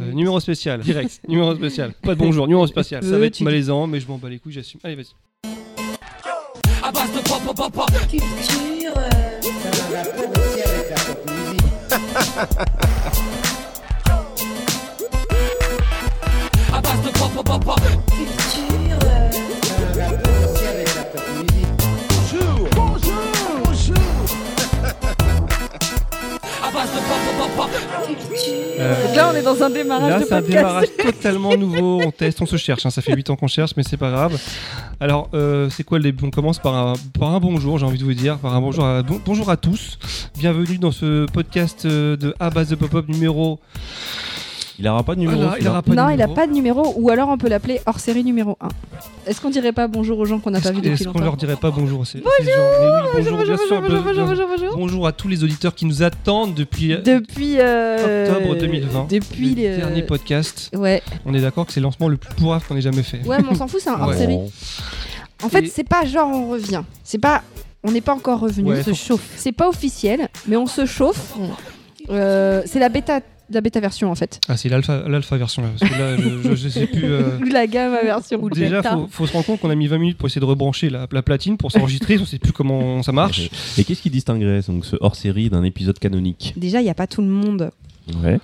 Euh, numéro spécial, direct. numéro spécial. Pas de bonjour, numéro spécial. Ça va être malaisant, mais je m'en bats les couilles, j'assume. Allez, vas-y. Euh, là, on est dans un démarrage Là, de c'est un démarrage totalement nouveau. On teste, on se cherche. hein. Ça fait 8 ans qu'on cherche, mais c'est pas grave. Alors, euh, c'est quoi le début On commence par un, par un bonjour, j'ai envie de vous dire. Par un bonjour à, bon- bonjour à tous. Bienvenue dans ce podcast euh, de À base de pop-up numéro. Il aura pas de numéro. Voilà, il aura pas de non, il a numéro. pas de numéro, ou alors on peut l'appeler hors série numéro 1. Est-ce qu'on dirait pas bonjour aux gens qu'on n'a pas Est-ce vu depuis est-ce qu'on leur dirait pas bonjour bonjour, bonjour, bonjour, bien- bonjour, bonjour, bonjour. Bonjour à tous les auditeurs qui nous attendent depuis euh, Depuis euh, octobre 2020. Depuis le dernier podcast. Ouais, On est d'accord que c'est le lancement le plus pourrave qu'on ait jamais fait. ouais, mais on s'en fout, c'est un hors série. En fait, c'est pas genre on revient. C'est pas, on n'est pas encore revenu. Ouais, on se faut- chauffe. C'est pas officiel, mais on se chauffe. Euh, c'est la bêta, la bêta version en fait. Ah, c'est l'alpha l'alpha version là. Parce que là, je, je- je sais plus. euh, Ou la gamme version. ou Déjà, faut, faut se rendre compte qu'on a mis 20 minutes pour essayer de rebrancher la, la platine pour s'enregistrer. on sait plus comment ça marche. Et qu'est-ce qui distinguerait donc ce hors-série d'un épisode canonique? Déjà, il y a pas tout le monde. Ouais.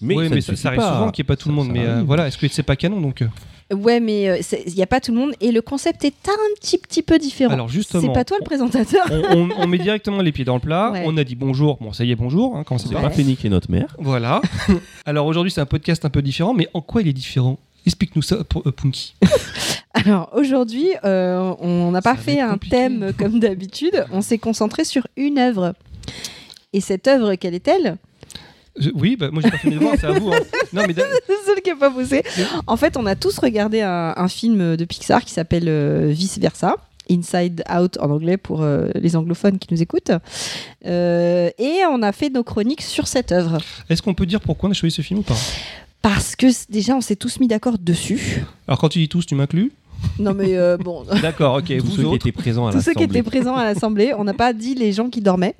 Mais, ça mais ça, arrive pas. souvent qu'il n'y ait pas tout le monde. mais euh, voilà, est-ce que c'est pas canon donc euh Ouais, mais euh, il y a pas tout le monde et le concept est un petit petit peu différent. Alors justement, c'est pas toi le présentateur. on, on- on met directement les pieds dans le plat. Ouais. On a dit bonjour. Bon, ça y est, bonjour. hein, comment ça C'est pas fait niquer notre mère. Voilà. Alors aujourd'hui, c'est un podcast un peu différent. Mais en quoi il est différent? Explique-nous ça, pour- euh, Punky. Alors aujourd'hui, euh, on n'a pas fait un compliqué. thème comme d'habitude. On s'est concentré sur une œuvre. Et cette œuvre, quelle est-elle? Oui, bah, moi j'ai pas fait mes devoirs, c'est à vous. hein. Non, mais C'est le seul qui n'a pas poussé. En fait, on a tous regardé un, un film de Pixar qui s'appelle euh, Vice Versa. Inside Out en anglais pour euh, les anglophones qui nous écoutent. Euh, et on a fait nos chroniques sur cette œuvre. est-ce qu'on peut dire pourquoi on a choisi ce film ou pas? Parce que déjà, on s'est tous mis d'accord dessus. Alors quand tu dis tous, tu m'inclus? Non, mais euh, bon, D'accord, ok. Tous vous ceux qui étaient présents à tous ceux qui l'Assemblée. étaient présents à l'Assemblée, on n'a pas dit les gens qui dormaient.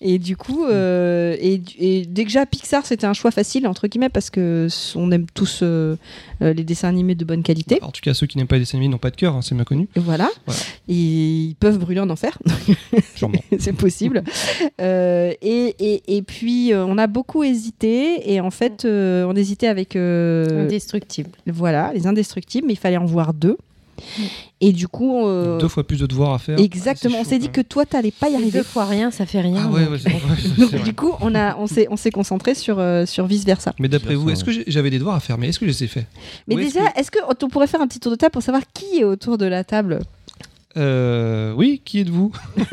Et du coup, euh, et, et déjà Pixar, c'était un choix facile, entre guillemets, parce que on aime tous euh, les dessins animés de bonne qualité. En tout cas, ceux qui n'aiment pas les dessins animés n'ont pas de cœur, hein, c'est bien connu. Et voilà. Voilà. Et ils peuvent brûler en enfer. Sûrement. c'est possible. Euh, et, et, et puis, on a beaucoup hésité. Et en fait, euh, on hésitait avec. euh, Indestructible. voilà, les indestructibles, mais il fallait en voir deux. Et du coup. euh, Deux fois plus de devoirs à faire. Exactement. Ah, On s'est dit que toi, t'allais pas y arriver. deux fois rien, ça fait rien. Ah ouais, donc. ouais, du coup, on, a, on s'est, on s'est concentré sur, euh, sur vice versa. Mais d'après vous, est-ce que j'avais des devoirs à faire Mais est-ce que je les ai faits Mais Ou déjà, est-ce que on pourrait faire un petit tour de table pour savoir qui est autour de la table? Euh, oui, qui êtes-vous?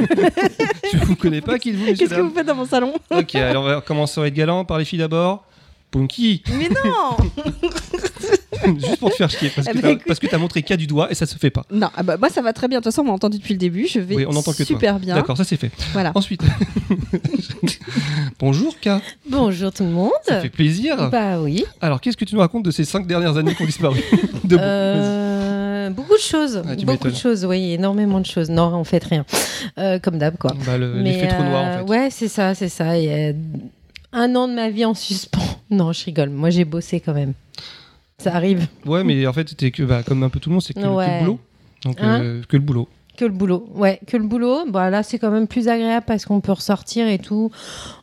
Je vous connais pas, qui êtes-vous, Qu'est-ce que vous faites dans mon salon? Ok, alors on va commencer à être galant par les filles d'abord. Punky, Mais non juste pour te faire chier, parce Eh que ben, t'as- écoute. parce que t'as montré K du doigt et ça se fait pas. Non, ah bah, moi ça va très bien. De toute façon, on m'a entendu depuis le début. Je vais Oui, on entend que toi. super bien. D'accord, ça c'est fait. Voilà. Ensuite, bonjour K, Bonjour tout le monde. ça fait plaisir. Bah oui. Alors, qu'est-ce que tu nous racontes de ces cinq dernières années qui ont disparu. Euh, beaucoup de choses. Ah, tu beaucoup de m'étonnes. choses, oui, énormément de choses. Non, en fait rien. Euh, comme d'hab, quoi. Bah, le- Mais, L'effet trop noir en euh, fait. Ouais, c'est ça, c'est ça. Il y a un an de ma vie en suspens. Non, je rigole. Moi, j'ai bossé quand même. Ça arrive. Ouais, mais en fait, c'était que, bah, comme un peu tout le monde, c'est que, le boulot. Donc, Hein euh, que le boulot. Que le boulot. Ouais, que le boulot. Bah, là, c'est quand même plus agréable parce qu'on peut ressortir et tout.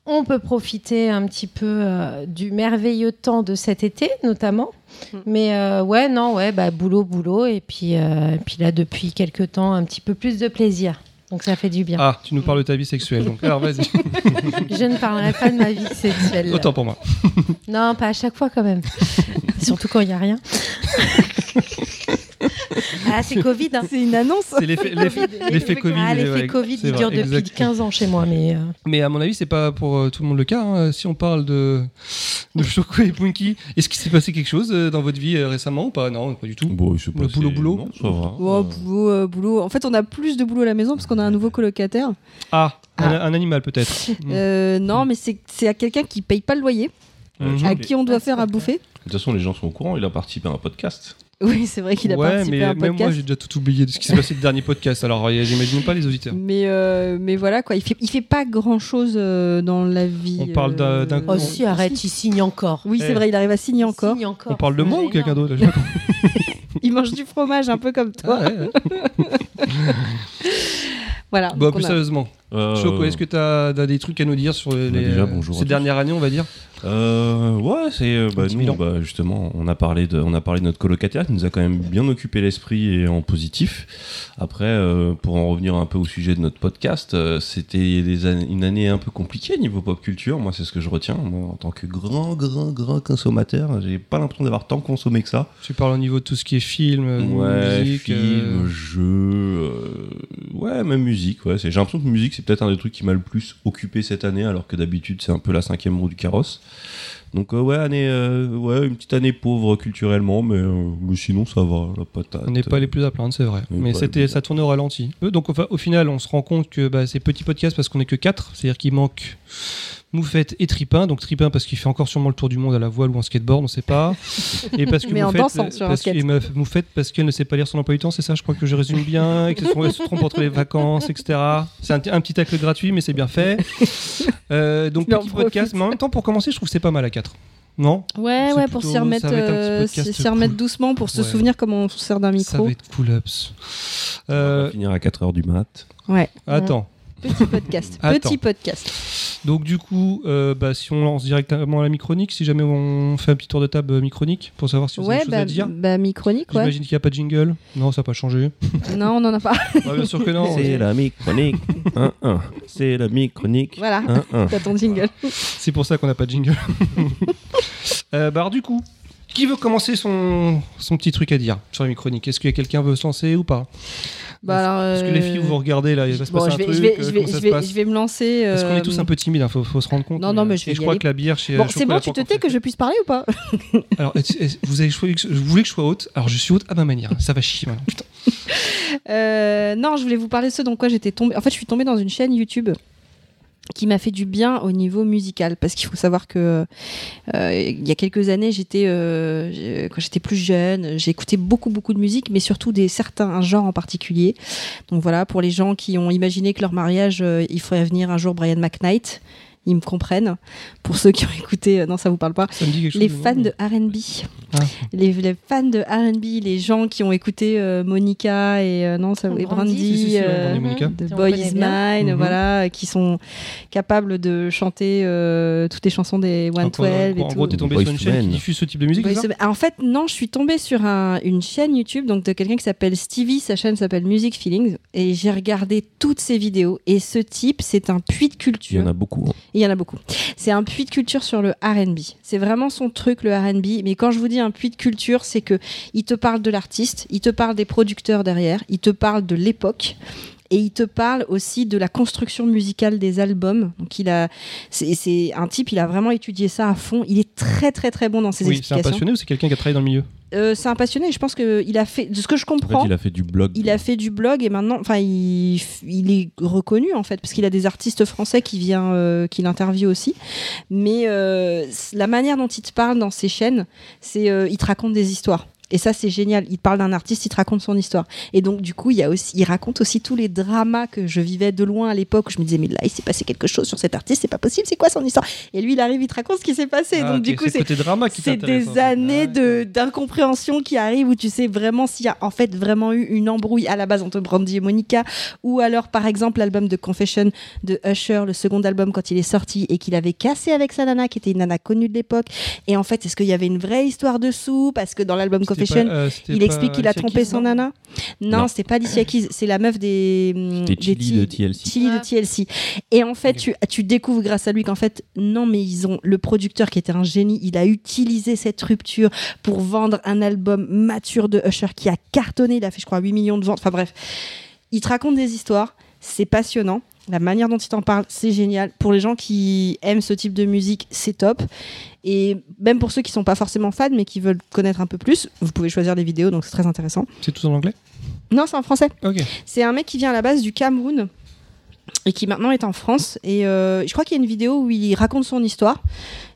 On peut profiter un petit peu euh, du merveilleux temps de cet été, notamment. Mm. Mais euh, ouais, non, ouais, bah, boulot, boulot. Et puis, euh, et puis là, depuis quelques temps, un petit peu plus de plaisir. Donc ça fait du bien. Ah, tu nous parles de ta vie sexuelle. Donc, alors vas-y. Je ne parlerai pas de ma vie sexuelle. Autant pour moi. Non, pas à chaque fois quand même. Surtout quand il n'y a rien. ah, c'est Covid. Hein. C'est une annonce. C'est l'effet l'effet- l'effet Covid. Ah, l'effet ouais, Covid, il dure depuis exact. 15 ans chez moi. Mais euh, Mais à mon avis, c'est pas pour euh, tout le monde le cas. hein. Si on parle de, de Choco et Punky, est-ce qu'il s'est passé quelque chose euh, dans votre vie euh, récemment ou pas? Non, pas du tout. Bon, Le boulot, boulot. non, ça va. Oh, Euh, boulot, euh, boulot. En fait, on a plus de boulot à la maison parce qu'on a un nouveau colocataire. Ah, un, Ah. un animal peut-être. Euh, non, mais c'est c'est à quelqu'un qui paye pas le loyer, à Ah, qui on doit faire à bouffer. De toute façon, les gens sont au courant. Il a participé à un podcast. Oui, c'est vrai qu'il a ouais, participé mais à un même moi podcast. j'ai déjà tout oublié de ce qui s'est passé le dernier podcast. Alors euh, j'imagine pas les auditeurs. mais, euh, mais voilà, quoi. Il fait, il fait pas grand chose dans la vie. On parle d'un- d'un- Oh, si, arrête, il signe encore. Oui, Eh. c'est vrai, il arrive à signer encore. signe encore. On parle de moi ou quelqu'un d'autre. Il mange du fromage un peu comme toi. Ah, ouais, ouais. Voilà. Bon, plus a- sérieusement, Euh, Choco, est-ce que tu as, des trucs à nous dire sur les, Bah, déjà, bonjour à ces dernières années, on va dire? Euh, ouais, c'est euh, bah, nous, bah, justement, on a parlé de, on a parlé de notre colocataire qui nous a quand même bien occupé l'esprit et en positif. Après, euh, pour en revenir un peu au sujet de notre podcast, euh, c'était années- une année un peu compliquée niveau pop culture. Moi, c'est ce que je retiens. Moi, en tant que grand, grand, grand consommateur, j'ai pas l'impression d'avoir tant consommé que ça. Tu parles au niveau de tout ce qui est film, euh, Ouais, musique. film, euh, jeu, euh, ouais, même musique. Ouais, j'ai l'impression que musique, c'est peut-être un des trucs qui m'a le plus occupé cette année, alors que d'habitude, c'est un peu la cinquième roue du carrosse. Donc, euh, ouais, année, euh, ouais, une petite année pauvre culturellement, mais, euh, mais sinon, ça va, la patate. On n'est pas les plus à plaindre, c'est vrai. N'est Mais c'était, ça tournait au ralenti. Donc au final, on se rend compte que bah, c'est petit podcast parce qu'on est que 4, c'est-à-dire qu'il manque Moufette et Tripin. Donc Tripin parce qu'il fait encore sûrement le tour du monde à la voile ou en skateboard, on sait pas. Et parce que Mais en Moufette, dansant sur un parce que- Moufette parce qu'elle ne sait pas lire son emploi du temps, c'est ça Je crois que je résume bien. Et qu'elle se, trompe entre les vacances, etc. C'est un, un petit tacle gratuit, mais c'est bien fait. Euh, donc en petit podcast, mais en même temps, pour commencer, je trouve que c'est pas mal à 4. Non? Ouais, ouais, pour s'y remettre, ça euh, s'y remettre cool. doucement, pour se Ouais. souvenir comment on se sert d'un Ça micro. va être cool ups. On Euh, va finir à 4h du mat. Ouais, attends. Petit podcast. Petit podcast. Donc du coup, euh, bah, si on lance directement la micronique, si jamais on fait un petit tour de table euh, micronique pour savoir si vous avez Ouais, des choses bah, à dire. bah micronique, ouais. J'imagine qu'il n'y a pas de jingle. Non, ça n'a pas changé. non, on n'en a pas. Bah, bien sûr que non. C'est la micronique. 1-1. C'est la micronique. Voilà, 1-1. t'as ton jingle. C'est pour ça qu'on n'a pas de jingle. euh, bah, alors, du coup, qui veut commencer son, son petit truc à dire sur la micronique Est-ce que quelqu'un veut se lancer ou pas? Bah, Parce que les filles, vous vous regardez là, il va se passer je un vais, truc. je vais, euh, je vais, je je me lancer. Parce qu'on est euh, tous un peu timides, il faut, faut se rendre compte. Non, non, mais je et vais je crois aller. que la bière chez Bon, c'est bon, tu te tais que je puisse parler ou pas? Alors, est-ce- est-ce- vous, avez choisi vous voulez que je sois haute? Alors, je suis haute à ma manière. Ça va chier maintenant. Putain. Euh, Non, je voulais vous parler de ce dans quoi j'étais tombée. En fait, je suis tombée dans une chaîne YouTube qui m'a fait du bien au niveau musical parce qu'il faut savoir que euh, il y a quelques années j'étais euh, quand j'étais plus jeune écouté beaucoup beaucoup de musique mais surtout des certains genres en particulier. Donc voilà pour les gens qui ont imaginé que leur mariage euh, il ferait venir un jour Brian McKnight ils me comprennent pour ceux qui ont écouté euh, non ça vous parle pas Ça me dit quelque chose. les fans de R&B, Ah. les, les fans de R&B, les gens qui ont écouté euh, Monica et euh, non ça et Brandy. Brandy, Si, si, si, ouais, euh, Brandy et Monica. de Si on Boy Is. Mine, Mhm. voilà, qui sont capables de chanter euh, toutes les chansons des En 112 et en tout. gros, t'es tombé sur une chaîne qui Men. diffuse ce type de musique, ça Is- Ah, en fait, non, je suis tombée sur un- une chaîne YouTube donc de quelqu'un qui s'appelle Stevie. Sa chaîne s'appelle Music Feelings et j'ai regardé toutes ses vidéos. Et ce type, c'est un puits de Il y culture. en a beaucoup. hein. Il y en a beaucoup. C'est un puits de culture sur le R&B. C'est vraiment son truc, le R&B. Mais quand je vous dis un puits de culture, c'est que il te parle de l'artiste, il te parle des producteurs derrière, il te parle de l'époque. Et il te parle aussi de la construction musicale des albums. Donc il a, c'est un type, il a vraiment étudié ça à fond. Il est très très très bon dans ses Oui, c'est un explications. passionné ou c'est quelqu'un qui a travaillé dans le milieu? Euh, c'est un passionné. Je pense que il a fait, de ce que je En fait, comprends, il a fait du blog. il a fait du blog et maintenant, enfin, il, il est reconnu en fait parce qu'il a des artistes français qui vient, euh, qui l'interviewent aussi. Mais euh, la manière dont il te parle dans ses chaînes, c'est, euh, il te raconte des histoires. Et ça, c'est génial. Il te parle d'un artiste, il te raconte son histoire. Et donc, du coup, il, y a aussi, il raconte aussi tous les dramas que je vivais de loin à l'époque. Je me disais, mais là, il s'est passé quelque chose sur cet artiste, c'est pas possible, c'est quoi son histoire? Et lui, il arrive, il te raconte ce qui s'est passé. Ah, donc, ok, du coup, c'est des fait. années Ah, de d'incompréhension qui arrivent où tu sais vraiment s'il y a en fait vraiment eu une embrouille à la base entre Brandy et Monica ou alors par exemple l'album de Confession de Usher le second album quand il est sorti et qu'il avait cassé avec sa nana qui était une nana connue de l'époque et en fait est-ce qu'il y avait une vraie histoire dessous parce que dans l'album Confession pas- euh, c'était il pas explique qu'il a trompé son nana non, Non. c'était pas Alicia Keys c'est la meuf des Chili de TLC. Chili de Ah. TLC. Et en fait, tu, tu découvres grâce à lui qu'en fait, non, mais ils ont le producteur qui était un génie, il a utilisé cette rupture pour vendre un album mature de Usher qui a cartonné. Il a fait, je crois, 8 millions de ventes. Enfin bref, il te raconte des histoires, c'est passionnant. La manière dont il t'en parle, c'est génial. Pour les gens qui aiment ce type de musique, c'est top. Et même pour ceux qui sont pas forcément fans, mais qui veulent connaître un peu plus, vous pouvez choisir des vidéos, donc c'est très intéressant. C'est tout en anglais? Non, c'est en français. C'est un mec qui vient à la base du Cameroun. Et qui maintenant est en France. Et euh, je crois qu'il y a une vidéo où il raconte son histoire,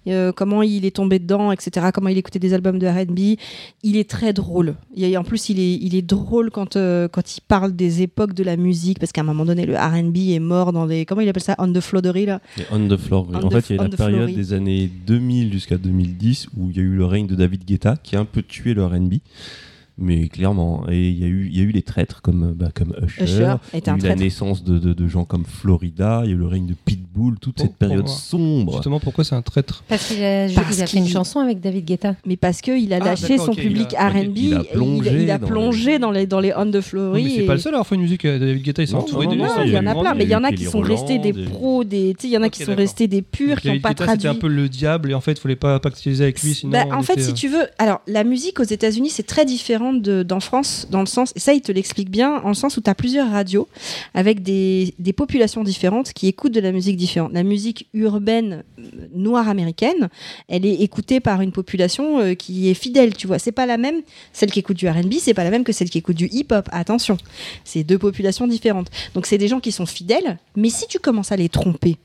euh, comment il est tombé dedans, etc., comment il écoutait des albums de R&B. Il est très drôle. En plus, il est, il est drôle quand, euh, quand il parle des époques de la musique, parce qu'à un moment donné, le R&B est mort dans des... Comment il appelle ça On the Flodery, là? Et On the Floor. En the- fait, il y a la période des années 2000 jusqu'à 2010 où il y a eu le règne de David Guetta qui a un peu tué le R&B. Mais clairement, et il y a eu, il y a eu les traîtres comme, bah, comme Usher. Usher y a un eu la naissance de, de- de gens comme Florida, il y a eu le règne de Pitbull, toute cette période pour- sombre. Justement, pourquoi c'est un traître Parce qu'il a, Parce il a fait une chanson avec David Guetta. Mais parce qu'il a Ah, lâché son public a- R&B, il a plongé il, a dans plongé dans les, dans les On the mais c'est et- pas le seul à avoir fait une musique. euh, David Guetta, il s'est entouré non, des non, Non, ça, il y en a plein, mais il y en a qui sont restés des pros, des, tu sais, il y en a qui sont restés des purs, qui n'ont pas traduit. c'était un peu le diable et en fait, il fallait pas pactiser avec lui, sinon. Bah, en fait, si euh, tu veux, alors la musique aux États-Unis, c'est très différent de- d'en France, dans le sens, et ça, il te l'explique bien, en le sens où tu as plusieurs radios avec des, des populations différentes qui écoutent de la musique différente. La musique urbaine euh, noire américaine, elle est écoutée par une population euh, qui est fidèle, tu vois. C'est pas la même, celle qui écoute du R&B, c'est pas la même que celle qui écoute du hip-hop. Attention, c'est deux populations différentes. Donc c'est des gens qui sont fidèles, mais si tu commences à les tromper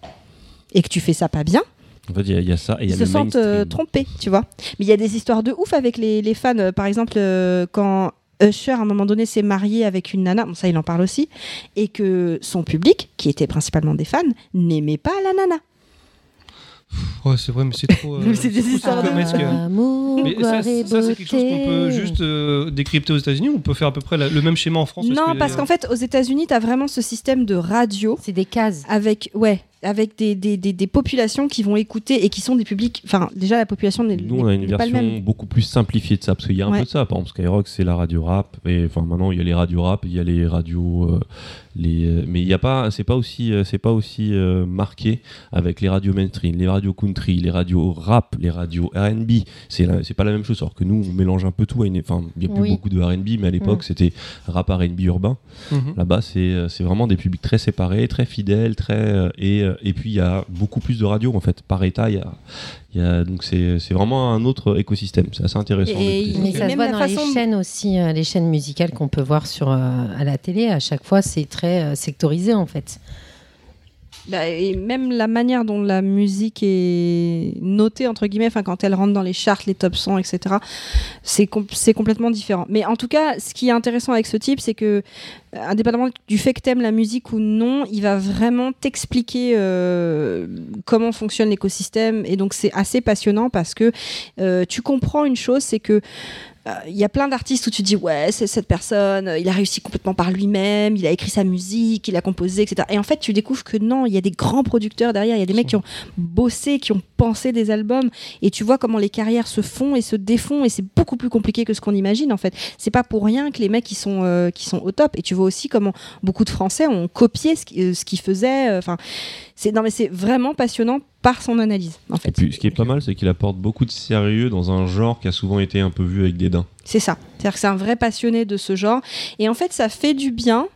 et que tu fais ça pas bien, En fait, il y, a- il y a ça et il y ils a se le sentent euh, trompés, tu vois. Mais il y a des histoires de ouf avec les, les fans. Euh, Par exemple, euh, quand Usher, à un moment donné, s'est marié avec une nana, bon, ça il en parle aussi, et que son public, qui était principalement des fans, n'aimait pas la nana. Ouais, c'est vrai, mais c'est trop. euh, C'est des histoires de-. Amour, Mais ça, c'est quelque chose qu'on peut juste euh, décrypter aux États-Unis ou on peut faire à peu près la- le même schéma en France non, parce qu'en fait, aux États-Unis, tu as vraiment ce système de radio C'est des cases. avec, ouais, avec des, des, des, des populations qui vont écouter et qui sont des publics. Enfin, déjà, la population n'est Nous, on a une pas version beaucoup plus simplifiée de ça, parce qu'il y a un Ouais. peu de ça. Par exemple, Skyrock, c'est la radio rap, et enfin maintenant il y a les radios rap, il y a les radios, euh, les, euh, mais il y a pas, c'est pas aussi, euh, c'est pas aussi euh, marqué avec les radios mainstream, les radios country, les radios rap, les radios R&B. C'est, c'est pas la même chose. Alors que nous, on mélange un peu tout. Enfin, il y a plus Oui. beaucoup de R&B, mais à l'époque Mm. c'était rap R&B urbain. Mhm. Là-bas, c'est c'est vraiment des publics très séparés, très fidèles, très euh, et, euh, et puis il y a beaucoup plus de radios en fait par État. Il y a, il y a donc c'est c'est vraiment un autre écosystème. C'est assez intéressant. Et. Mais ça se voit dans façon les chaînes aussi, euh, les chaînes musicales qu'on peut voir sur, euh, à la télé. À chaque fois, c'est très euh, sectorisé en fait. Bah, et même la manière dont la musique est notée, entre guillemets, quand elle rentre dans les charts, les top 100, etc., c'est com- complètement différent. Mais en tout cas, ce qui est intéressant avec ce type, c'est que, euh, indépendamment du fait que t'aimes la musique ou non, il va vraiment t'expliquer euh, comment fonctionne l'écosystème. Et donc, c'est assez passionnant parce que euh, tu comprends une chose, c'est que il y a plein d'artistes où tu dis ouais c'est cette personne euh, il a réussi complètement par lui-même il a écrit sa musique il a composé etc et en fait tu découvres que non il y a des grands producteurs derrière il y a des mecs qui ont bossé qui ont pensé des albums et tu vois comment les carrières se font et se défont et c'est beaucoup plus compliqué que ce qu'on imagine en fait. C'est pas pour rien que les mecs qui sont euh, qui sont au top. Et tu vois aussi comment beaucoup de Français ont copié ce qui- euh, qu'ils faisaient euh, c'est non mais c'est vraiment passionnant par son analyse en Et fait puis, ce qui est pas mal, c'est qu'il apporte beaucoup de sérieux dans un genre qui a souvent été un peu vu avec dédain. C'est ça. C'est-à-dire que c'est un vrai passionné de ce genre. Et en fait, ça fait du bien.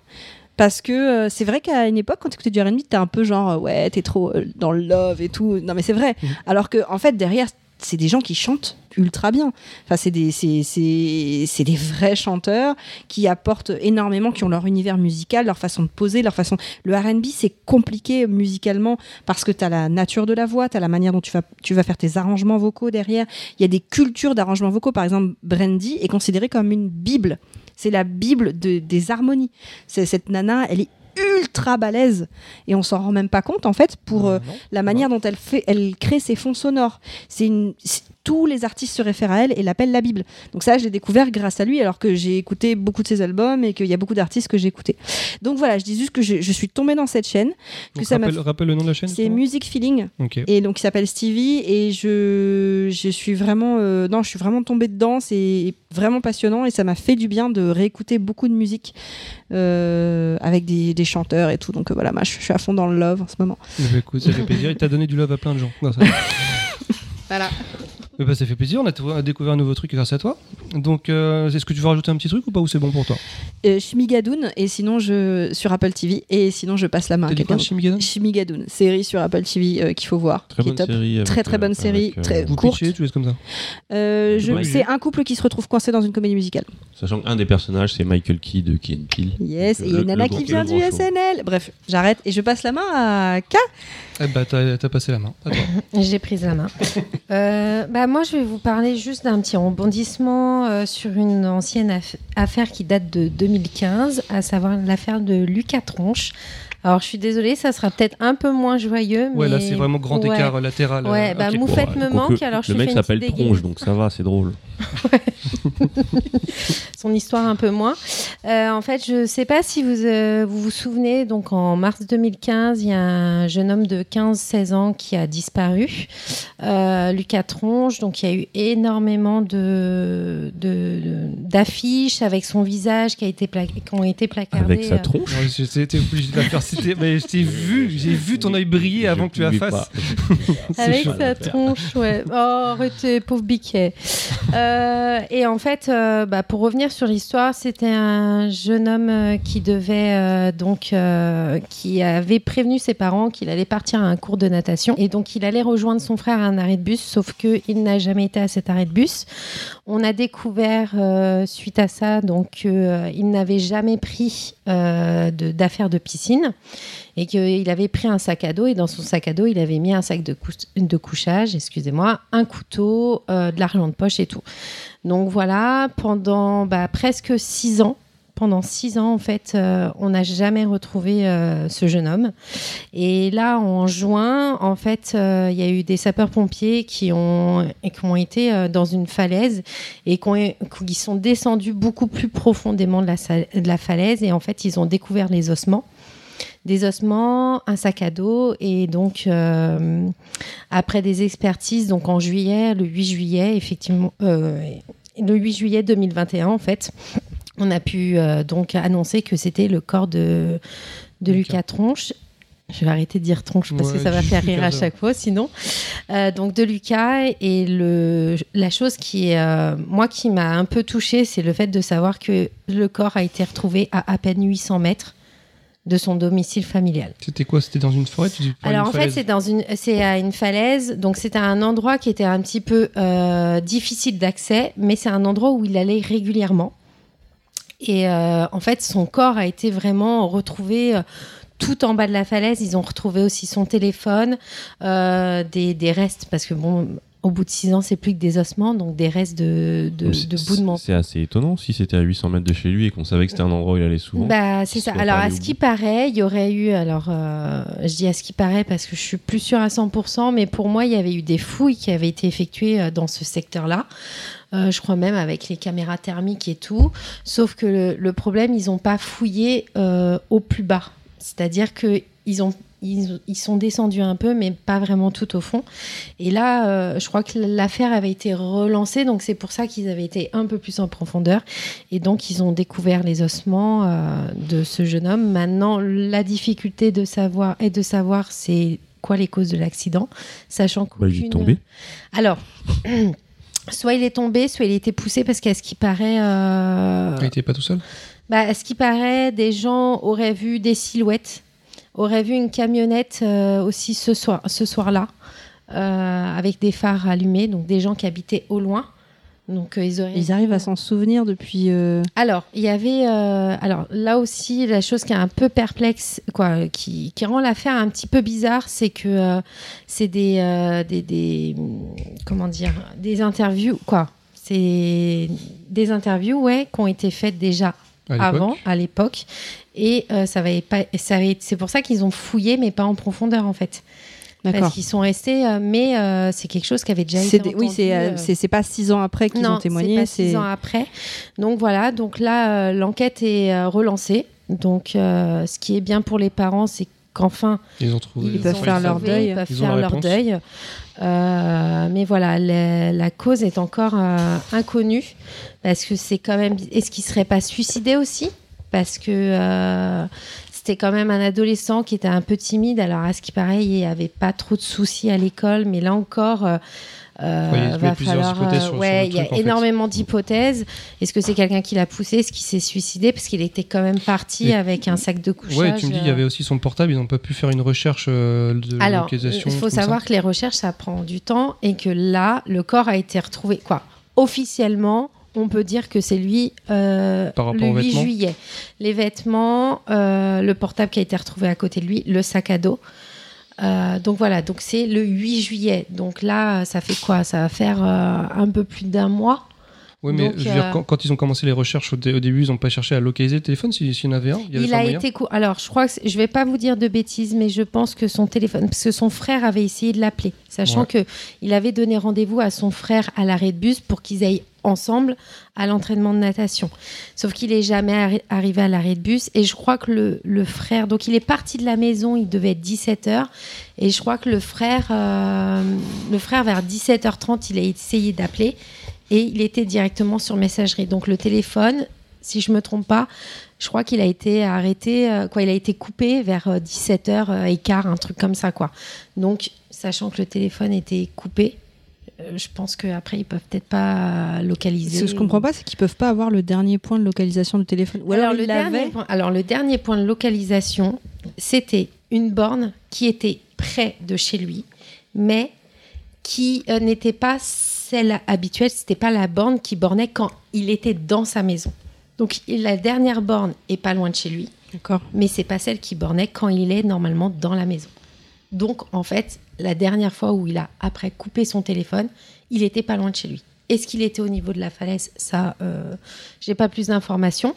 Parce que euh, c'est vrai qu'à une époque, quand tu écoutais du R&B, t'es un peu genre, euh, ouais, t'es trop euh, dans le love et tout. Non, mais c'est vrai. Mhm. Alors que, en fait, derrière, c'est des gens qui chantent ultra bien. Enfin, c'est des, c'est, c'est, c'est des vrais chanteurs qui apportent énormément, qui ont leur univers musical, leur façon de poser, leur façon. Le R&B, c'est compliqué musicalement parce que t'as la nature de la voix, t'as la manière dont tu vas, tu vas faire tes arrangements vocaux derrière. Il y a des cultures d'arrangements vocaux. Par exemple, Brandy est considérée comme une bible. C'est la bible de- des harmonies. C'est, cette nana, elle est ultra balèze et on s'en rend même pas compte en fait pour euh, la manière dont elle fait elle crée ses fonds sonores c'est une c'est- tous les artistes se réfèrent à elle et l'appellent la bible. Donc ça je l'ai découvert grâce à lui alors que j'ai écouté beaucoup de ses albums et qu'il y a beaucoup d'artistes que j'ai écouté donc voilà je dis juste que je, je suis tombée dans cette chaîne que Donc, ça m'a rappelle, rappelle le nom de la chaîne c'est Music Feeling. Ok. et donc il s'appelle Stevie et je, je suis vraiment euh, non je suis vraiment tombée dedans c'est vraiment passionnant et ça m'a fait du bien de réécouter beaucoup de musique euh, avec des, des chanteurs et tout. Donc euh, voilà moi je, je suis à fond dans le love en ce moment. Eh ben, écoute, ça fait plaisir. Il t'a donné du love à plein de gens. voilà Ben, ça fait plaisir. On a, on a découvert un nouveau truc grâce à toi. Donc, euh, est-ce que tu veux rajouter un petit truc ou pas ou c'est bon pour toi? Euh, Shmigadoon et sinon je sur Apple TV et sinon je passe la main à T'as dit quelqu'un quoi, d'autre. Shimigadan Shmigadoon série sur Apple TV euh, qu'il faut voir Très qui est bonne top série. avec, Très, très bonne euh, série, avec, euh, très- Vous courte. pitchez, tu laisses comme ça? Euh, je- c'est un couple qui se retrouve coincé dans une comédie musicale Sachant qu'un des personnages, c'est Michael Key de Key and Peele. Yes, et il y a le- une nana le qui vient le du show. SNL. Bref, j'arrête et je passe la main à K. Eh bah, t'as t'as passé la main. J'ai pris la main. Euh, bah moi, je vais vous parler juste d'un petit rebondissement euh, sur une ancienne aff- affaire qui date de 2015, à savoir l'affaire de Lucas Tronche. Alors, je suis désolée, ça sera peut-être un peu moins joyeux. Ouais, là, c'est vraiment grand Ouais. écart latéral. Ouais, euh, bah. Moufette me manque, alors je Le mec s'appelle Tronche, donc ça va, c'est drôle. son histoire un peu moins. Euh, en fait, je ne sais pas si vous, euh, vous vous souvenez, donc en mars 2015, il y a un jeune homme de 15-16 ans qui a disparu, euh, Lucas Tronche. Donc, il y a eu énormément de, de- de- d'affiches avec son visage qui, a été pla- qui ont été placardées. Avec sa tronche. J'étais obligé de la faire citer, mais je t'ai vu, j'ai vu ton œil briller avant que tu la fasses. Avec chaud. sa tronche, ouais. Oh, arrêtez, pauvre biquet. Euh, et en fait, euh, bah, pour revenir sur l'histoire, c'était un jeune homme euh, qui devait euh, donc, euh, qui avait prévenu ses parents qu'il allait partir à un cours de natation et donc il allait rejoindre son frère à un arrêt de bus, sauf que il n'a jamais été à cet arrêt de bus. On a découvert suite à ça donc qu'il n'avait jamais pris d'affaires de piscine et qu'il avait pris un sac à dos et dans son sac à dos il avait mis un sac de, cou- de couchage, excusez-moi, un couteau, de l'argent de poche et tout. Donc voilà, pendant bah, presque six ans, pendant six ans en fait, euh, on n'a jamais retrouvé euh, ce jeune homme. Et là en juin, en fait, euh, il y a eu des sapeurs-pompiers qui ont, qui ont été dans une falaise et qui, ont- qui sont descendus beaucoup plus profondément de la, falaise et en fait ils ont découvert les ossements des ossements, un sac à dos et donc après des expertises, donc en juillet, le 8 juillet, effectivement, le 8 juillet 2021 en fait, on a pu euh, donc annoncer que c'était le corps de, de Lucas. Tronche. Je vais arrêter de dire tronche parce que ça va faire rire à chaque fois sinon. Euh, donc de Lucas et le, la chose qui est euh, moi qui m'a un peu touchée, c'est le fait de savoir que le corps a été retrouvé à à peine 800 mètres de son domicile familial. C'était quoi? C'était dans une forêt? Alors une en fait, c'est dans une, c'est à une falaise, donc c'était un endroit qui était un petit peu euh, difficile d'accès, mais c'est un endroit où il allait régulièrement. Et euh, en fait, son corps a été vraiment retrouvé. euh, tout en bas de la falaise, ils ont retrouvé aussi son téléphone, euh, des, des restes, parce que bon, au bout de six ans, c'est plus que des ossements, donc des restes de, de, de bouts de menton. C'est assez étonnant si c'était à 800 mètres de chez lui et qu'on savait que c'était un endroit où il allait souvent. Bah, c'est ça. Alors, à ce qui bout. paraît, il y aurait eu. Alors, euh, je dis à ce qui paraît parce que je suis plus sûre à 100%, mais pour moi, il y avait eu des fouilles qui avaient été effectuées euh, dans ce secteur-là. Euh, je crois même avec les caméras thermiques et tout. Sauf que le, le problème, ils n'ont pas fouillé euh, au plus bas. C'est-à-dire que ils ont. Ils, ils sont descendus un peu, mais pas vraiment tout au fond. Et là, euh, je crois que l'affaire avait été relancée, donc c'est pour ça qu'ils avaient été un peu plus en profondeur. Et donc, ils ont découvert les ossements euh, de ce jeune homme. Maintenant, la difficulté de savoir est de savoir c'est quoi les causes de l'accident, sachant Bah, il est tombé. Alors. Soit il est tombé, soit il a été poussé parce qu'à ce qui paraît, euh, Il était pas tout seul? bah, à ce qui paraît, des gens auraient vu des silhouettes, auraient vu une camionnette euh, aussi ce soir, ce soir-là, euh, avec des phares allumés, donc des gens qui habitaient au loin. Donc euh, ils auraient. Ils arrivent à s'en souvenir depuis. euh, Alors, il y avait. euh, alors, là aussi, la chose qui est un peu perplexe, quoi, qui, qui rend l'affaire un petit peu bizarre, c'est que c'est des, des, des. Comment dire Des interviews, quoi. C'est des interviews, ouais, qui ont été faites déjà à avant, à l'époque. Et euh, ça va pas. ça va- C'est pour ça qu'ils ont fouillé, mais pas en profondeur, en fait. Parce qu'ils sont restés. euh, mais euh, c'est quelque chose qui avait déjà C'est été. des- Oui, c'est entendu, euh, euh, c'est c'est pas six ans après qu'ils non, ont témoigné. c'est pas six C'est ans après. Donc voilà, donc là, euh, l'enquête est euh, relancée. Donc, euh, ce qui est bien pour les parents, c'est qu'enfin, Ils peuvent faire leur trouvé, deuil. Ils peuvent Ils faire leur deuil. Euh, mais voilà, la, la cause est encore euh, inconnue parce que c'est quand même. Est-ce qu'il serait pas suicidé aussi? Parce que euh, c'était quand même un adolescent qui était un peu timide. Alors, à ce qui paraît, il avait pas trop de soucis à l'école, mais là encore. Euh, va falloir, euh, ouais, il y a énormément d'hypothèses. Est-ce que c'est quelqu'un qui l'a poussé? Est-ce qu'il s'est suicidé? Parce qu'il était quand même parti Et- avec un sac de couchage. Ouais, tu me dis, il y euh, avait aussi son portable, ils n'ont pas pu faire une recherche euh, de alors, localisation. il faut ça. savoir que les recherches, ça prend du temps et que là, le corps a été retrouvé. Quoi? Officiellement, on peut dire que c'est lui euh, Par rapport le aux 8 vêtements? juillet. Les vêtements, euh, le portable qui a été retrouvé à côté de lui, le sac à dos. Euh, donc voilà, donc c'est le 8 juillet. Donc là, ça fait quoi? Ça va faire euh, un peu plus d'un mois. Oui, mais Donc, je veux dire, euh, quand, quand ils ont commencé les recherches au, dé- au début, ils n'ont pas cherché à localiser le téléphone s'il s'il y en avait un. Il, y avait Il pas a moyen été cou- Alors, je crois que je vais pas vous dire de bêtises, mais je pense que son téléphone, parce que son frère avait essayé de l'appeler, sachant Ouais. que il avait donné rendez-vous à son frère à l'arrêt de bus pour qu'ils aillent ensemble à l'entraînement de natation. Sauf qu'il est jamais arri- arrivé à l'arrêt de bus et je crois que le, frère, donc il est parti de la maison, il devait être 17h et je crois que le frère, euh, le frère vers 17h30, il a essayé d'appeler et il était directement sur messagerie. Donc le téléphone, si je me trompe pas, je crois qu'il a été arrêté, euh, quoi, il a été coupé vers 17h et quart, un truc comme ça, quoi. Donc, sachant que le téléphone était coupé, euh, je pense qu'après, ils peuvent peut-être pas localiser. Ce que je comprends pas, c'est qu'ils peuvent pas avoir le dernier point de localisation du téléphone. Ou alors, le dernier point, alors, le dernier point de localisation, c'était une borne qui était près de chez lui, mais qui euh, n'était pas celle habituelle, c'était pas la borne qui bornait quand il était dans sa maison. Donc la dernière borne est pas loin de chez lui, D'accord. mais c'est pas celle qui bornait quand il est normalement dans la maison. Donc en fait, la dernière fois où il a après coupé son téléphone, il était pas loin de chez lui. Est-ce qu'il était au niveau de la falaise? Ça, euh, j'ai pas plus d'informations.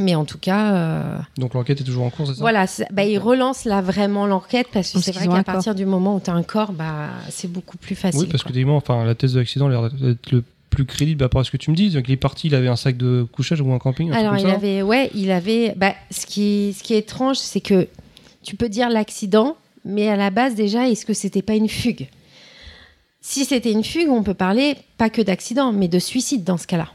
Mais en tout cas, euh, Donc l'enquête est toujours en cours, c'est ça? Voilà, bah, il relance là vraiment l'enquête parce que c'est vrai qu'à partir du moment où tu as un corps, bah, c'est beaucoup plus facile. Oui, parce que évidemment, enfin, la thèse de l'accident a l'air d'être le plus crédible par rapport à ce que tu me dis. Donc, il est parti, il avait un sac de couchage ou un camping. un truc Alors, comme il ça. avait, ouais, il avait. Bah, ce, qui, ce qui est étrange, c'est que tu peux dire l'accident, mais à la base, déjà, est-ce que c'était pas une fugue? Si c'était une fugue, on peut parler pas que d'accident, mais de suicide dans ce cas-là.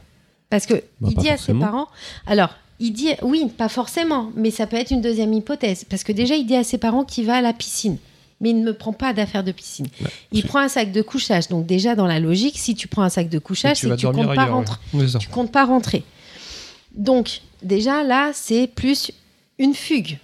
Parce que Bah, il dit à ses parents. Alors, il dit, oui, pas forcément, mais ça peut être une deuxième hypothèse. Parce que déjà, il dit à ses parents qu'il va à la piscine. Mais il ne me prend pas d'affaires de piscine. il prend un sac de couchage. Donc, déjà, dans la logique, si tu prends un sac de couchage, c'est que tu comptes pas rentrer ouais. Tu comptes pas rentrer. Donc, déjà, là, c'est plus une fugue.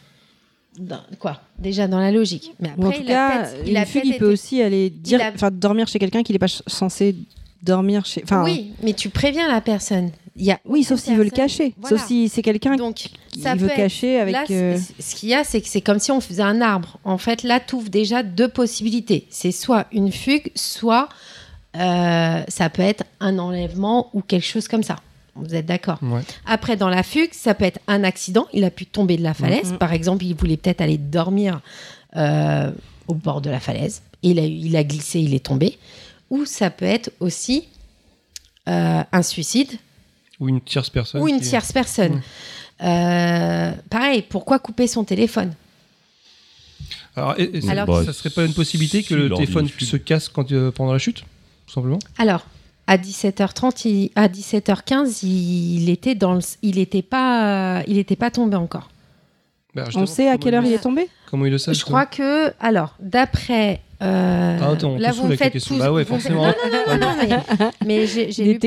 Quoi? Déjà dans la logique. Mais après, Ou en tout il cas, a il une peut aussi aller dire, a- enfin, dormir chez quelqu'un qu'il n'est pas censé dormir chez. Enfin, Oui, mais tu préviens la personne. Il y a oui, sauf s'il veut le cacher. Voilà. Sauf si c'est quelqu'un qui veut être- cacher avec. Là, euh, ce qu'il y a, c'est que c'est comme si on faisait un arbre. En fait, là, tu ouvres déjà deux possibilités. C'est soit une fugue, soit euh, ça peut être un enlèvement ou quelque chose comme ça. Vous êtes d'accord Ouais. Après, dans la fugue, ça peut être un accident. Il a pu tomber de la falaise. Mhm. Par exemple, il voulait peut-être aller dormir euh, au bord de la falaise. Il a, eu- il a glissé, il est tombé. Ou ça peut être aussi euh, un suicide Ou une tierce personne. ou une qui- tierce personne. Euh, pareil, pourquoi couper son téléphone? Alors, et- et ça- Alors- Bah, ça serait pas une possibilité que le téléphone se casse quand, euh, pendant la chute Tout simplement? Alors, à 17h30, il- à 17h15, il était dans le, il était pas, il était pas tombé encore. Bah, On sait à quelle heure il est tombé? Comment il le sait Je crois que, alors, d'après. euh, Ah, attends, on là, vous la faites tous- Bah ouais, forcément. Non, non, non, non, mais, mais j'ai lu,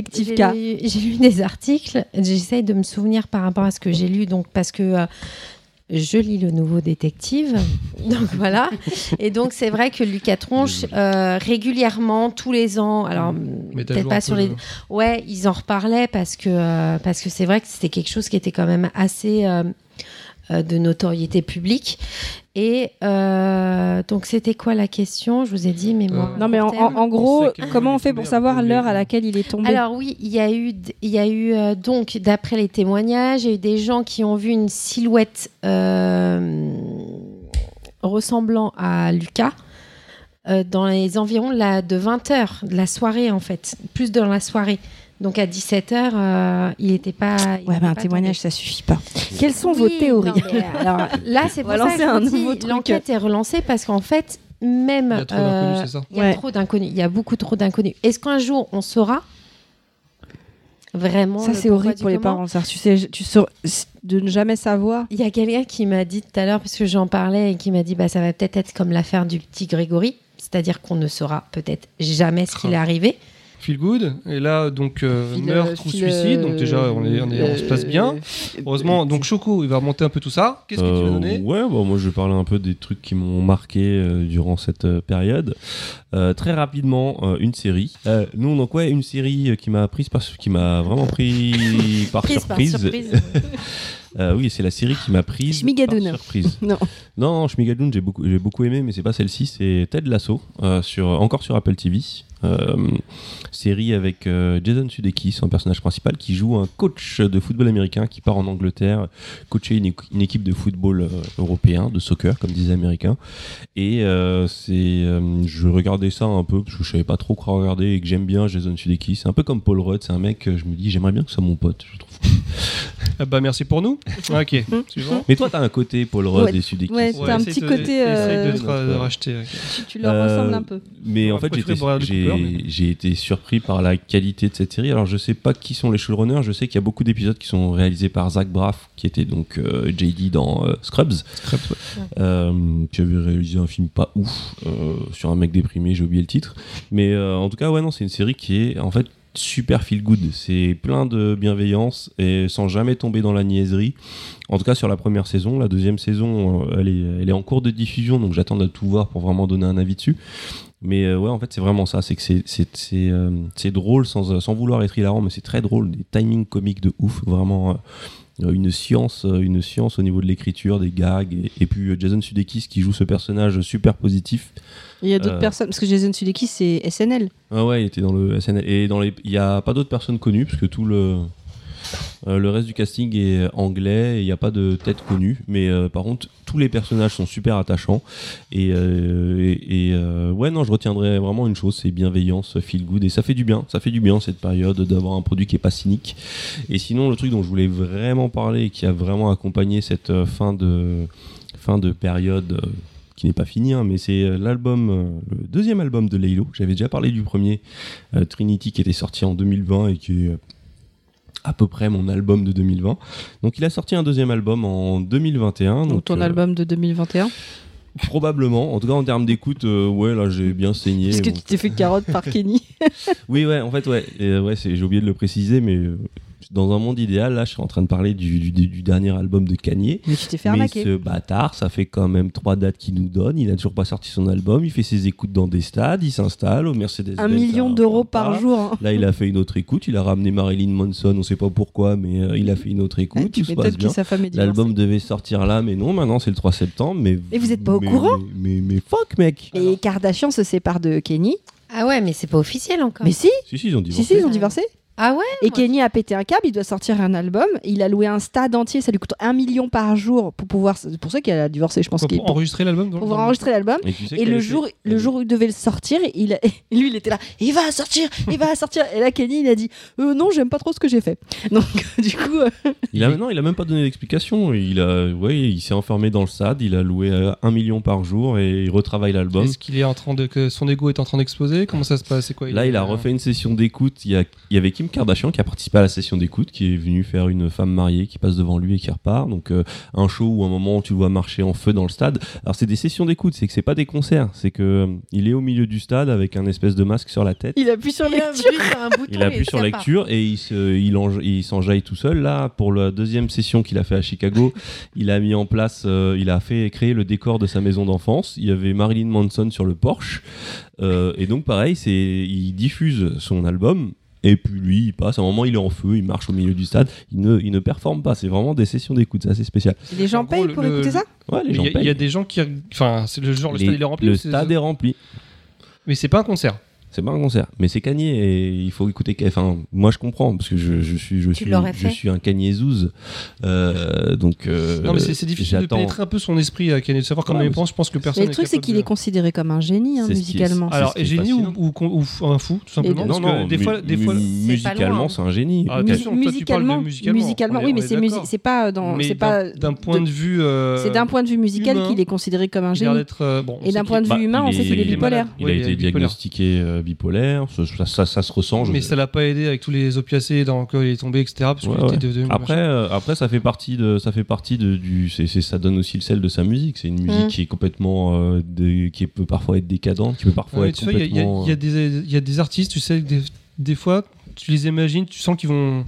lu- j'ai lu des articles. J'essaye de me souvenir par rapport à ce que j'ai lu, donc parce que euh, je lis le nouveau détective. Donc voilà. Et donc c'est vrai que Lucas Tronche, euh, régulièrement, tous les ans, alors Mais t'as peut-être pas sur peu les, le- Ouais, ils en reparlaient parce que euh, parce que c'est vrai que c'était quelque chose qui était quand même assez euh, de notoriété publique. Et euh, donc c'était quoi la question? Je vous ai dit, mais moi. Euh, Non, mais en, en- en gros, comment on fait pour savoir l'heure à laquelle il est tombé? Alors oui, il y a eu, il y a eu euh, donc d'après les témoignages, il y a eu des gens qui ont vu une silhouette euh, ressemblant à Lucas euh, dans les environs de, la, de 20 heures de la soirée en fait, plus dans la soirée. Donc à 17 h il n'était pas. il Ouais, mais un pas témoignage, ça suffit pas. Quelles sont vos théories non, mais, euh, alors là, c'est pour ça que l'enquête est relancée parce qu'en fait, même Il y a trop d'inconnus, euh, c'est ça il y a Ouais. trop d'inconnus. Il y a beaucoup trop d'inconnus. Est-ce qu'un jour on saura vraiment Ça, c'est horrible pour les parents. ça. Tu sais, tu de ne jamais savoir. Il y a quelqu'un qui m'a dit tout à l'heure, parce que j'en parlais, et qui m'a dit bah, ça va peut-être être comme l'affaire du petit Grégory, c'est-à-dire qu'on ne saura peut-être jamais ce qu'il est arrivé. Feel good. Et là, donc, euh, meurtre ou suicide. Donc, déjà, on, est, on, est- on se passe bien. euh, Heureusement, donc Choco, il va remonter un peu tout ça. Qu'est-ce que tu vas Euh, donner Ouais, bon, moi je vais parler un peu des trucs qui m'ont marqué euh, durant cette euh, période. Euh, très rapidement, euh, une série. Euh, non, donc ouais, une série euh, qui m'a prise par, qui m'a vraiment pris par Prise par surprise. Euh, oui, c'est la série qui m'a prise Schmigadoon. par surprise. Non. Non, non, Schmigadoon, j'ai beaucoup, j'ai beaucoup aimé, mais c'est pas celle-ci, c'est Ted Lasso, euh, sur, encore sur Apple TV. Euh, série avec euh, Jason Sudeikis en personnage principal qui joue un coach de football américain qui part en Angleterre coacher une, équ- une équipe de football euh, européen, de soccer comme disent les Américains. Et euh, c'est, euh, je regardais ça un peu parce que je savais pas trop quoi regarder et que j'aime bien Jason Sudeikis. C'est un peu comme Paul Rudd, c'est un mec je me dis j'aimerais bien que ce soit mon pote. Je trouve. Ah bah, merci pour nous. ok, suivant. Mais toi t'as un côté Paul Rudd Ouais. et Sudeikis. Ouais, T'as un petit côté, euh, de, te ra- de racheter. Tu, tu leur Euh, ressembles un peu. Mais en fait, j'étais- j'ai mais- j'ai été surpris par la qualité de cette série. Alors, je sais pas qui sont les showrunners. Je sais qu'il y a beaucoup d'épisodes qui sont réalisés par Zach Braff, qui était donc euh, JD dans euh, Scrubs, euh, qui avait réalisé un film pas ouf euh, sur un mec déprimé. J'ai oublié le titre. Mais euh, en tout cas, ouais, non, c'est une série qui est en fait super feel good. C'est plein de bienveillance et sans jamais tomber dans la niaiserie. En tout cas, sur la première saison, la deuxième saison, euh, elle est, en cours de diffusion, donc j'attends de tout voir pour vraiment donner un avis dessus. Mais euh, ouais, en fait, c'est vraiment ça. C'est que euh, c'est drôle sans, sans vouloir être hilarant, mais c'est très drôle. Des timings comiques de ouf. Vraiment une science, euh, une science au niveau de l'écriture, des gags. Et, et puis euh, Jason Sudeikis qui joue ce personnage super positif. Il y a d'autres euh, personnes, parce que Jason Sudeikis, c'est SNL. Ah ouais, il était dans le SNL. Et dans les, il n'y a pas d'autres personnes connues, parce que tout le, euh, le reste du casting est anglais il n'y a pas de tête connue. Mais euh, par contre, tous les personnages sont super attachants. Et, euh, ouais, non, je retiendrai vraiment une chose c'est bienveillance, feel good. Et ça fait du bien. Ça fait du bien cette période d'avoir un produit qui est pas cynique. Et sinon, le truc dont je voulais vraiment parler et qui a vraiment accompagné cette fin de, fin de période. qui n'est pas fini, hein, mais c'est l'album, le deuxième album de Laylo. J'avais déjà parlé du premier, Trinity, qui était sorti en 2020 et qui est à peu près mon album de 2020. Donc il a sorti un deuxième album en 2021. Donc, ton euh, album de 2021. Probablement. En tout cas, en termes d'écoute, euh, ouais, là, j'ai bien saigné. Parce que Bon. tu t'es fait carotte par Kenny. Oui, ouais, en fait, ouais. Et, euh, ouais j'ai oublié de le préciser, mais euh, dans un monde idéal, là, je suis en train de parler du, du- du dernier album de Kanye. Mais tu t'es fait Mais ce bâtard, ça fait quand même trois dates qu'il nous donne. Il n'a toujours pas sorti son album. Il fait ses écoutes dans des stades. Il s'installe au Mercedes. Un million d'euros par jour. hein. Là, il a fait une autre écoute. Il a ramené Marilyn Manson. On sait pas pourquoi, mais euh, il a fait une autre écoute. Ah, tu Tout passe bien. est divorcée. L'album devait sortir là, mais non. Maintenant, c'est le 3 septembre. Mais Et vous êtes pas au mais- courant mais, mais, mais fuck, mec. Les Kardashians se séparent de Kenny. Ah ouais, mais c'est pas officiel encore. Mais si, Si, si, ils ont si, divorcé. si, ils ont divorcé. Ah ouais Et Kenny a pété un câble, il doit sortir un album. Il a loué un stade entier, ça lui coûte un million par jour pour pouvoir. C'est pour ça qu'il a divorcé, je pense. Pour, qu'il pour enregistrer l'album pour pouvoir enregistrer l'album. Et, tu sais Et quel le jour, le jour où il devait le sortir, il lui, il était là. Il va sortir, il va sortir. Et là, Kenny, il a dit euh, Non, j'aime pas trop ce que j'ai fait. Donc, du coup, euh, Il a, non, il a même pas donné d'explication. Il a, ouais, il s'est enfermé dans le SAD. Il a loué euh, un million par jour et il retravaille l'album. Est-ce qu'il est en train de que son ego est en train d'exploser? Comment ça se passe? C'est quoi Là, il a refait une session d'écoute. Il y, a- il y avait Kim Kardashian qui a participé à la session d'écoute, qui est venue faire une femme mariée qui passe devant lui et qui repart. Donc, euh, un show où à un moment tu le vois marcher en feu dans le stade. Alors, c'est des sessions d'écoute, c'est que c'est pas des concerts. C'est que euh, il est au milieu du stade avec un espèce de masque sur la tête. il appuie sur Il a lecture. un bouton Il appuie sur lecture et il se- il enja- il s'enjaille tout seul. Là, pour la deuxième session qu'il a fait à Chicago, il a mis en place, euh, il a fait créer le décor de sa maison d'enfance. Il y avait Marilyn Manson sur le Porsche. Euh, et donc, pareil, c'est, il diffuse son album. Et puis lui, il passe. À un moment, il est en feu, il marche au milieu du stade. Il ne, il ne performe pas. C'est vraiment des sessions d'écoute. C'est assez spécial. Les gens gros, payent pour le- écouter ça? Ouais, les Il gens y, a- il y a des gens qui. Enfin, c'est le genre, le Les- stade il est rempli. le ou c'est- stade est rempli. Mais c'est pas un concert. C'est pas un concert, mais c'est Kanye et il faut écouter. Enfin, moi je comprends parce que je, je suis, je Tu suis, je suis un Kanye Zouz. Euh, donc. euh, Non, mais c'est c'est difficile de j'attends. pénétrer un peu son esprit à Kanye, de savoir comment Ouais, il pense. Je pense que personne Mais le truc, c'est qu'il de- est considéré comme un génie hein, est- musicalement. Alors, est génie ou, un fou, tout simplement. non, non, des mu- fois, des fois musicalement, loin. c'est un génie. Ah, musicalement, musicalement, oui, mais est c'est musi- d'accord. c'est pas dans, Mais c'est d'un- pas d'un point de vue. euh, c'est d'un point de vue musical qu'il est considéré comme un génie. euh, Et d'un point de vue bah, humain, on sait qu'il est bipolaire. Il Oui, a il est été diagnostiqué euh, bipolaire. Ça, ça, ça- ça se ressent. je- Mais ça l'a pas aidé avec tous les opiacés dans lesquels il est tombé, etc. Parce Ouais, qu'il était ouais. devenu Après, euh, après, ça fait partie de, ça fait partie de, du, c'est, c'est- ça donne aussi le sel de sa musique. C'est une musique Mm. qui est complètement, euh, qui peut parfois être décadente, qui peut parfois Ouais, être tu il y y, complètement. il y a des- il y a des artistes, tu sais, des- des fois, tu les imagines, tu sens qu'ils vont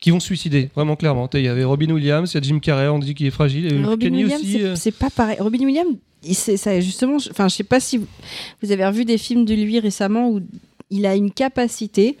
qu'ils vont se suicider, vraiment clairement. Il y avait Robin Williams, il y a Jim Carrey, on dit qu'il est fragile. et Robin Kenny Williams, aussi. c'est- euh, c'est pas pareil. Robin Williams, ça justement. je- Enfin, je sais pas si vous, vous avez revu des films de lui récemment où il a une capacité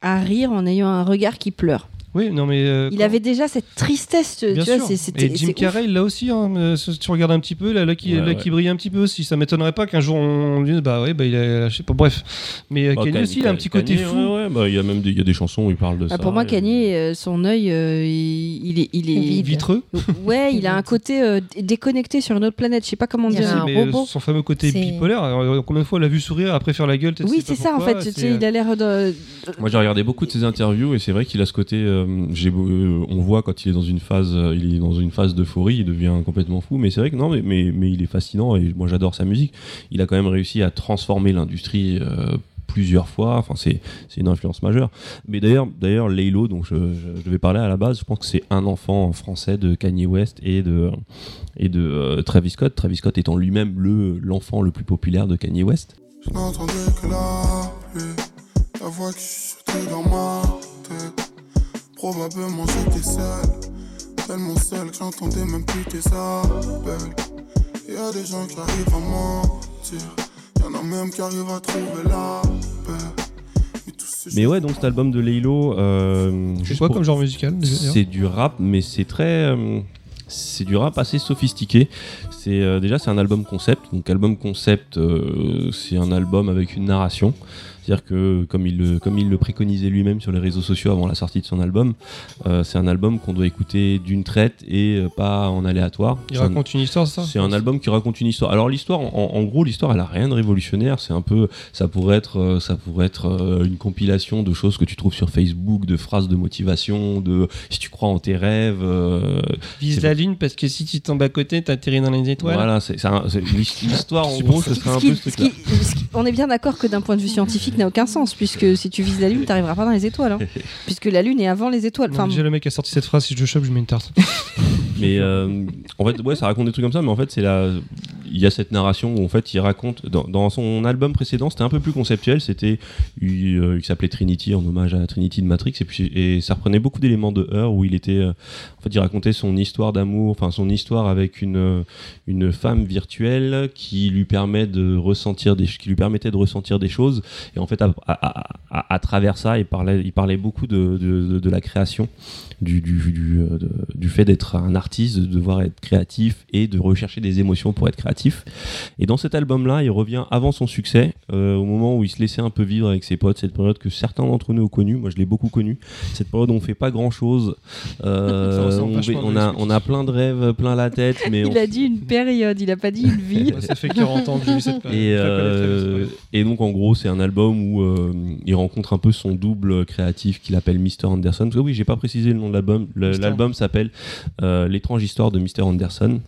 à rire en ayant un regard qui pleure. Oui, non mais. euh, Il quand- avait déjà cette tristesse, tu Bien vois. sûr. c'est- Et Jim Carrey, l'a aussi. Hein, euh, si tu regardes un petit peu, là, là, qui, Ouais, là, ouais. qui brille un petit peu aussi. Ça m'étonnerait pas qu'un jour on dise, bah ouais, bah il a, je sais pas, bref. Mais euh, Bah, Kenny Kanye- aussi, il a un petit côté Kanye, fou. ouais, ouais, bah, il y a même des, il y a des chansons où il parle de Ah, ça. pour moi, et- Kanye, euh, son œil, euh, il, est, il est Vide. Vitreux. Ouais, il a un côté euh, déconnecté sur une autre planète. Je sais pas comment Il y a dire. un mais euh, robot. son fameux côté bipolaire. Alors, combien de fois on l'a vu sourire après faire la gueule Oui, c'est ça en fait. Il a l'air de. Moi, j'ai regardé beaucoup de ses interviews et c'est vrai qu'il a ce côté. Euh, euh, on voit quand il est dans une phase, euh, il est dans une phase d'euphorie, il devient complètement fou. Mais c'est vrai que non, mais, mais, il est fascinant et moi j'adore sa musique. Il a quand même réussi à transformer l'industrie. plusieurs fois, enfin c'est une influence majeure. Mais d'ailleurs d'ailleurs dont je, je, je devais parler à la base, je pense que c'est un enfant français de Kanye West et de et de Travis Scott. Travis Scott étant lui-même le l'enfant le plus populaire de Kanye West. Je que la voix qui dans ma tête. Probablement j'étais seul, tellement seul que j'entendais même plus tes appels. Y a des gens qui arrivent à mentir, y en a même qui arrivent à trouver la paix. Mais, ouais, donc cet album de Laylo, euh, C'est quoi pour- comme genre musical C'est du rap, mais c'est très. euh, c'est du rap assez sophistiqué. C'est euh, déjà c'est un album concept. Donc album concept, euh, c'est un album avec une narration. C'est-à-dire que comme il, le, comme il le préconisait lui-même sur les réseaux sociaux avant la sortie de son album, euh, c'est un album qu'on doit écouter d'une traite et euh, pas en aléatoire. Il un- raconte une histoire, ça? C'est un album qui raconte une histoire. Alors l'histoire, en, en gros, l'histoire, elle a rien de révolutionnaire. C'est un peu, ça pourrait être, euh, ça pourrait être euh, une compilation de choses que tu trouves sur Facebook, de phrases de motivation, de si tu crois en tes rêves. euh, Vise la lune parce que si tu tombes à côté, t'atterris dans les étoiles. voilà, c'est l'histoire en gros, ce serait un qui- peu ce truc-là. on est bien d'accord que d'un point de vue scientifique, n'a aucun sens, puisque si tu vises la Lune, t'arriveras pas dans les étoiles. hein. puisque la Lune est avant les étoiles. Enfin, déjà le mec a sorti cette phrase, si je le chope, je mets une tarte. Mais euh, en fait, ouais, ça raconte des trucs comme ça, mais en fait, c'est la. Il y a cette narration où en fait, il raconte dans, dans son album précédent, c'était un peu plus conceptuel. C'était, il, euh, il s'appelait Trinity en hommage à Trinity de Matrix, et puis et ça reprenait beaucoup d'éléments de Heur où il était, euh, en fait, il racontait son histoire d'amour, enfin son histoire avec une une femme virtuelle qui lui permet de ressentir des, qui lui permettait de ressentir des choses. Et en fait, à, à- à- à travers ça, il parlait, il parlait beaucoup de, de, de- de la création du, du, du, euh, de- du fait d'être un artiste, de devoir être créatif et de rechercher des émotions pour être créatif. Et dans cet album-là, il revient avant son succès, euh, au moment où il se laissait un peu vivre avec ses potes, cette période que certains d'entre nous ont connue, moi je l'ai beaucoup connue, cette période où on fait pas grand-chose, euh, on, a, on plein de rêves, plein la tête, mais on il a dit une période, il a pas dit une vie. ça fait 40 ans que j'ai cette période. et, euh, et donc en gros c'est un album où euh, il rencontre un peu son double créatif qu'il appelle Mr Anderson. Parce que oui j'ai pas précisé le nom de l'album. L'album s'appelle euh, L'étrange histoire de Mr Anderson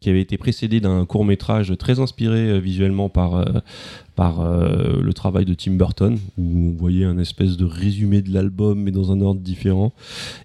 qui avait été précédé d'un court métrage très inspiré euh, visuellement par, par euh, le travail de Tim Burton, où on voyait un espèce de résumé de l'album, mais dans un ordre différent.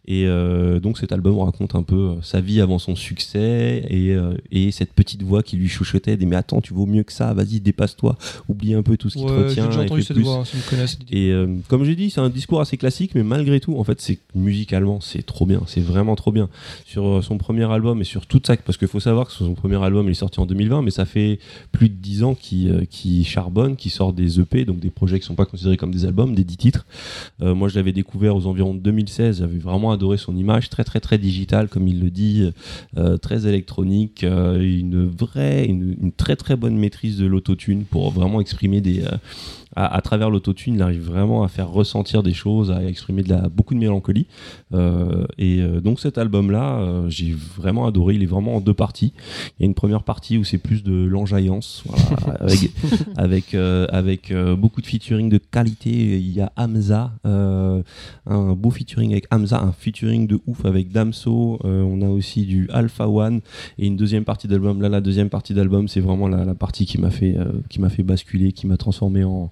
Et euh, donc cet album raconte un peu euh, sa vie avant son succès et, euh, et cette petite voix qui lui chuchotait des mais attends tu vaux mieux que ça, vas-y dépasse-toi, oublie un peu tout ce qui te Ouais, j'ai retient. et entendu cette plus. voix, hein, vous connaissez. Et comme j'ai dit, c'est un discours assez classique, mais malgré tout, en fait, c'est musicalement, c'est trop bien, c'est vraiment trop bien. Sur son premier album et sur toute ça, parce qu'il faut savoir que son premier album il est sorti en 2020, mais ça fait plus de 10 ans qu'il euh, qu'il qu'il sort des EP, donc des projets qui sont pas considérés comme des albums, des 10 titres. Euh, moi, je l'avais découvert aux environs de 2016, j'avais vraiment adoré son image, très très très digitale, comme il le dit, euh, très électronique, euh, une vraie, une, une très très bonne maîtrise de l'autotune pour vraiment exprimer des à, à travers l'autotune, il arrive vraiment à faire ressentir des choses, à exprimer de la, beaucoup de mélancolie. Euh, et euh, donc cet album-là, euh, j'ai vraiment adoré. Il est vraiment en deux parties. Il y a une première partie où c'est plus de l'enjaillance, voilà, avec, avec, euh, avec beaucoup de featuring de qualité. Il y a Hamza, un beau featuring avec Hamza, un featuring de ouf avec Damso. On a aussi du Alpha One et une deuxième partie d'album. Là, la deuxième partie d'album, c'est vraiment la, la partie qui m'a fait, qui m'a fait basculer, qui m'a transformé en,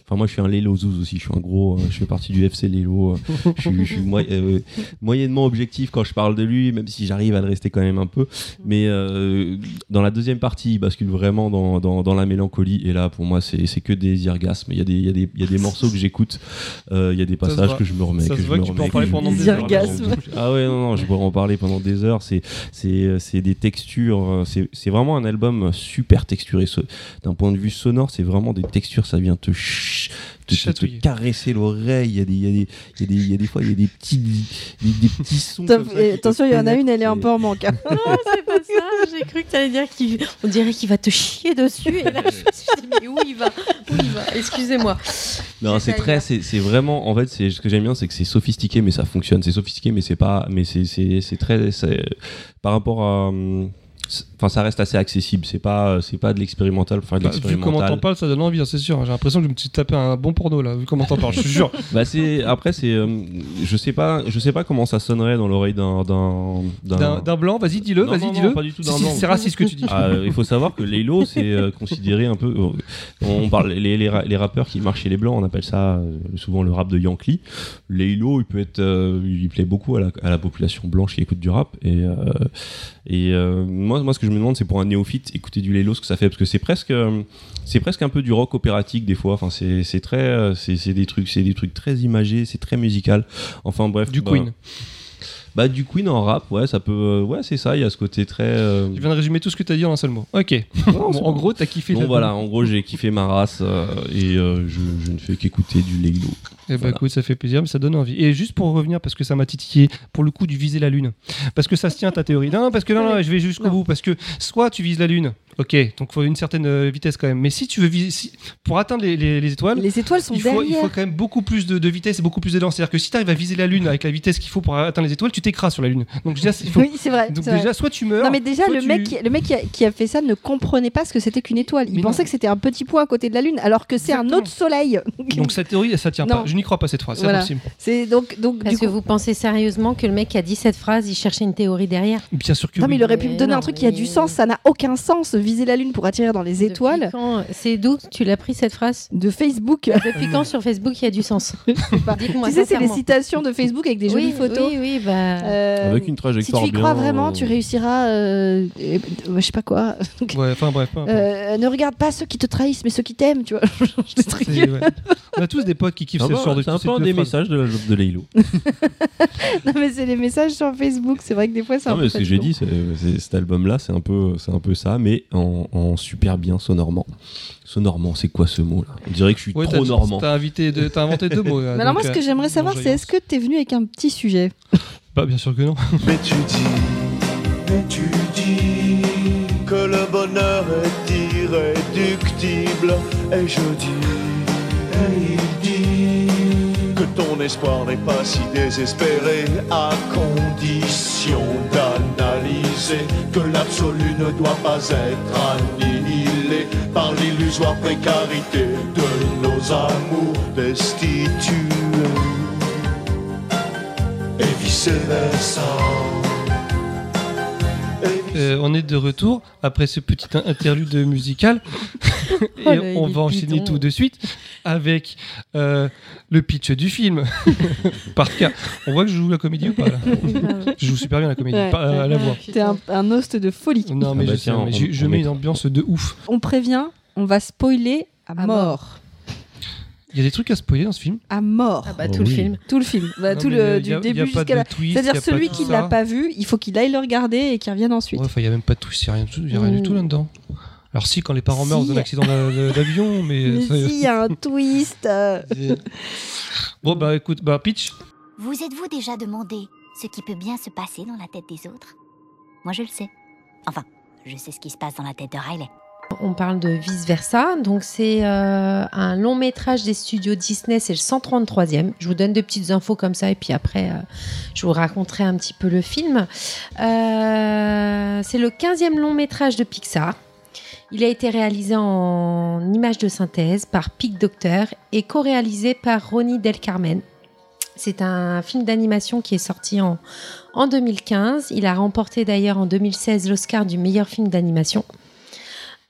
Enfin, moi, je suis un Lelo Zouz aussi. Je suis un gros. euh, je fais partie du FC Lelo. euh, je, suis- je suis moy- euh, moyennement objectif quand je parle de lui, même si j'arrive à le rester quand même un peu. Mais euh, dans la deuxième partie, il bascule vraiment dans, dans, dans la mélancolie. Et là, pour moi, c'est c'est que des orgasmes. Il y a des, il y a des, il y a des morceaux que j'écoute. euh, Il y a des passages que je me remets. Ça que se je voit me que tu peux en parler pendant des orgasmes. Ah ouais, non, non, je pourrais en parler pendant des heures. C'est c'est c'est des textures. C'est c'est vraiment un album super texturé. D'un point de vue sonore, c'est vraiment des textures. Ça vient te ch- te, te- te Chatouiller. caresser l'oreille. Il y a des il y a des il y a des il y a des fois il y a des petits des, des petits sons. Comme ça Attention, il y en a une, elle est un peu en manque. hein. Non, c'est pas ça. J'ai cru que tu allais dire qu'on dirait qu'il va te chier dessus. Et là, je me suis dit, mais où il va? Où il va? Excusez-moi. Non, c'est très, c'est c'est vraiment, en fait, c'est ce que j'aime bien, c'est que c'est sophistiqué, mais ça fonctionne. C'est sophistiqué, mais c'est pas, mais c'est c'est c'est très, par rapport à, hum, enfin, ça reste assez accessible. C'est pas, c'est pas de l'expérimental faire de Bah, vu comment t'en parles, ça donne envie, hein, c'est sûr. J'ai l'impression que je me suis tapé un bon porno là, vu comment t'en parles, je suis sûr. Bah c'est, après, c'est, euh, je sais pas, je sais pas comment ça sonnerait dans l'oreille d'un, d'un, blanc, vas-y, dis-le, vas-y, dis-le. pas du tout Si, d'un si, blanc. C'est raciste ce que tu dis. Ah, euh, il faut savoir que Laylo, c'est euh, considéré un peu. euh, on parle les, les, ra- les rappeurs qui marchent chez les blancs, on appelle ça euh, souvent le rap de Yankee. Laylo, il peut être, euh, il plaît beaucoup à la, à la population blanche qui écoute du rap. Et, euh, et euh, moi, moi, ce que je me demande, c'est pour un néophyte écouter du Laylo, ce que ça fait, parce que c'est presque, euh, c'est presque un peu du rock opératique des fois. Enfin, c'est très, euh, c'est des trucs, c'est des trucs très imagés, c'est très musical. Enfin bref. Du bah, Queen. Bah du Queen en rap, ouais, ça peut, euh, ouais, c'est ça. Il y a ce côté très. euh, Je viens de résumer tout ce que t'as dit en un seul mot. Ok. Bon, en gros, t'as kiffé Bon voilà, en gros j'ai kiffé ma race euh, et euh, je, je ne fais qu'écouter du Laylo. Eh ben Voilà. écoute, ça fait plaisir, mais ça donne envie. Et juste pour revenir, parce que ça m'a titillé, pour le coup du viser la lune. Parce que ça se tient ta théorie. Non, non, parce que non, non, je vais jusqu'au bout. Parce que soit tu vises la lune, ok, donc faut une certaine euh, vitesse quand même. Mais si tu veux viser, si- pour atteindre les, les- les étoiles, Les étoiles sont il faut, il faut quand même beaucoup plus de, de vitesse et beaucoup plus d'élan. C'est-à-dire que si tu arrives à viser la lune avec la vitesse qu'il faut pour atteindre les étoiles, tu t'écrases sur la lune. Donc déjà, il faut. Oui, c'est vrai. Donc vrai. déjà, soit tu meurs. Non mais déjà le tu- mec, qui- le mec qui a, qui a fait ça ne comprenait pas ce que c'était qu'une étoile. Il Mais pensait non. que c'était un petit point à côté de la lune, alors que c'est un autre soleil. Donc cette théorie, ça tient Non. pas. Je n'y crois pas cette phrase. C'est Voilà. impossible. c'est donc donc Parce du que vous pensez sérieusement que le mec qui a dit cette phrase, il cherchait une théorie derrière Bien sûr que Non oui. mais il aurait pu Mais me donner un truc qui a du sens. Ça n'a aucun sens. Viser la lune pour attirer dans les étoiles quand- C'est d'où tu l'as pris cette phrase de Facebook. Depuis quand sur Facebook il y a du sens. Dites-moi. tu sais, c'est les sincèrement. citations de Facebook avec des jolies oui, photos. Oui, oui, bah. Euh, Avec une si trajectoire tu y bien, crois vraiment, euh, tu réussiras. euh, euh, je sais pas quoi. Ouais, enfin bref. Euh, ne regarde pas ceux qui te trahissent, mais ceux qui t'aiment, tu vois. Des. On a tous des potes qui kiffent C'est de c'est un peu un de des messages de, la- de Laylo. Non mais c'est les messages sur Facebook. C'est vrai que des fois c'est un Non, peu mais ce que j'ai dit, c'est- c'est- cet album-là, c'est un peu, c'est un peu ça, mais en, en super bien sonorement. Sonorement, c'est quoi ce mot-là? On dirait que je suis Ouais, trop t'as- normand. T'as invité deux- t'as inventé deux mots. là, Mais alors moi, ce que euh, j'aimerais savoir, c'est est-ce que t'es venu avec un petit sujet? Bah, bien sûr que non. Mais tu dis, mais tu dis que le bonheur est irréductible. Et je dis, et il dit ton espoir n'est pas si désespéré, à condition d'analyser que l'absolu ne doit pas être annihilé par l'illusoire précarité de nos amours destitués et vice versa. Euh, on est de retour après ce petit in- interlude musical. Et Oh, on va enchaîner bidon. tout de suite avec euh, le pitch du film. Par cas. On voit que je joue la comédie ou pas là? Je joue super bien la comédie, Ouais, pas à la voix. T'es un, un host de folie. Non, mais Ah bah je, sais, tiens, mais on- je, je on mets met- une ambiance de ouf. On prévient, on va spoiler à, À mort. mort. Il y a des trucs à spoiler dans ce film. À mort. Ah bah Oh tout le oui. film. Tout le film. Bah, Non, tout le, du a début jusqu'à la. C'est-à-dire celui qui ça. l'a pas vu, il faut qu'il aille le regarder et qu'il revienne ensuite. Ouais, enfin, il n'y a même pas de twist, il n'y a rien, du tout- y a rien du tout là-dedans. Alors, si, quand les parents meurent Si. dans un accident d'a- de- d'avion, mais. Mais ça- si, il y a un twist. euh. Bon, bah écoute, bah pitch. Vous êtes-vous déjà demandé ce qui peut bien se passer dans la tête des autres? Moi, je le sais. Enfin, je sais ce qui se passe dans la tête de Riley. On parle de Vice Versa. Donc, c'est euh, un long métrage des studios Disney. C'est le 133e. Je vous donne deux petites infos comme ça. Et puis après, euh, je vous raconterai un petit peu le film. Euh, c'est le 15e long métrage de Pixar. Il a été réalisé en images de synthèse par Pic Docteur et co-réalisé par Ronnie Del Carmen. C'est un film d'animation qui est sorti en, en 2015. Il a remporté d'ailleurs en 2016 l'Oscar du meilleur film d'animation.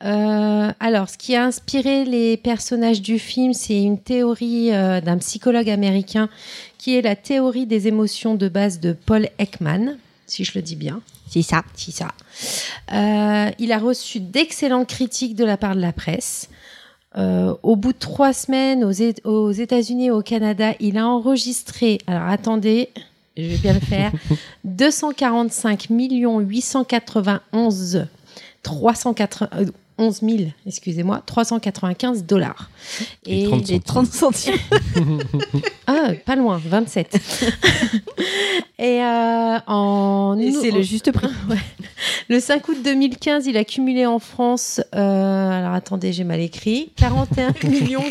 Euh, alors, ce qui a inspiré les personnages du film, c'est une théorie euh, d'un psychologue américain qui est la théorie des émotions de base de Paul Ekman, si je le dis bien. C'est ça. C'est ça. Euh, il a reçu d'excellentes critiques de la part de la presse. Au bout de trois semaines aux, aux États-Unis et au Canada, il a enregistré, alors attendez, je vais bien le faire, 245 891 391 000, excusez-moi, 395 dollars. Et 30 Les 30 centimes. Ah, pas loin, 27. et euh, en. Et c'est le juste prix. Ouais. Le 5 août 2015, il a cumulé en France. euh, alors attendez, j'ai mal écrit. 41 millions.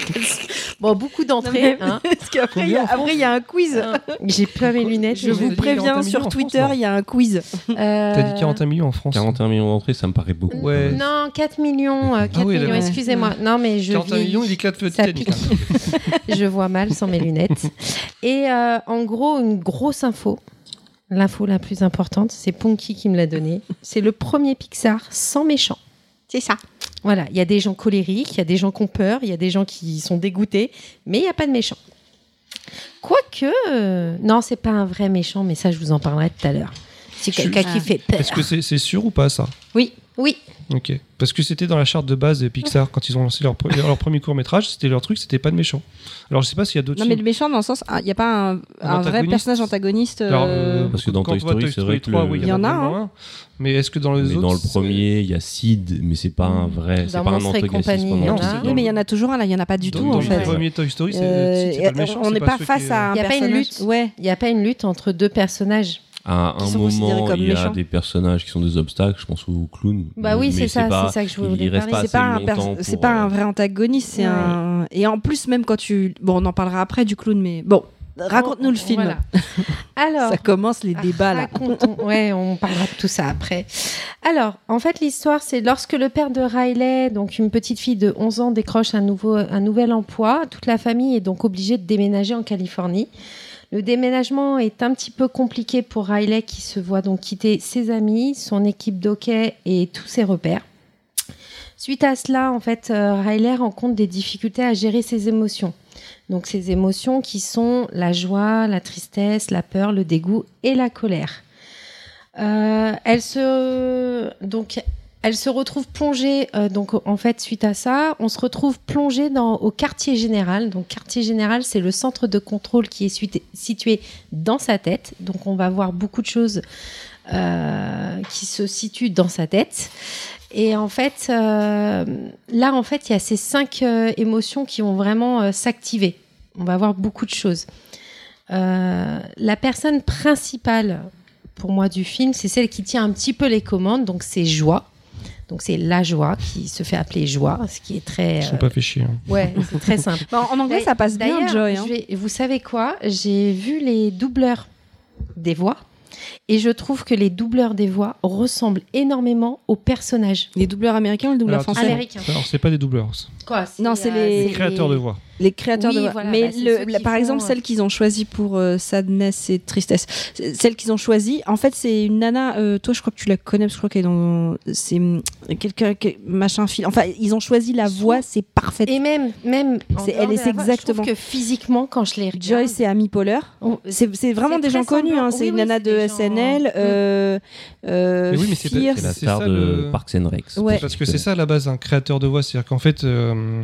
Bon, beaucoup d'entrées. hein. Parce qu'après, il y a- après, il y a un quiz. Hein, J'ai pas mes lunettes. Je vous dit 41 préviens, sur Twitter, France, il y a un quiz. T'as dit 41 millions en France. 41 millions d'entrées, ça me paraît beaucoup. Ouais. Non, 4 millions. Euh, 4 Ah oui, millions, excusez-moi. Non, mais je. 41 vieillis. millions, il éclate le Titanic. je vois mal sans mes lunettes. Et euh, en gros, une grosse info. L'info la plus importante, c'est Punky qui me l'a donnée. C'est le premier Pixar sans méchant. C'est ça. Voilà, il y a des gens colériques, il y a des gens qui ont peur, il y a des gens qui sont dégoûtés, mais il n'y a pas de méchant. Quoique, euh, non, c'est pas un vrai méchant, mais ça, je vous en parlerai tout à l'heure. C'est quelqu'un qui fait peur. Est-ce que c'est c'est sûr ou pas ça? Oui, oui. Ok. Parce que c'était dans la charte de base de Pixar quand ils ont lancé leur, pre- leur premier court métrage, c'était leur truc, c'était pas de méchant. Alors je sais pas s'il y a d'autres Non, mais le méchant, dans le sens, il n'y a pas un, un vrai personnage antagoniste. Alors, euh, euh, Parce que dans Toy Story, c'est vrai que le- oui, Il y en a, hein. un. Mais est-ce que dans les Mais autres dans le c'est- premier, il y a Sid, mais c'est pas un vrai. C'est Dans pas un antagoniste. y non, a. c'est Oui, dans mais il y le- en a toujours un là, il n'y en a pas du dans- tout dans en le fait. premier Toy Story, c'est Euh, c'est le on c'est n'est pas face à un Il y a pas une personnage. lutte. Ouais. Il n'y a pas une lutte entre deux personnages. À un moment, il y a méchants. des personnages qui sont des obstacles, je pense au clown. Bah oui, c'est ça, c'est ça que je voulais parler. pas C'est pas, un pour, pas euh, un vrai antagoniste, c'est Ouais. un. Et en plus, même quand tu. Bon, on en parlera après du clown, mais bon, raconte-nous le film. Voilà. Alors, Ça commence les débats là. Ouais, on parlera de tout ça après. Alors, en fait, l'histoire, c'est lorsque le père de Riley, donc une petite fille de 11 ans, décroche un, nouveau, un nouvel emploi, toute la famille est donc obligée de déménager en Californie. Le déménagement est un petit peu compliqué pour Riley qui se voit donc quitter ses amis, son équipe d'hockey et tous ses repères. Suite à cela, en fait, euh, Riley rencontre des difficultés à gérer ses émotions. Donc ces émotions qui sont la joie, la tristesse, la peur, le dégoût et la colère. Euh, elle se donc elle se retrouve plongée euh, donc en fait suite à ça, on se retrouve plongé dans au quartier général. Donc quartier général, c'est le centre de contrôle qui est situé dans sa tête. Donc on va voir beaucoup de choses euh, qui se situent dans sa tête. Et en fait, euh, là, en fait, il y a ces cinq émotions qui vont vraiment s'activer. On va voir beaucoup de choses. La personne principale, pour moi, du film, c'est celle qui tient un petit peu les commandes. Donc, c'est Joie. Donc, c'est la joie qui se fait appeler Joie, ce qui est très. Ils sont euh, pas fait chier. hein. Ouais, c'est très simple. Bon, en anglais, ça passe bien, Joy. hein. vais- vous savez quoi? J'ai vu les doubleurs des voix et je trouve que les doubleurs des voix ressemblent énormément aux personnages Les doubleurs américains ou les doubleurs Alors, français américains. Alors c'est pas des doubleurs, Quoi Non, c'est les- les créateurs de voix. Les créateurs Oui, de voix. voilà, mais bah, le- la- par font, exemple, euh, celle qu'ils ont choisie pour euh, Sadness et Tristesse, celle qu'ils ont choisie, en fait, c'est une nana. euh, toi, je crois que tu la connais parce que je crois qu'elle est dans. C'est quelqu'un. qui- Machin fil. Enfin, ils ont choisi la voix, c'est parfait. Et même, même C'est- elle est la voix, je exactement- trouve que physiquement, quand je les regarde, Joy, c'est Amy Poehler. C'est vraiment des gens connus. C'est une oui, nana de SNL. Mm. euh, euh, Mais oui, mais c'est pas- Fierce. C'est la star ça, de le- Parks and Recs. Ouais. Parce que c'est ça à la base un créateur de voix, c'est-à-dire qu'en fait, euh,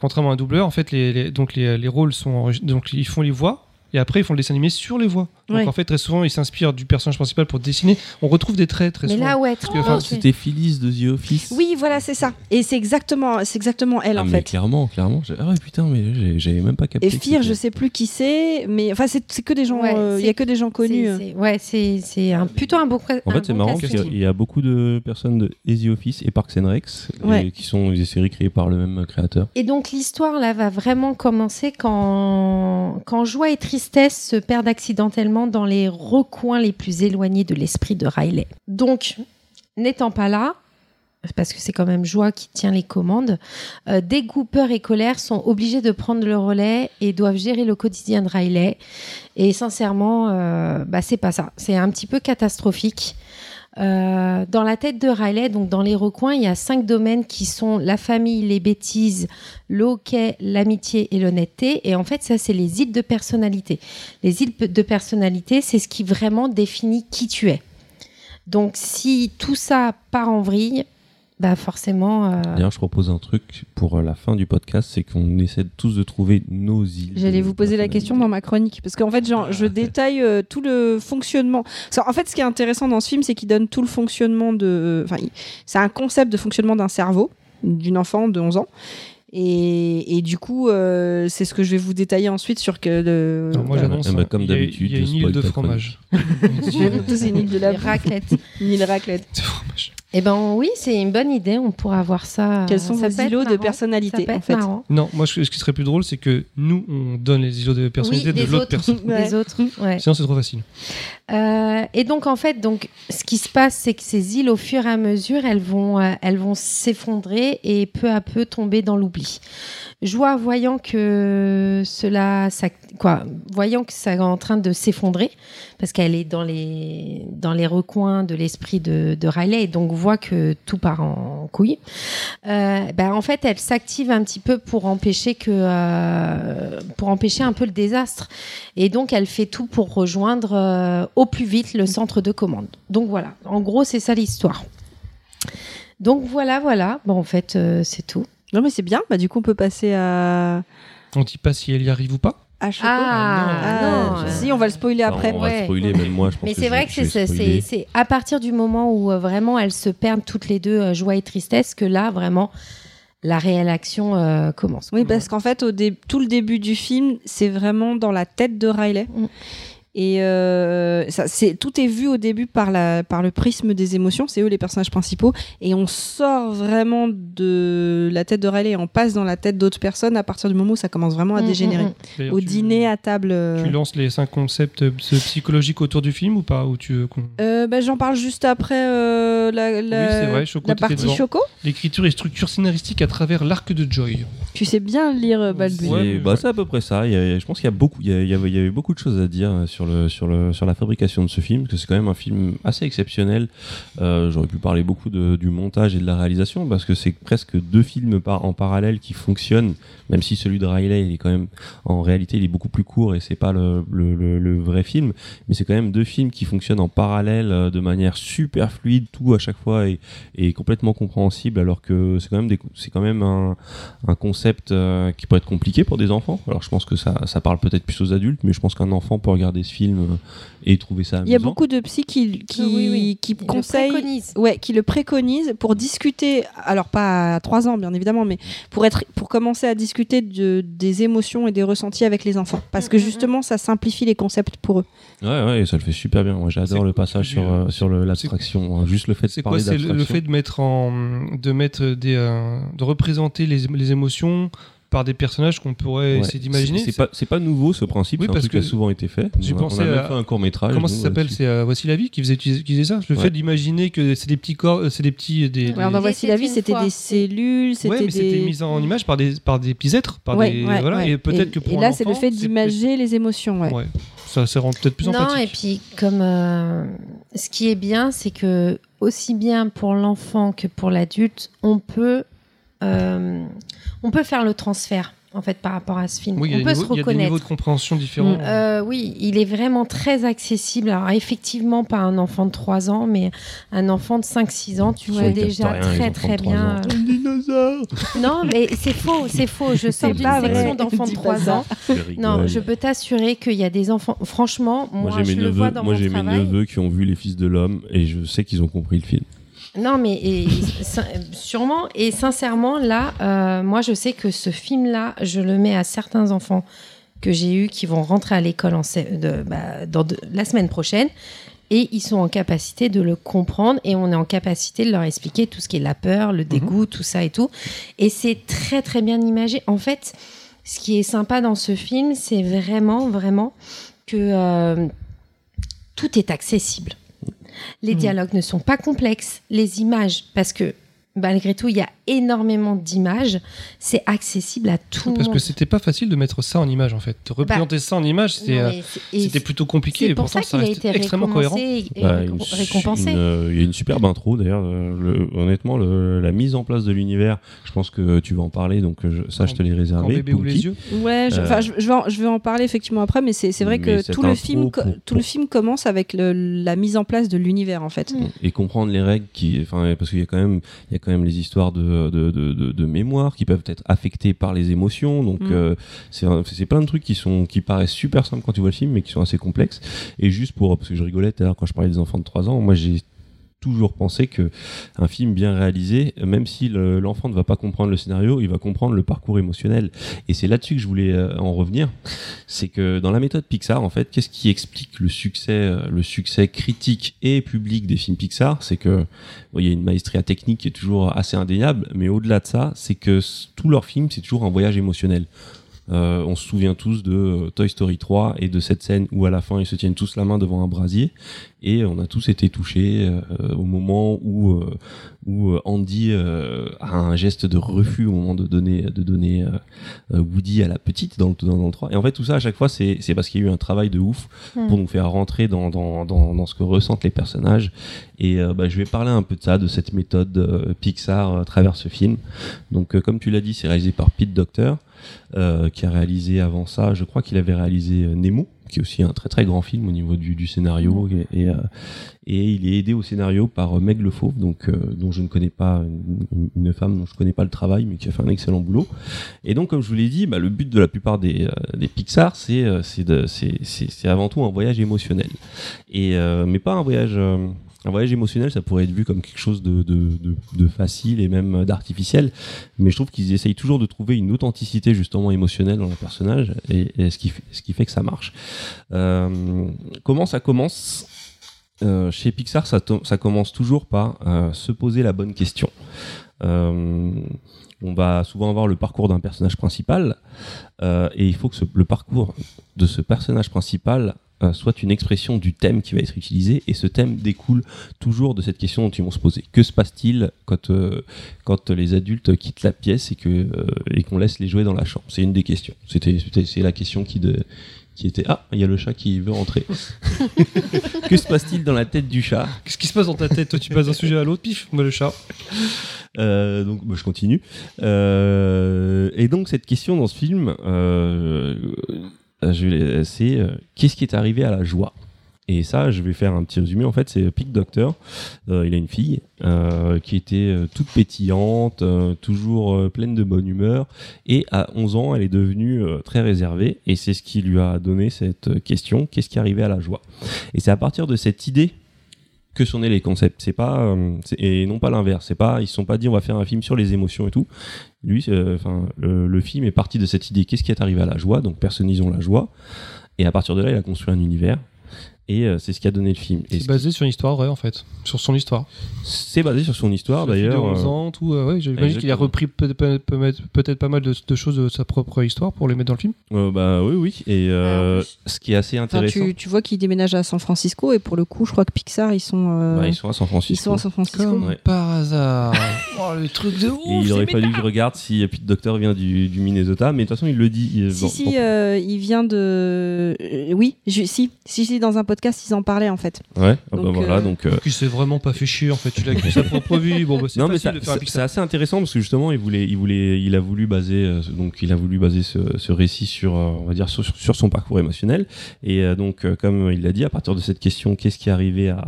contrairement à un doubleur, en fait, les, les- donc les, les rôles sont donc ils font les voix. Et après, ils font le dessin animé sur les voix. Donc, Ouais. en fait, très souvent, ils s'inspirent du personnage principal pour dessiner. On retrouve des traits très Mais souvent. là, ouais, ok. C'était Phyllis de The Office. Oui, voilà, c'est ça. Et c'est exactement, c'est exactement elle Ah, en mais fait. clairement, clairement. Ah ouais, putain, mais j'ai- j'avais même pas capté. Et Fir, je sais plus qui c'est, mais enfin, c'est que des gens. Ouais, euh, Il y a que des gens connus. C'est- c'est- Ouais, c'est c'est un, plutôt un bon. En fait, c'est marrant parce qu'il y a beaucoup de personnes de The Office et Parks and Recs et Ouais. qui sont des séries créées par le même créateur. Et donc l'histoire là va vraiment commencer quand, quand joie et tristesse se perdent accidentellement dans les recoins les plus éloignés de l'esprit de Riley. Donc, n'étant pas là, parce que c'est quand même joie qui tient les commandes, euh, peur et colère sont obligés de prendre le relais et doivent gérer le quotidien de Riley. Et sincèrement, euh, bah, c'est pas ça. C'est un petit peu catastrophique. Euh, dans la tête de Riley, donc dans les recoins, il y a cinq domaines qui sont la famille, les bêtises, le l'amitié et l'honnêteté. Et en fait, ça, c'est les îles de personnalité. Les îles de personnalité, c'est ce qui vraiment définit qui tu es. Donc, si tout ça part en vrille, bah forcément. euh, D'ailleurs, je propose un truc pour euh, la fin du podcast, c'est qu'on essaie tous de trouver nos îles. J'allais vous poser la question dans ma chronique parce qu'en fait, genre, je détaille euh, tout le fonctionnement. En fait, ce qui est intéressant dans ce film, c'est qu'il donne tout le fonctionnement de. Enfin, il- c'est un concept de fonctionnement d'un cerveau d'une enfant de 11 ans. Et, et du coup, euh, c'est ce que je vais vous détailler ensuite sur que le. Alors, moi, j'annonce. hein, comme il y a- d'habitude, Il y a une île de fromage. c'est une île de la les raclettes. Une île raclette. De fromage. Eh ben oui, c'est une bonne idée. On pourra voir ça. Quels sont ça vos îlots de personnalité en fait marrant. Non, moi, ce qui serait plus drôle, c'est que nous, on donne les îlots de personnalité Oui, de l'autre personne. Ouais. Des autres. Ouais. Sinon, c'est trop facile. Euh, et donc en fait, donc ce qui se passe, c'est que ces îles, au fur et à mesure, elles vont, euh, elles vont s'effondrer et peu à peu tomber dans l'oubli. Joie, voyant que cela, ça, quoi, voyant que ça est en train de s'effondrer, parce qu'elle est dans les, dans les recoins de l'esprit de, Riley, et donc voit que tout part en couille. Euh, ben, en fait, elle s'active un petit peu pour empêcher que, euh, pour empêcher un peu le désastre. Et donc, elle fait tout pour rejoindre euh, au plus vite le centre de commande. Donc voilà, en gros, c'est ça l'histoire. Donc voilà, voilà. Bon, en fait, euh, c'est tout. Non, mais c'est bien. Bah, du coup, on peut passer à. On dit pas si elle y arrive ou pas. à Choco. Ah, Ah, non. Si, on va le spoiler Enfin, après. on va Ouais. spoiler, même moi, je pense Mais que c'est vrai que c'est c'est- spoiler. c'est à partir du moment où euh, vraiment elles se perdent toutes les deux, euh, joie et tristesse, que là, vraiment, la réelle action euh, commence. Oui, parce qu'en fait, au tout le début du film, c'est vraiment dans la tête de Riley. Mm. Et euh, ça, c'est, tout est vu au début par, la, par le prisme des émotions, c'est eux les personnages principaux, et on sort vraiment de la tête de Riley et on passe dans la tête d'autres personnes à partir du moment où ça commence vraiment à Mm, dégénérer. mm, mm. D'ailleurs, Au tu- dîner, à table. euh, Tu lances les cinq concepts euh, psychologiques autour du film ou pas ou tu veux qu'on- euh, bah, j'en parle juste après euh, la, la, Oui, c'est vrai, Choco, la t'étais partie. Choco. L'écriture et structure scénaristique à travers l'arc de Joy. Tu sais bien lire Balbu. Ouais, bah, ouais. c'est à peu près ça. Il y a- je pense qu'il y a beaucoup, il y, a- il y avait, beaucoup de choses à dire sur le sur le sur la fabrication de ce film, parce que c'est quand même un film assez exceptionnel. Euh, J'aurais pu parler beaucoup de- du montage et de la réalisation, parce que c'est presque deux films par, en parallèle qui fonctionnent, même si celui de Riley il est quand même en réalité il est beaucoup plus court et c'est pas le, le, vrai film, mais c'est quand même deux films qui fonctionnent en parallèle euh, de manière super fluide, tout à chaque fois est, complètement compréhensible, alors que c'est quand même des, quand même un, un concept euh, qui peut être compliqué pour des enfants. Alors je pense que ça, ça parle peut-être plus aux adultes, mais je pense qu'un enfant peut regarder ce film euh, et trouver ça amusant. Il y a beaucoup de psy qui, qui, Ah oui, oui. qui Il le conseillent. Ouais, qui le préconise pour discuter, alors pas à 3 ans bien évidemment, mais pour, être, pour commencer à discuter de, des émotions et des ressentis avec les enfants. Parce que Mhm. justement, ça simplifie les concepts pour eux. Ouais, ouais, et ça le fait super bien. Moi, j'adore le passage sur, euh, sur l'abstraction. hein. Juste le fait de C'est parler quoi C'est le, fait de mettre en de mettre des euh, de représenter les, les émotions par des personnages qu'on pourrait Ouais. essayer d'imaginer. C'est c'est pas, c'est pas nouveau ce principe, Oui, c'est un parce truc qui a que souvent été fait. j'ai On a- pensé on a même à- fait un court métrage. Comment ça s'appelle là-dessus. C'est euh, Voici la vie qui faisait utiliser, qui disait ça. Le Ouais. fait d'imaginer que c'est des petits corps, euh, c'est des petits des, Ouais, des- Voici la vie, c'était fois. des cellules, c'était Ouais, mais c'était des. mis en image par des par des petits êtres, par Ouais, des ouais, voilà. ouais. Et peut-être que pour et là, c'est le fait d'imager les émotions. Ouais. Ça, ça rend peut-être plus non, empathique. et puis comme euh, ce qui est bien, c'est que aussi bien pour l'enfant que pour l'adulte, on peut euh, on peut faire le transfert en fait par rapport à ce film. Oui, il y a on des peut niveaux- se il y a des reconnaître. niveaux de compréhension différents. Euh, oui, il est vraiment très accessible. Alors effectivement, pas un enfant de 3 ans, mais un enfant de 5-6 ans, tu vois déjà rien, très très 3 bien. euh, Dinosaure Non, mais c'est faux, c'est faux. Je sors d'une section d'enfants de dis pas 3 ça. ans. Je Non, je peux t'assurer qu'il y a des enfants. Franchement, moi, Moi, j'ai mes neveux, moi, j'ai mes neveux qui ont vu Les Fils de l'Homme et je sais qu'ils ont compris le film. Non, mais et, sûrement et sincèrement, là, euh, moi, je sais que ce film-là, je le mets à certains enfants que j'ai eus qui vont rentrer à l'école en sé- de, bah, dans de- la semaine prochaine. Et ils sont en capacité de le comprendre et on est en capacité de leur expliquer tout ce qui est la peur, le dégoût, tout ça et tout. Et c'est très très bien imagé. En fait, ce qui est sympa dans ce film, c'est vraiment vraiment que euh, tout est accessible. Les Mhm. dialogues ne sont pas complexes, les images, parce que malgré tout, il y a énormément d'images. C'est accessible à tout le Parce monde. que c'était pas facile de mettre ça en image en fait. De représenter ça en image, c'était euh, et c'était plutôt compliqué. C'est et pour pourtant, ça qu'il a été extrêmement cohérent. récompensé. et Bah, une- récompensé. une, euh, Il y a une superbe intro d'ailleurs. euh, le- honnêtement, le- la mise en place de l'univers, je pense que tu vas en parler, donc je- ça, je te l'ai Quand réservé. bébé ouvre les yeux. Ouais, je, Euh, enfin, je, je vais en, je vais en parler effectivement après, mais c'est c'est vrai Mais que tout le, film, pour- tout le film commence avec le- la mise en place de l'univers en fait. et comprendre les règles qui enfin parce qu'il y a quand même il y a quand même les histoires de de, de, mémoire qui peuvent être affectées par les émotions donc Mm. euh, c'est un- c'est plein de trucs qui sont qui paraissent super simples quand tu vois le film mais qui sont assez complexes et juste pour parce que je rigolais tout à l'heure quand je parlais des enfants de 3 ans moi j'ai toujours pensé que un film bien réalisé, même si le- l'enfant ne va pas comprendre le scénario, il va comprendre le parcours émotionnel. Et c'est là-dessus que je voulais euh, en revenir. C'est que dans la méthode Pixar, en fait, qu'est-ce qui explique le succès, euh, le succès critique et public des films Pixar? C'est que bon, y a une maestria technique qui est toujours assez indéniable, mais au-delà de ça, c'est que tous leurs films, c'est toujours un voyage émotionnel. Euh, on se souvient tous de euh, Toy Story 3 et de cette scène où à la fin ils se tiennent tous la main devant un brasier et on a tous été touchés euh, au moment où euh, où euh, Andy euh, a un geste de refus au moment de donner de donner Woody à la petite dans le, dans le 3 et en fait tout ça à chaque fois c'est c'est parce qu'il y a eu un travail de ouf Hmm. pour nous faire rentrer dans dans, dans, dans ce que ressentent les personnages. Et euh, bah, je vais parler un peu de ça de cette méthode Pixar à travers ce film. Donc euh, comme tu l'as dit c'est réalisé par Pete Docter euh, qui a réalisé avant ça, je crois qu'il avait réalisé euh, Nemo, qui est aussi un très très grand film au niveau du, du scénario, et, et, euh, et il est aidé au scénario par Meg Le Fauve, donc euh, dont je ne connais pas une, une femme dont je connais pas le travail, mais qui a fait un excellent boulot. Et donc comme je vous l'ai dit, bah, le but de la plupart des, des Pixar, c'est avant tout un voyage émotionnel, et mais pas un voyage un voyage émotionnel, ça pourrait être vu comme quelque chose de, facile et même d'artificiel, mais je trouve qu'ils essayent toujours de trouver une authenticité justement émotionnelle dans le personnage, et, ce, qui, fait- que ça marche. Euh, comment ça commence? Euh, Chez Pixar, ça, commence toujours par euh, se poser la bonne question. On va souvent avoir le parcours d'un personnage principal, et il faut que le parcours de ce personnage principal euh, soit une expression du thème qui va être utilisé, et ce thème découle toujours de cette question dont ils vont se poser. Que se passe-t-il quand, euh, quand les adultes quittent la pièce et que euh, et qu'on laisse les jouer dans la chambre? C'est une des questions. C'était c'était- c'est la question qui de qui était ah il y a le chat qui veut rentrer. que se passe-t-il dans la tête du chat? Qu'est-ce qui se passe dans ta tête? Toi, tu passes d'un sujet à l'autre, pif, moi le chat. Euh, donc bah, je continue. Euh, et donc cette question dans ce film, euh, je vais- c'est euh, qu'est-ce qui est arrivé à la joie? Et ça, je vais faire un petit résumé. En fait, c'est Pete Docter. Euh, il a une fille euh, qui était euh, toute pétillante, euh, toujours euh, pleine de bonne humeur. Et à 11 ans, elle est devenue euh, très réservée. Et c'est ce qui lui a donné cette euh, question qu'est-ce qui arrivait à la joie? Et c'est à partir de cette idée que nés les concepts. C'est pas euh, et non pas l'inverse. C'est pas ils sont pas dit on va faire un film sur les émotions et tout. Lui, euh, enfin le, le film est parti de cette idée qu'est-ce qui est arrivé à la joie? Donc personnalisons la joie. Et à partir de là, il a construit un univers. Et euh, c'est ce qui a donné le film. C'est ce- basé sur une histoire vraie en fait, sur son histoire. c'est basé sur son histoire d'ailleurs. 11 euh, euh, ouais, J'imagine qu'il a repris peut- peut- peut- peut-être pas mal de, de choses de sa propre histoire pour les mettre dans le film. euh, bah oui, oui. Et euh, ce qui est assez Enfin, intéressant, tu, tu vois qu'ils déménagent à San Francisco et pour le coup, je crois que Pixar, ils sont, euh, bah, ils sont à San ils Francisco. sont à San Francisco. Comme Ouais. par hasard. oh, le truc de ouf. Et il aurait fallu que je regarde si Pete Docter vient du, du Minnesota, mais de toute façon, il le dit. il- Si, bon, si, bon. euh, il vient de. oui, je- si, si, si, dans un podcast, ils en parlaient en fait. Ouais, ah bah donc, voilà, euh, donc. euh, Qui s'est vraiment pas fait chier en fait. Il a écrit sa propre vie. Bon, bah, c'est non mais ça- c'est assez intéressant parce que justement il voulait il voulait il a voulu baser euh, donc il a voulu baser ce, ce récit sur euh, on va dire sur, sur son parcours émotionnel et euh, donc euh, comme il l'a dit à partir de cette question qu'est-ce qui est arrivé à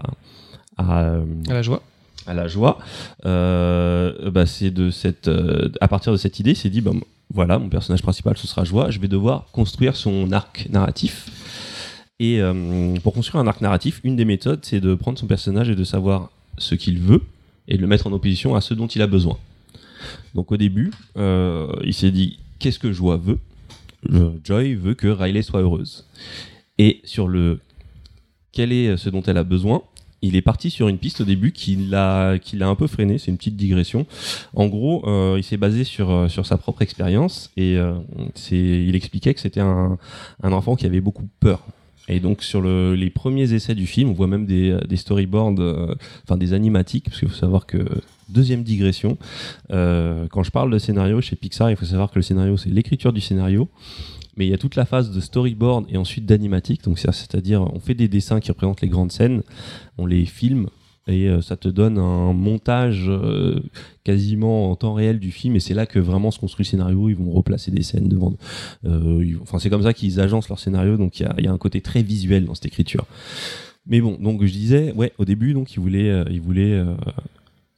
à, euh, À la joie. à la joie euh, bah, c'est de cette euh, à partir de cette idée il s'est dit bah, voilà mon personnage principal ce sera joie je vais devoir construire son arc narratif et euh, pour construire un arc narratif une des méthodes c'est de prendre son personnage et de savoir ce qu'il veut et de le mettre en opposition à ce dont il a besoin donc au début euh, il s'est dit qu'est-ce que joie veut? Joy veut que Riley soit heureuse et sur le quel est ce dont elle a besoin? Il est parti sur une piste au début qui l'a qui un peu freiné. C'est une petite digression. En gros, euh, il s'est basé sur sur sa propre expérience et il expliquait que c'était un un enfant qui avait beaucoup peur. Et donc sur le- les premiers essais du film, on voit même des, storyboards, euh, enfin des animatiques, parce qu'il faut savoir que deuxième digression, euh, quand je parle de scénario chez Pixar, il faut savoir que le scénario c'est l'écriture du scénario. Mais il y a toute la phase de storyboard et ensuite d'animatique. C'est-à-dire on fait des dessins qui représentent les grandes scènes, on les filme et euh, ça te donne un montage euh, quasiment en temps réel du film. Et c'est là que vraiment se construit le scénario. Ils vont replacer des scènes devant euh, enfin c'est comme ça qu'ils agencent leur scénario. Donc il y a, un côté très visuel dans cette écriture. Mais bon donc je disais ouais au début donc il voulait il voulait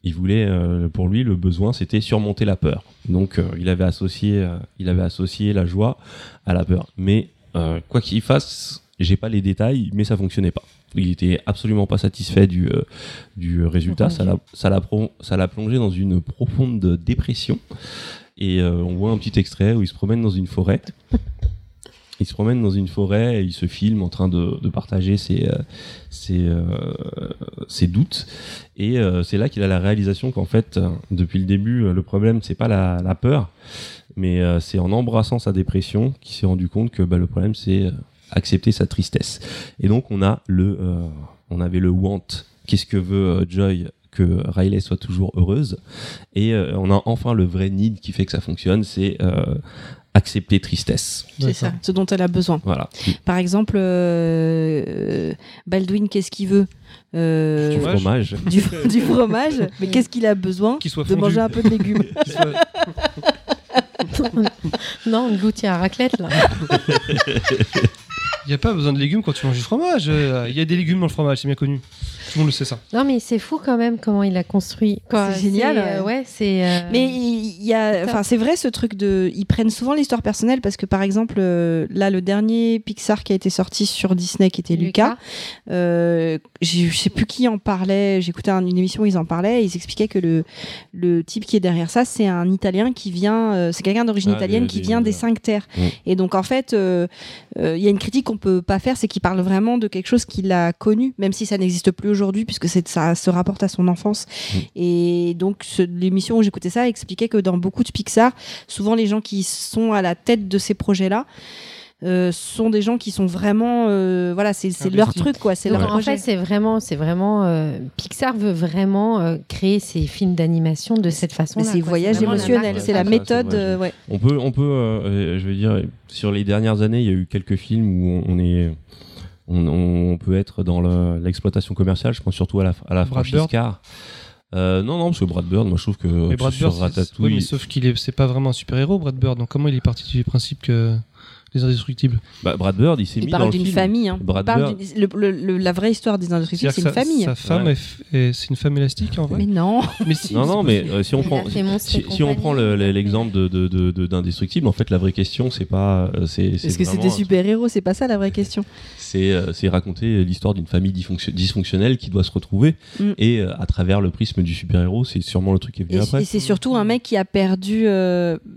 il voulait pour lui le besoin c'était surmonter la peur. Donc il avait associé il avait associé la joie à la peur. Mais quoi qu'il fasse j'ai pas les détails mais ça fonctionnait pas il était absolument pas satisfait du, euh, du résultat. Ça l'a, ça, l'a pro- ça l'a plongé dans une profonde dépression. Et euh, on voit un petit extrait où il se promène dans une forêt. Il se promène dans une forêt et il se filme en train de, de partager ses, euh, ses, ses doutes. Et c'est là qu'il a la réalisation qu'en fait, depuis le début, le problème, c'est pas la, la peur, mais c'est en embrassant sa dépression qu'il s'est rendu compte que bah, le problème, c'est accepter sa tristesse. Et donc, on a le, euh, on avait le want. Qu'est-ce que veut euh, Joy que Riley soit toujours heureuse? Et euh, on a enfin le vrai need qui fait que ça fonctionne c'est euh, accepter tristesse C'est ça, ce dont elle a besoin. voilà Par exemple, euh, Baldwin, qu'est-ce qu'il veut? Euh, du fromage du, du fromage, mais qu'est-ce qu'il a besoin Qu'il soit De manger un peu de légumes? Soit- non, on goûte à raclette là. Il n'y a pas besoin de légumes quand tu manges du fromage. euh, Il y a des légumes dans le fromage, c'est bien connu. Tout le monde le sait ça. Non, mais c'est fou quand même comment il a construit. C'est génial, euh, ouais. c'est. euh, Mais il y a, enfin, c'est vrai ce truc de, ils prennent souvent l'histoire personnelle parce que par exemple, euh, là, le dernier Pixar qui a été sorti sur Disney, qui était Lucas, euh, j'ai- je sais plus qui en parlait. J'écoutais un- une émission où ils en parlaient. Et ils expliquaient que le le type qui est derrière ça, c'est un Italien qui vient, euh, c'est quelqu'un d'origine Ah, italienne qui vient des cinq terres. Mm. Et donc en fait, euh, euh, il y a une critique qu'on peut pas faire, c'est qu'il parle vraiment de quelque chose qu'il a connu, même si ça n'existe plus aujourd'hui, puisque ça se rapporte à son enfance. Mm. Et donc l'émission où j'écoutais ça expliquait que dans beaucoup de Pixar, souvent les gens qui sont à la tête de ces projets-là. euh, sont des gens qui sont vraiment euh, voilà c'est c'est leur truc quoi c'est leur en projet fait, c'est vraiment, c'est vraiment euh, Pixar veut vraiment euh, créer ses films d'animation de cette façon. C'est voyage émotionnel c'est la méthode euh, ouais On peut, on peut euh, euh, je veux dire, sur les dernières années, il y a eu quelques films où on, on est, on, on peut être dans le- l'exploitation commerciale. Je pense surtout à la, à la franchise. Car. Euh, non, non, parce que Brad Bird, moi je trouve que Mais Brad sur Bird, Ratatouille, oui, mais sauf qu'il est, c'est pas vraiment un super héros, Brad Bird. Donc comment il est parti du principe que les indestructibles bah, Brad Bird, il s'est il mis dans parle le d'une film. famille hein. Brad parle Bird. d'une- le- le- le- la vraie histoire des indestructibles c'est une famille Sa, femme, Ouais. est f- est- c'est une femme élastique en vrai. mais non Mais si. Non, non, mais euh, si on prend, si, si on prend le- le- l'exemple de, de, de, de- d'Indestructible, en fait, la vraie question, c'est pas, euh, c'est, c'est est-ce que c'est des super héros c'est pas ça la vraie question c'est, euh, c'est raconter l'histoire d'une famille dysfonction- dysfonctionnelle qui doit se retrouver, Mm. et euh, à travers le prisme du super-héros, c'est sûrement le truc qui est venu Et, après. et c'est surtout un mec qui a perdu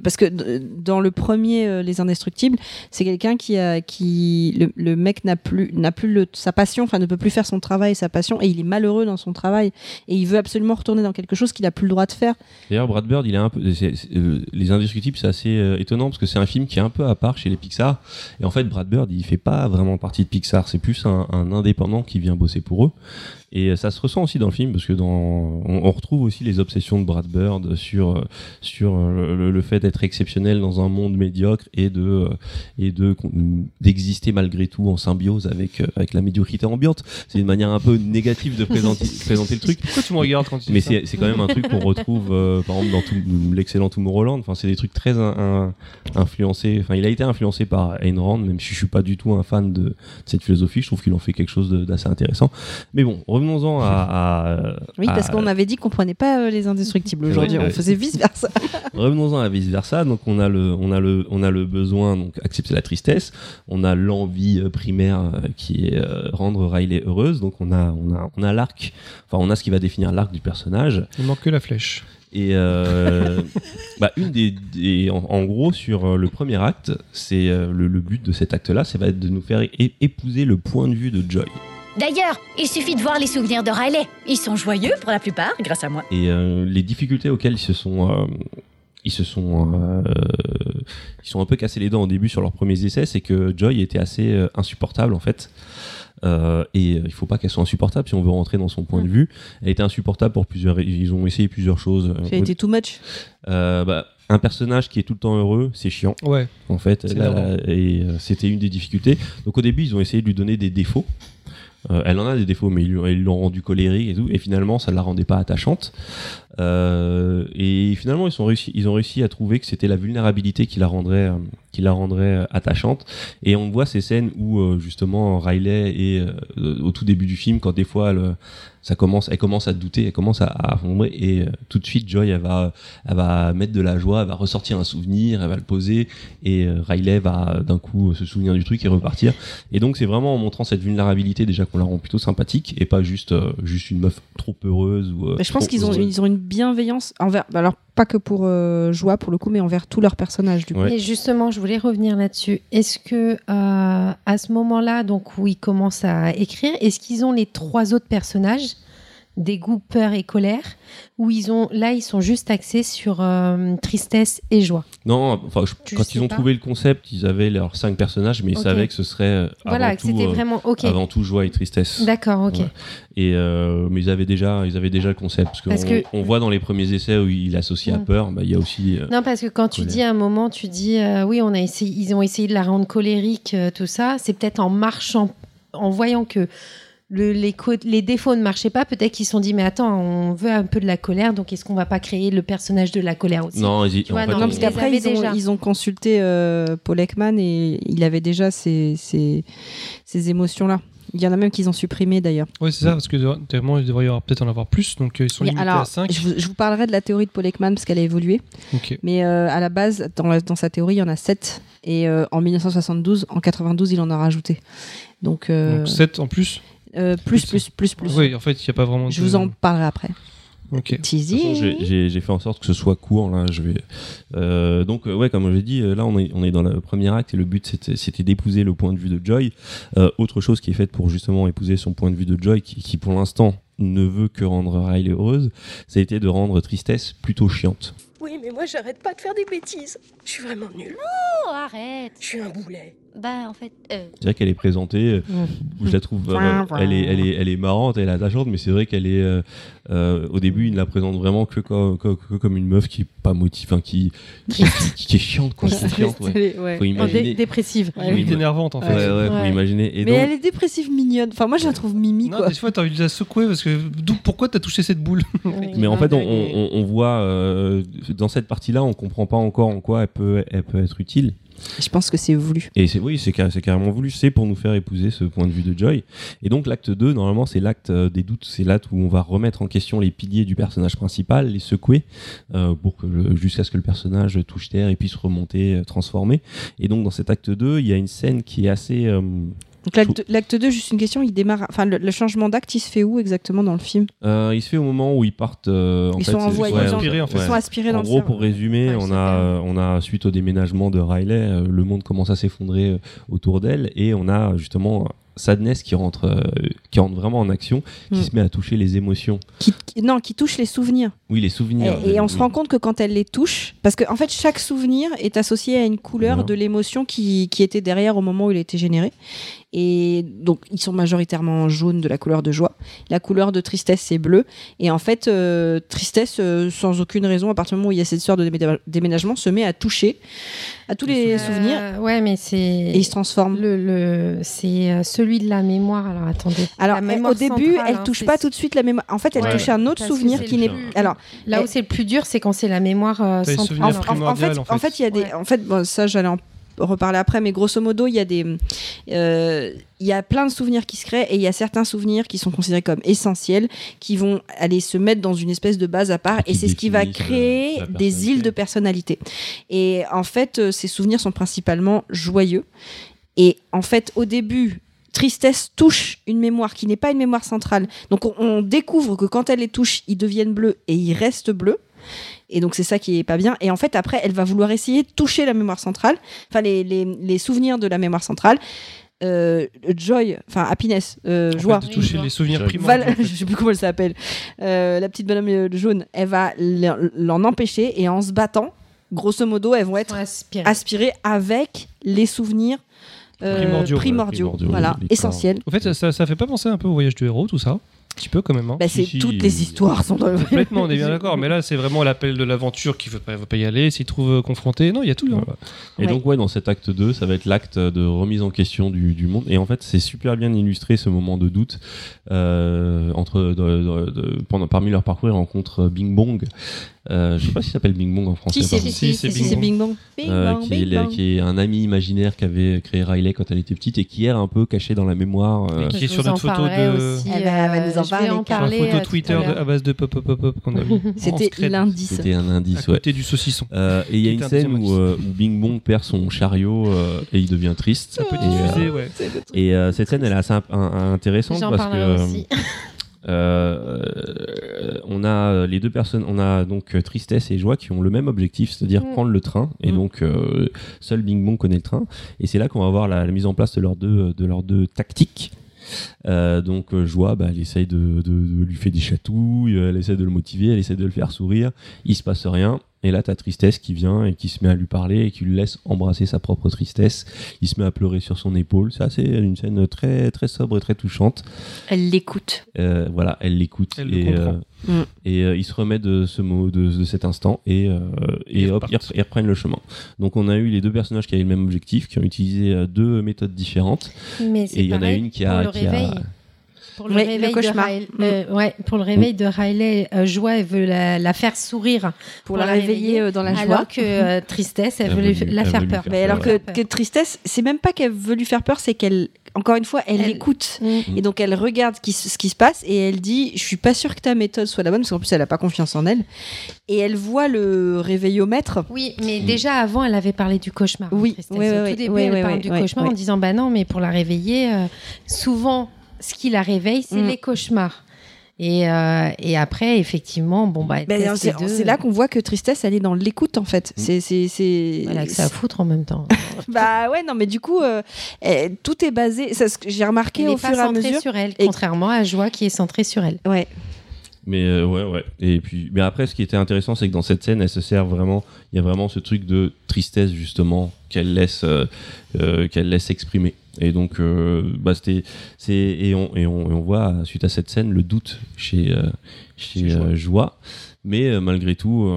parce que dans le premier Les Indestructibles, c'est quelqu'un qui a qui le, mec n'a plus n'a plus le, sa passion, enfin ne peut plus faire son travail, sa passion, et il est malheureux dans son travail et il veut absolument retourner dans quelque chose qu'il a plus le droit de faire. D'ailleurs, Brad Bird, il est un peu. euh, les Indestructibles, c'est assez euh, étonnant parce que c'est un film qui est un peu à part chez les Pixar. Et en fait, Brad Bird, il fait pas vraiment partie de Pixar. C'est plus un indépendant qui vient bosser pour eux. Et euh, ça se ressent aussi dans le film parce que dans, on, on retrouve aussi les obsessions de Brad Bird sur, euh, sur euh, le, le fait d'être exceptionnel dans un monde médiocre et de, et de d'exister malgré tout en symbiose avec, avec la médiocrité ambiante. C'est une manière un peu négative de présenter, présenter le truc. Pourquoi tu me regardes quand tu Mais c'est c'est quand même un truc qu'on retrouve, euh, par exemple, dans tout- l'excellent Tomorrowland. Enfin, c'est des trucs très in- in- influencés. Enfin, il a été influencé par Ayn Rand, même si je suis pas du tout un fan de, de cette philosophie. Je trouve qu'il en fait quelque chose d'assez intéressant. Mais bon, revenons-en à. à- Oui, parce à- qu'on avait dit qu'on prenait pas euh, les Indestructibles aujourd'hui, on faisait vice versa. Revenons-en à vice versa. Donc, on a le, on a le, on a le besoin donc accepter la tristesse. On a l'envie euh, primaire euh, qui est euh, rendre Riley heureuse. Donc, on a, on a, on a l'arc. Enfin, on a ce qui va définir l'arc du personnage. Il manque que la flèche. Et euh, bah, une des, des- en, en gros sur le premier acte, c'est le, le but de cet acte-là, c'est va être de nous faire épouser le point de vue de Joy. D'ailleurs, il suffit de voir les souvenirs de Riley. Ils sont joyeux pour la plupart, grâce à moi. Et euh, les difficultés auxquelles ils se sont, euh, ils se sont euh, ils sont un peu cassés les dents au début sur leurs premiers essais, c'est que Joy était assez euh, insupportable en fait. Euh, et il faut pas qu'elle soit insupportable si on veut rentrer dans son point de vue. Elle était insupportable pour plusieurs. Ils ont essayé plusieurs choses. Ça a été too much. Euh, bah, un personnage qui est tout le temps heureux, c'est chiant. Ouais. En fait, Là, et euh, c'était une des difficultés. Donc au début, ils ont essayé de lui donner des défauts. Euh, elle en a des défauts, mais ils l'ont rendu colérique et tout. Et finalement, ça ne la rendait pas attachante. Euh, et finalement, ils, sont réussi, ils ont réussi à trouver que c'était la vulnérabilité qui la rendrait, euh, qui la rendrait euh, attachante. Et on voit ces scènes où euh, justement Riley est au tout début du film, quand des fois elle, ça commence, elle commence à douter, elle commence à, à fondrer, et euh, tout de suite Joy, elle va, elle va mettre de la joie, elle va ressortir un souvenir, elle va le poser, et euh, Riley va d'un coup se souvenir du truc et repartir. Et donc c'est vraiment en montrant cette vulnérabilité déjà qu'on la rend plutôt sympathique, et pas juste, euh, juste une meuf trop heureuse ou. je pense qu'ils ont, ils ont une bienveillance envers. bah Alors, pas que pour euh, Joie, pour le coup, mais envers tous leurs personnages, du coup. Et justement, je voulais revenir là-dessus. Est-ce que euh, à ce moment-là, donc où ils commencent à écrire, est-ce qu'ils ont les trois autres personnages, dégoût, peur et colère, ou ils ont là ils sont juste axés sur euh, tristesse et joie Non, enfin, je- Tu quand ils ont pas trouvé le concept, ils avaient leurs cinq personnages, mais ils savaient que ce serait euh, Voilà, avant que tout, c'était euh, vraiment- avant tout joie et tristesse. D'accord, ok. Ouais. Et euh, mais ils avaient déjà, ils avaient déjà le concept parce, Parce que- on voit dans les premiers essais où il associe à peur, bah, il y a aussi. euh, Non, parce que quand tu dis à un moment, tu dis oui, on a essayé, ils ont essayé de la rendre colérique, tout ça. C'est peut-être en marchant, en voyant que le- les, les défauts ne marchaient pas, peut-être qu'ils se sont dit mais attends, on veut un peu de la colère, donc est-ce qu'on va pas créer le personnage de la colère aussi? Non, ils vois, en fait, non, on- Non, parce ils qu'après, ont- déjà. ils ont consulté euh, Paul Ekman et il avait déjà ces, ces, ces émotions-là. Il y en a même qu'ils ont supprimé d'ailleurs. Ouais, c'est ça, parce que tellement il devrait y avoir peut-être en avoir plus, donc euh, ils sont limités alors, à 5. je vous, je vous parlerai de la théorie de Paul Ekman parce qu'elle a évolué. Mais euh, à la base, dans, la- dans sa théorie, il y en a 7. Et euh, en 1972, en 92, il en a rajouté. Donc, euh, Donc 7 en plus? Euh, plus, plus, plus, plus. Oui, en fait, il n'y a pas vraiment Je de- vous en parlerai après. Ok. J'ai- fait en sorte que ce soit court. Là, je vais. Euh, donc, ouais, comme j'ai dit, là, on est, on est dans le premier acte et le but c'était c'était d'épouser le point de vue de Joy. Euh, autre chose qui est faite pour justement épouser son point de vue de Joy, qui, qui pour l'instant ne veut que rendre Riley heureuse, ça a été de rendre Tristesse plutôt chiante. Oui, mais moi j'arrête pas de faire des bêtises. Je suis vraiment nulle. Oh, arrête Je suis un boulet. Bah, en fait, euh, C'est vrai qu'elle est présentée, euh, je la trouve, euh, elle, est, elle, est, elle est marrante, elle est attachante, mais c'est vrai qu'elle est, euh, euh, au début, il ne la présente vraiment que comme, que- que comme une meuf qui est pas motivée, enfin qui, qui, qui- qui est chiante, quoi. qui est chiante, ouais. Ouais. Faut imaginer. Dé- dépressive. Ouais, énervante en fait. Ouais, ouais, faut Ouais. imaginer. Et Mais donc, elle est dépressive mignonne. Enfin, moi, je la trouve mimi, Non, quoi. des fois, t'as envie de la secouer parce que d'où- pourquoi t'as touché cette boule? Mais en fait, on, on- on voit euh, dans cette partie-là, on comprend pas encore en quoi elle peut, elle peut être utile. Je pense que c'est voulu. Et c'est oui, c'est car- c'est carrément voulu. C'est pour nous faire épouser ce point de vue de Joy. Et donc l'acte 2, normalement, c'est l'acte euh, des doutes. C'est l'acte où on va remettre en question les piliers du personnage principal, les secouer, euh, pour jusqu'à ce que le personnage touche terre et puisse remonter, euh, transformer. Et donc dans cet acte 2, il y a une scène qui est assez Donc, l'acte l'acte 2, juste une question, il démarre. Enfin, le, le changement d'acte, il se fait où exactement dans le film? Euh, il se fait au moment où ils partent. euh, en Ils fait, sont envoyés ouais, Aspirés, en fait. Ils sont aspirés En dans le gros, cerveau. pour résumer, Ouais, on, a, euh, on a, suite au déménagement de Riley, le monde commence à s'effondrer autour d'elle et on a justement Sadness qui rentre, euh, qui rentre vraiment en action, qui Mm. se met à toucher les émotions. Qui- qui- non, qui touche les souvenirs. Oui, les souvenirs. Et, et on se rend compte que quand elle les touche, parce qu'en en fait, chaque souvenir est associé à une couleur de l'émotion qui, qui était derrière au moment où il a été généré. Et donc, ils sont majoritairement jaunes de la couleur de joie. La couleur de tristesse, c'est bleu. Et en fait, euh, tristesse, euh, sans aucune raison, à partir du moment où il y a cette histoire de démé- déménagement, se met à toucher à tous les souvenirs. Ouais, mais c'est. Et il se transforme. Le, le- c'est euh, celui de la mémoire. Alors attendez. Alors, elle- mémoire au début, centrale, elle hein, touche pas tout de suite la mémoire. En fait, elle Ouais. touche un autre souvenir qui n'est. plus- Alors, Là où elle- c'est le plus dur, c'est quand c'est la mémoire euh, souvenirs en, en- fait, en fait. en fait, il y a des. Ouais. En fait, bon, ça, j'allais en reparler après, mais grosso modo, il y a des. euh, Il y a plein de souvenirs qui se créent et il y a certains souvenirs qui sont considérés comme essentiels, qui vont aller se mettre dans une espèce de base à part, et c'est ce qui va euh, créer des îles de personnalité. Et en fait, euh, ces souvenirs sont principalement joyeux. Et en fait, au début, tristesse touche une mémoire qui n'est pas une mémoire centrale. Donc on, on découvre que quand elle les touche, ils deviennent bleus et ils restent bleus. Et donc c'est ça qui est pas bien. Et en fait après, elle va vouloir essayer de toucher la mémoire centrale, enfin les, les, les souvenirs de la mémoire centrale. Euh, joy, enfin happiness, euh, En fait, joie. de toucher les souvenirs Joy. primordiaux. En fait. je sais plus comment elle s'appelle. Euh, la petite bonhomme euh, jaune, elle va l'en empêcher et en se battant, grosso modo, elles vont être Aspiré. aspirées avec les souvenirs euh, Primordiaux, primordiaux, primordiaux, voilà, essentiels. En fait, ça, ça, fait pas penser un peu au voyage du héros, tout ça petit peu quand même. Hein. Bah, c'est si, toutes les histoires sont dans le Complètement, on est bien d'accord. Mais là, c'est vraiment l'appel de l'aventure qui veut pas, veut pas y aller, s'il trouve euh, confronté. Non, il y a tout. hein. Voilà. Et Ouais. donc, ouais, dans cet acte 2, ça va être l'acte de remise en question du, du monde. Et en fait, c'est super bien illustré ce moment de doute. Euh, entre, de- de- de- pendant, parmi leur parcours, ils rencontrent Bing Bong. Euh, je sais pas si ça s'appelle Bing Bong en français. Si, c'est. Si, Bing c'est Bong. Bing Euh, qui, Bing est, Bong. qui est un ami imaginaire qu'avait créé Riley quand elle était petite et qui est un peu caché dans la mémoire. euh, Et qui est sur notre photo de. aussi, Eh ben, elle va euh, nous en je vais parler, en Car. Sur la parler photo euh, à Twitter à base de pop pop pop pop qu'on a vu. C'était l'indice. C'était un À indice, ouais. côté du saucisson. Euh, et il y a une scène où, euh, où Bing Bong perd son chariot euh, et il devient triste. Ça peut diffuser, ouais. Et euh, cette scène, elle est assez un- intéressante parce que aussi. euh, on a les deux personnes, on a donc Tristesse et Joie qui ont le même objectif, c'est-à-dire Mm. prendre le train. Et Mm. donc euh, seul Bing Bong connaît le train. Et c'est là qu'on va voir la, la mise en place de leurs deux, de leurs deux tactiques. Euh, donc euh, Joie, bah, elle essaye de, lui faire des chatouilles, elle essaie de le motiver, elle essaie de le faire sourire. Il se passe rien. Et là, t'as Tristesse qui vient et qui se met à lui parler et qui lui laisse embrasser sa propre tristesse. Il se met à pleurer sur son épaule. C'est assez une scène très très sobre et très touchante. Elle l'écoute. Euh, voilà, elle l'écoute Elle le et, comprend. Mm. et euh, il se remet de ce mot, de, de cet instant et, euh, et Ils hop, ils, reprennent le chemin. Donc on a eu les deux personnages qui avaient le même objectif, qui ont utilisé euh, deux méthodes différentes. Mais c'est Et il y en a une qui pour a, qui. Pour le Oui, le réveil cauchemar. de Riley, euh, ouais, pour le réveil de Riley, euh, Joie, elle veut la, la faire sourire Pour, la réveiller euh, dans la joie. alors que euh, Tristesse, elle, Elle veut lui- la elle faire veut peur. faire Mais alors que, Ouais. que tristesse, c'est même pas qu'elle veut lui faire peur, c'est qu'elle, encore une fois, elle Elle- l'écoute. Mm. Et donc elle regarde qui- ce qui se passe et elle dit Je suis pas sûre que ta méthode soit la bonne, parce qu'en plus elle a pas confiance en elle. Et elle voit le réveillomètre. Oui, mais déjà avant, elle avait parlé du cauchemar. Oui, oui, oui, Au oui, tout début, oui, elle oui, parle oui, du oui, cauchemar en disant bah non, mais pour la réveiller, euh, souvent, ce qui la réveille, c'est Mm. les cauchemars. Et, euh, et après, effectivement, bon bah, elle Ben, c'est là qu'on voit que tristesse, elle est dans l'écoute en fait. Mm. C'est, c'est, c'est... Elle a que ça à foutre en même temps. Bah ouais, non, mais du coup, euh, eh, tout est basé. ça, ce que j'ai remarqué Elle au fur et à centrée mesure. sur elle, Et- contrairement à Joie qui est centrée sur elle. Ouais. Mais euh, ouais, ouais. Et puis, mais après, ce qui était intéressant, c'est que dans cette scène, elle se sert vraiment. Il y a vraiment ce truc de tristesse justement qu'elle laisse, euh, euh, qu'elle laisse exprimer. Et donc, bah, c'était, c'est et on, et on et on voit suite à cette scène le doute chez chez Joie. Mais malgré tout,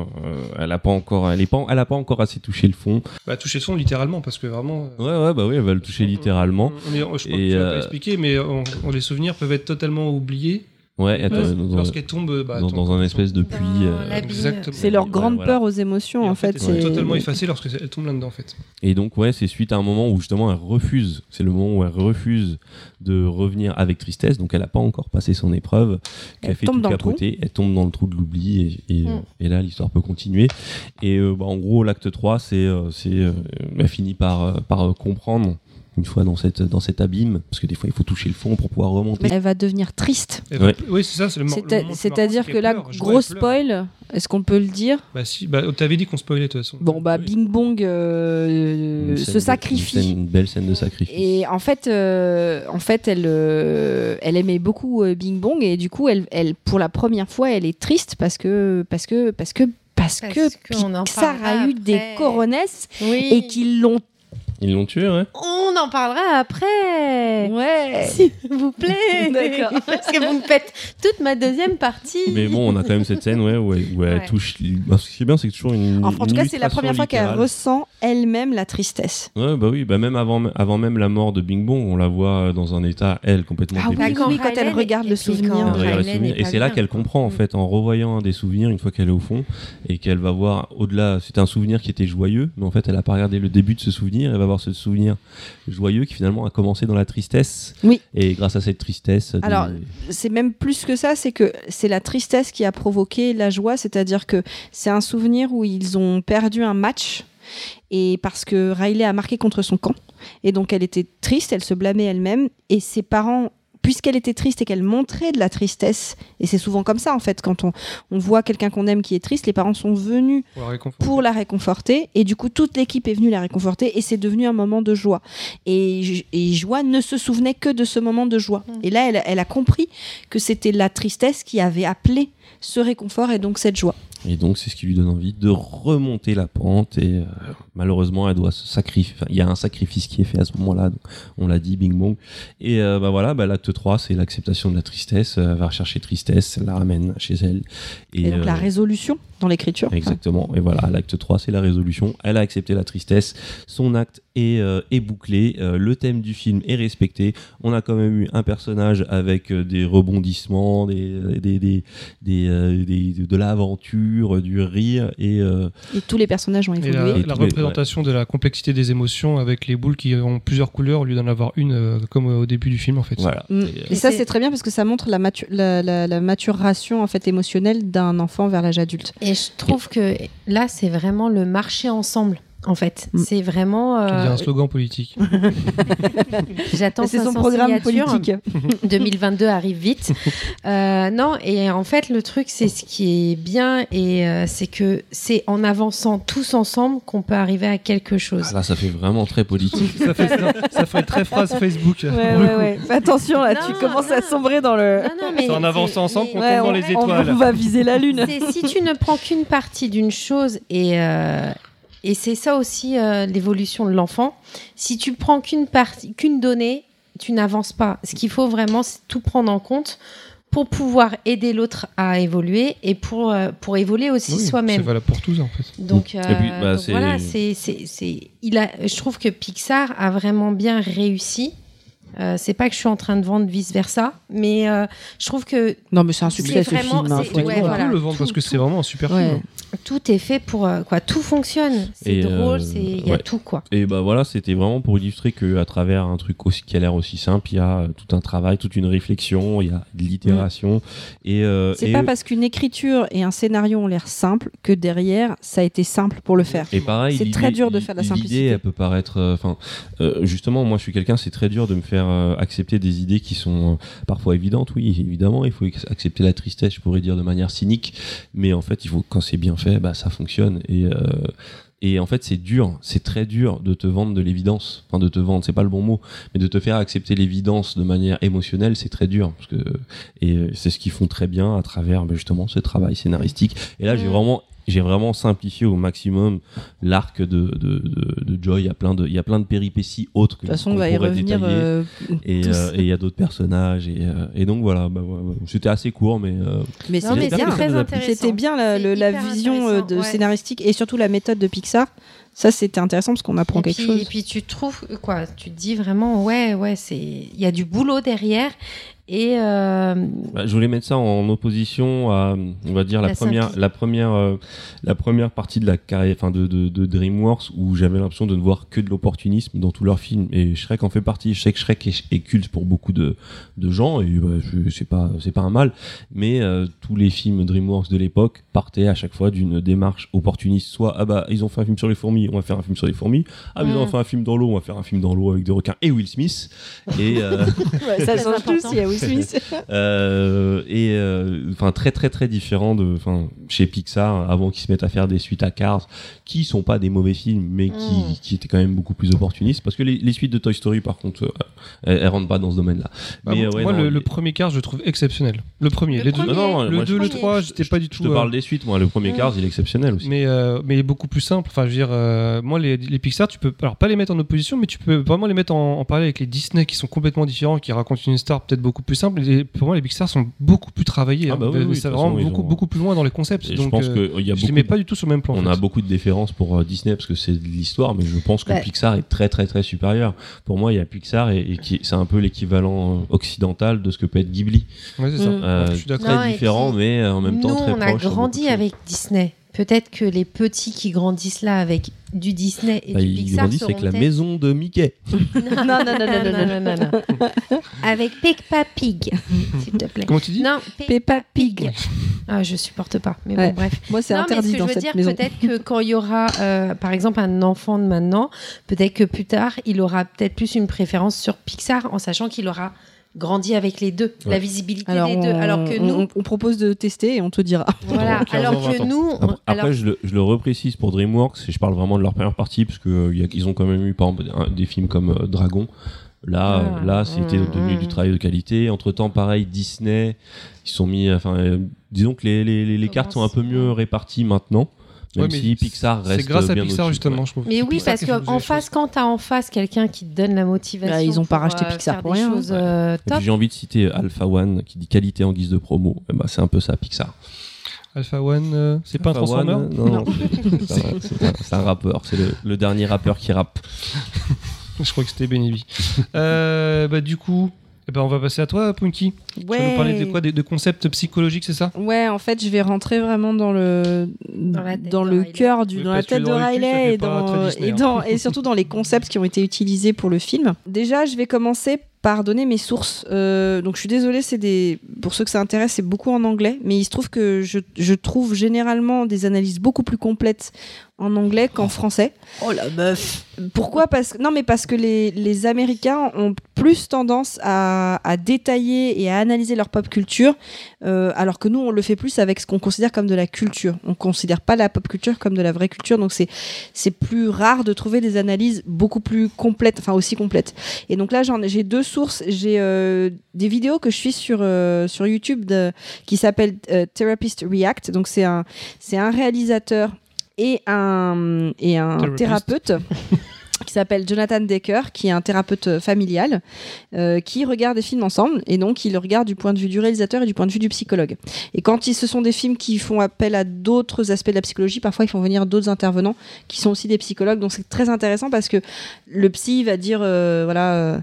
elle a pas encore, elle est pas, elle a pas encore assez touché le fond. Bah, toucher le fond littéralement, parce que vraiment. Ouais, ouais, bah oui, elle va le toucher littéralement. on est- je crois que Et, tu vas euh, pas expliquer, mais on- on- les souvenirs peuvent être totalement oubliés Ouais, attends, euh, dans, tombent. Bah, dans- attends, dans un espèce de puits. Euh. C'est leur Ouais, grande voilà. peur aux émotions Et en fait. C'est totalement effacées lorsqu'elles tombent là-dedans, en fait. Et donc, ouais, c'est suite à un moment où justement elle refuse. C'est le moment où elle refuse de revenir avec tristesse. Donc, elle n'a pas encore passé son épreuve. Elle Elle fait tombe tout capoter. Elle tombe dans le trou de l'oubli. Et, et, Mm. euh, et là, l'histoire peut continuer. Et euh, bah, en gros, l'acte 3, c'est. euh, c'est euh, elle finit par, euh, par euh, comprendre. Une fois dans, cette, dans cet abîme, parce que des fois il faut toucher le fond pour pouvoir remonter. Elle va devenir triste. Ouais. Oui, c'est ça, c'est le, C'est-à-dire que là, gros spoil, est-ce qu'on peut le dire Bah, si, bah, t'avais dit qu'on spoilait, de toute façon. Bon, bah, Oui. Bing Bong euh, se sacrifie. Scène- une belle scène de sacrifice. Et en fait, euh, en fait elle, euh, elle aimait beaucoup euh, Bing Bong et du coup, elle, elle, pour la première fois, elle est triste parce que, parce que, parce que, parce, Parce que qu'on en Pixar a eu des coronesses Oui. et qu'ils l'ont. Ils l'ont tué, ouais. On en parlera après. Ouais. S'il vous plaît. D'accord. Parce que vous me faites toute ma deuxième partie. Mais bon, on a quand même cette scène ouais, où elle, où elle Ouais. touche. bah, ce qui est bien, c'est que toujours une. En, en tout cas, c'est la première fois qu'elle ressent elle-même la tristesse. Ouais, bah oui, bah même avant, avant même la mort de Bing Bong, on la voit dans un état, elle, complètement Ah oui, quand elle regarde le souvenir. Elle regarde le Riley souvenir. n'est Et c'est là qu'elle comprend, en fait, en revoyant un des souvenirs, une fois qu'elle est au fond, et qu'elle va voir au-delà. C'était un souvenir qui était joyeux, mais en fait, elle a pas regardé le début de ce souvenir. Elle va voir ce souvenir joyeux qui finalement a commencé dans la tristesse. Oui. Et grâce à cette tristesse. des- Alors, c'est même plus que ça, c'est que c'est la tristesse qui a provoqué la joie, c'est-à-dire que c'est un souvenir où ils ont perdu un match et parce que Riley a marqué contre son camp et donc elle était triste, elle se blâmait elle-même et ses parents puisqu'elle était triste et qu'elle montrait de la tristesse, et c'est souvent comme ça en fait, quand on, on voit quelqu'un qu'on aime qui est triste, les parents sont venus Pour la réconforter. pour la réconforter et du coup toute l'équipe est venue la réconforter et c'est devenu un moment de joie. Et, et joie ne se souvenait que de ce moment de joie. Et là elle, elle a compris que c'était la tristesse qui avait appelé ce réconfort et donc cette joie Et donc, c'est ce qui lui donne envie de remonter la pente. Et euh, malheureusement, elle doit se sacrifier. enfin, Il y a un sacrifice qui est fait à ce moment-là. On l'a dit, Bing Bong. Et euh, bah voilà, bah, l'acte 3, c'est l'acceptation de la tristesse. Elle va rechercher tristesse, elle la ramène chez elle. Et, donc la euh, résolution dans l'écriture. Exactement. Et voilà, l'acte 3, c'est la résolution. Elle a accepté la tristesse. Son acte est, euh, est bouclé. Euh, le thème du film est respecté. On a quand même eu un personnage avec euh, des rebondissements, des, des, des, des, euh, des- de l'aventure, du rire. Et, euh, Et tous les personnages ont Et la, évolué. Et la les- représentation de la complexité des émotions avec les boules qui ont plusieurs couleurs au lieu d'en avoir une euh, comme au début du film en fait. voilà. Mm. Et, Et ça, c'est- très bien parce que ça montre la, matu- la, la- la maturation en fait émotionnelle d'un enfant vers l'âge adulte. Et je trouve que là, c'est vraiment le marché ensemble. En fait, Mm. c'est vraiment. Euh, un slogan politique. J'attends C'est son 500 programme politique. 2022 arrive vite. Euh, non, et en fait, le truc, c'est ce qui est bien, et euh, c'est que c'est en avançant tous ensemble qu'on peut arriver à quelque chose. ah, là, ça fait vraiment très politique. ça, fait, ça très phrase Facebook. Ouais, ouais, ouais. Fais attention là, tu Non, commences à sombrer dans le. C'est en avançant ensemble qu'on tombe dans les on- étoiles. On va viser la lune. Si tu ne prends qu'une partie d'une chose et euh, et c'est ça aussi euh, l'évolution de l'enfant. Si tu prends qu'une partie, qu'une donnée, tu n'avances pas. Ce qu'il faut vraiment, c'est tout prendre en compte pour pouvoir aider l'autre à évoluer et pour euh, pour évoluer aussi Oui, C'est soi-même. valable pour tous en fait. Donc, Et puis, euh, bah, donc c'est- voilà, c'est c'est c'est il a. Je trouve que Pixar a vraiment bien réussi. Euh, c'est pas que je suis en train de vendre vice versa, mais euh, je trouve que Non, mais c'est un succès ce vraiment- film. hein, faut ouais, voilà. le vendre Tout- parce que c'est vraiment un super Ouais. film. tout est fait pour euh, quoi tout fonctionne c'est Et, drôle euh, c'est il y a ouais. tout quoi Et bah voilà, c'était vraiment pour illustrer que à travers un truc aussi qui a l'air aussi simple, il y a tout un travail, toute une réflexion, il y a de l'itération. Et, euh, C'est et- pas parce qu'une écriture et un scénario ont l'air simples que derrière ça a été simple pour le faire. Et pareil, C'est l'idée- très dur de faire de la L'idée, simplicité. elle peut paraître. euh, Enfin, euh, justement, moi, je suis quelqu'un, c'est très dur de me faire euh, accepter des idées qui sont euh, parfois évidentes. Oui, évidemment, il faut accepter la tristesse. Je pourrais dire de manière cynique, mais en fait, il faut quand c'est bien fait, bah, ça fonctionne. Et euh, et en fait, c'est dur, c'est très dur de te vendre de l'évidence. Enfin, de te vendre, c'est pas le bon mot, mais de te faire accepter l'évidence de manière émotionnelle, c'est très dur. Parce que, et c'est ce qu'ils font très bien à travers bah, justement ce travail scénaristique. Et là, j'ai Mm. vraiment, j'ai vraiment simplifié au maximum l'arc de, de, de, de Joy. Il y a plein de, il y a plein de péripéties autres que De toute façon, on qu'on va y pourrait revenir. détailler. euh, Et euh, et il y a d'autres personnages. Et, euh, et donc voilà, bah, ouais, c'était assez court, mais euh, Mais c'était bien. bien la, vision de ouais. scénaristique et surtout la méthode de Pixar. Ça, c'était intéressant parce qu'on apprend et quelque puis, chose. et puis tu trouves quoi tu te dis vraiment ouais ouais c'est il y a du boulot derrière et euh, Bah, je voulais mettre ça en opposition à, on va dire, la, La première, la première, euh, la première partie de la carrière, enfin de, de, de DreamWorks où j'avais l'impression de ne voir que de l'opportunisme dans tous leurs films. Et Shrek en fait partie. Je sais que Shrek est, est culte pour beaucoup de, de gens et bah, je- c'est pas, c'est pas un mal. Mais euh, tous les films DreamWorks de l'époque partaient à chaque fois d'une démarche opportuniste. Soit ah bah ils ont fait un film sur les fourmis, on va faire un film sur les fourmis. Ah mais ils ont Mm. fait un film dans l'eau, on va faire un film dans l'eau avec des requins et Will Smith. Et euh, Ouais, ça change tout important. s'il y a Will Smith. euh, et euh, enfin très très très différent de enfin chez Pixar avant qu'ils se mettent à faire des suites à Cars qui sont pas des mauvais films mais qui, Mm. qui étaient quand même beaucoup plus opportunistes parce que les, les suites de Toy Story par contre euh, elles, elles rentrent pas dans ce domaine là Bah, mais moi, euh, ouais, moi, non, le, premier quart, je le trouve exceptionnel. Le premier, Le les deux, premier. Non, non, le moi, 2, je- le je- 3, j'étais pas du je tout. te euh, parle des suites moi le premier Mm. Cars il est exceptionnel aussi mais, euh, mais beaucoup plus simple. Enfin, je veux dire, euh, moi, les, les Pixar, tu peux, alors pas les mettre en opposition, mais tu peux vraiment les mettre en, en parallèle avec les Disney qui sont complètement différents, qui racontent une histoire peut-être beaucoup plus simple. Les- pour moi, les Pixar sont beaucoup plus travaillés. Ah hein. bah oui, oui, ça va vraiment beaucoup, ont- beaucoup plus loin dans les concepts. Et je pense euh, qu'il y a je les beaucoup mets de- pas du tout sur le même plan. en on fait. a beaucoup de déférences pour euh, Disney parce que c'est de l'histoire, mais je pense que Bah. Pixar est très très très supérieur. Pour moi, il y a Pixar et, et qui c'est un peu l'équivalent euh, occidental de ce que peut être Ghibli. Ouais, c'est ça. Mm. Euh, je suis d'accord. Très et différent, puis, mais en même nous temps très on a proche. grandi avec Disney peut-être que les petits qui grandissent là avec du Disney et Bah, du ils Pixar grandissent avec la maison de Mickey. non, non, non, non, non, non, non, non. avec Peppa Pig s'il te plaît Comment tu dis? Non Peppa Pig. ah, je supporte pas mais Ouais. bon bref Moi, c'est mais interdit ce que dans je veux cette dire, maison. peut-être que quand il y aura, euh, par exemple, un enfant de maintenant, peut-être que plus tard, il aura peut-être plus une préférence sur Pixar, en sachant qu'il aura grandi avec les deux, Ouais. la visibilité Alors, des on, deux. Alors que on- nous, on, on propose de tester et on te dira. voilà, Dans 15 alors ans, 20 que nous, on- Après, alors- je, le, je le reprécise pour DreamWorks, et je parle vraiment de leur première partie, parce qu'ils ont quand même eu, par exemple, un- des films comme euh, Dragon. Là, Ah. là, c'était devenu Mm. du travail de qualité. Entre temps, pareil, Disney, ils sont mis. Enfin, euh, disons que les, les, les- les cartes sont un peu mieux réparties maintenant. Même Ouais, mais si Pixar reste. C'est grâce à bien Pixar justement, ouais. je trouve. Mais oui, Pixar parce qu'en face, quand t'as en face quelqu'un qui te donne la motivation. Bah, ils ont pas pour, racheté euh, Pixar pour rien. choses, euh. J'ai envie de citer Alpha One qui dit qualité en guise de promo. Eh ben, c'est un peu ça, Pixar. Alpha One, euh, c'est pas un Transformer One, Non, non, c'est- c'est un- c'est un, c'est un rappeur. C'est le, le dernier rappeur qui rappe. Je crois que c'était Benny euh, bah, Du coup, eh ben, on va passer à toi, Punky. Tu vas nous parler de quoi des- de, concepts psychologiques, c'est ça? Ouais, en fait, je vais rentrer vraiment dans le dans, la tête de le Riley. cœur du dans la tête de Riley dans, Disney, et hein. dans et surtout dans les concepts qui ont été utilisés pour le film. Déjà, je vais commencer par donner mes sources. Euh, donc, je suis désolée, c'est des pour ceux que ça intéresse, c'est beaucoup en anglais, mais il se trouve que je, je trouve généralement des analyses beaucoup plus complètes en anglais qu'en français. Oh la meuf Pourquoi? Parce non mais parce que les, les Américains ont plus tendance à, à détailler et à analyser leur pop culture euh, alors que nous on le fait plus avec ce qu'on considère comme de la culture. On considère pas la pop culture comme de la vraie culture donc c'est c'est plus rare de trouver des analyses beaucoup plus complètes enfin aussi complètes. Et donc là j'en ai- j'ai deux sources, j'ai euh, des vidéos que je suis sur euh, sur YouTube de, qui s'appelle euh, Therapist React donc c'est un c'est un réalisateur et un, et un Thérapeute. thérapeute qui s'appelle Jonathan Decker, qui est un thérapeute familial, euh, qui regarde des films ensemble, et donc il le regarde du point de vue du réalisateur et du point de vue du psychologue. Et quand ils, ce sont des films qui font appel à d'autres aspects de la psychologie, parfois ils font venir d'autres intervenants qui sont aussi des psychologues, donc c'est très intéressant parce que le psy va dire, euh, voilà... euh,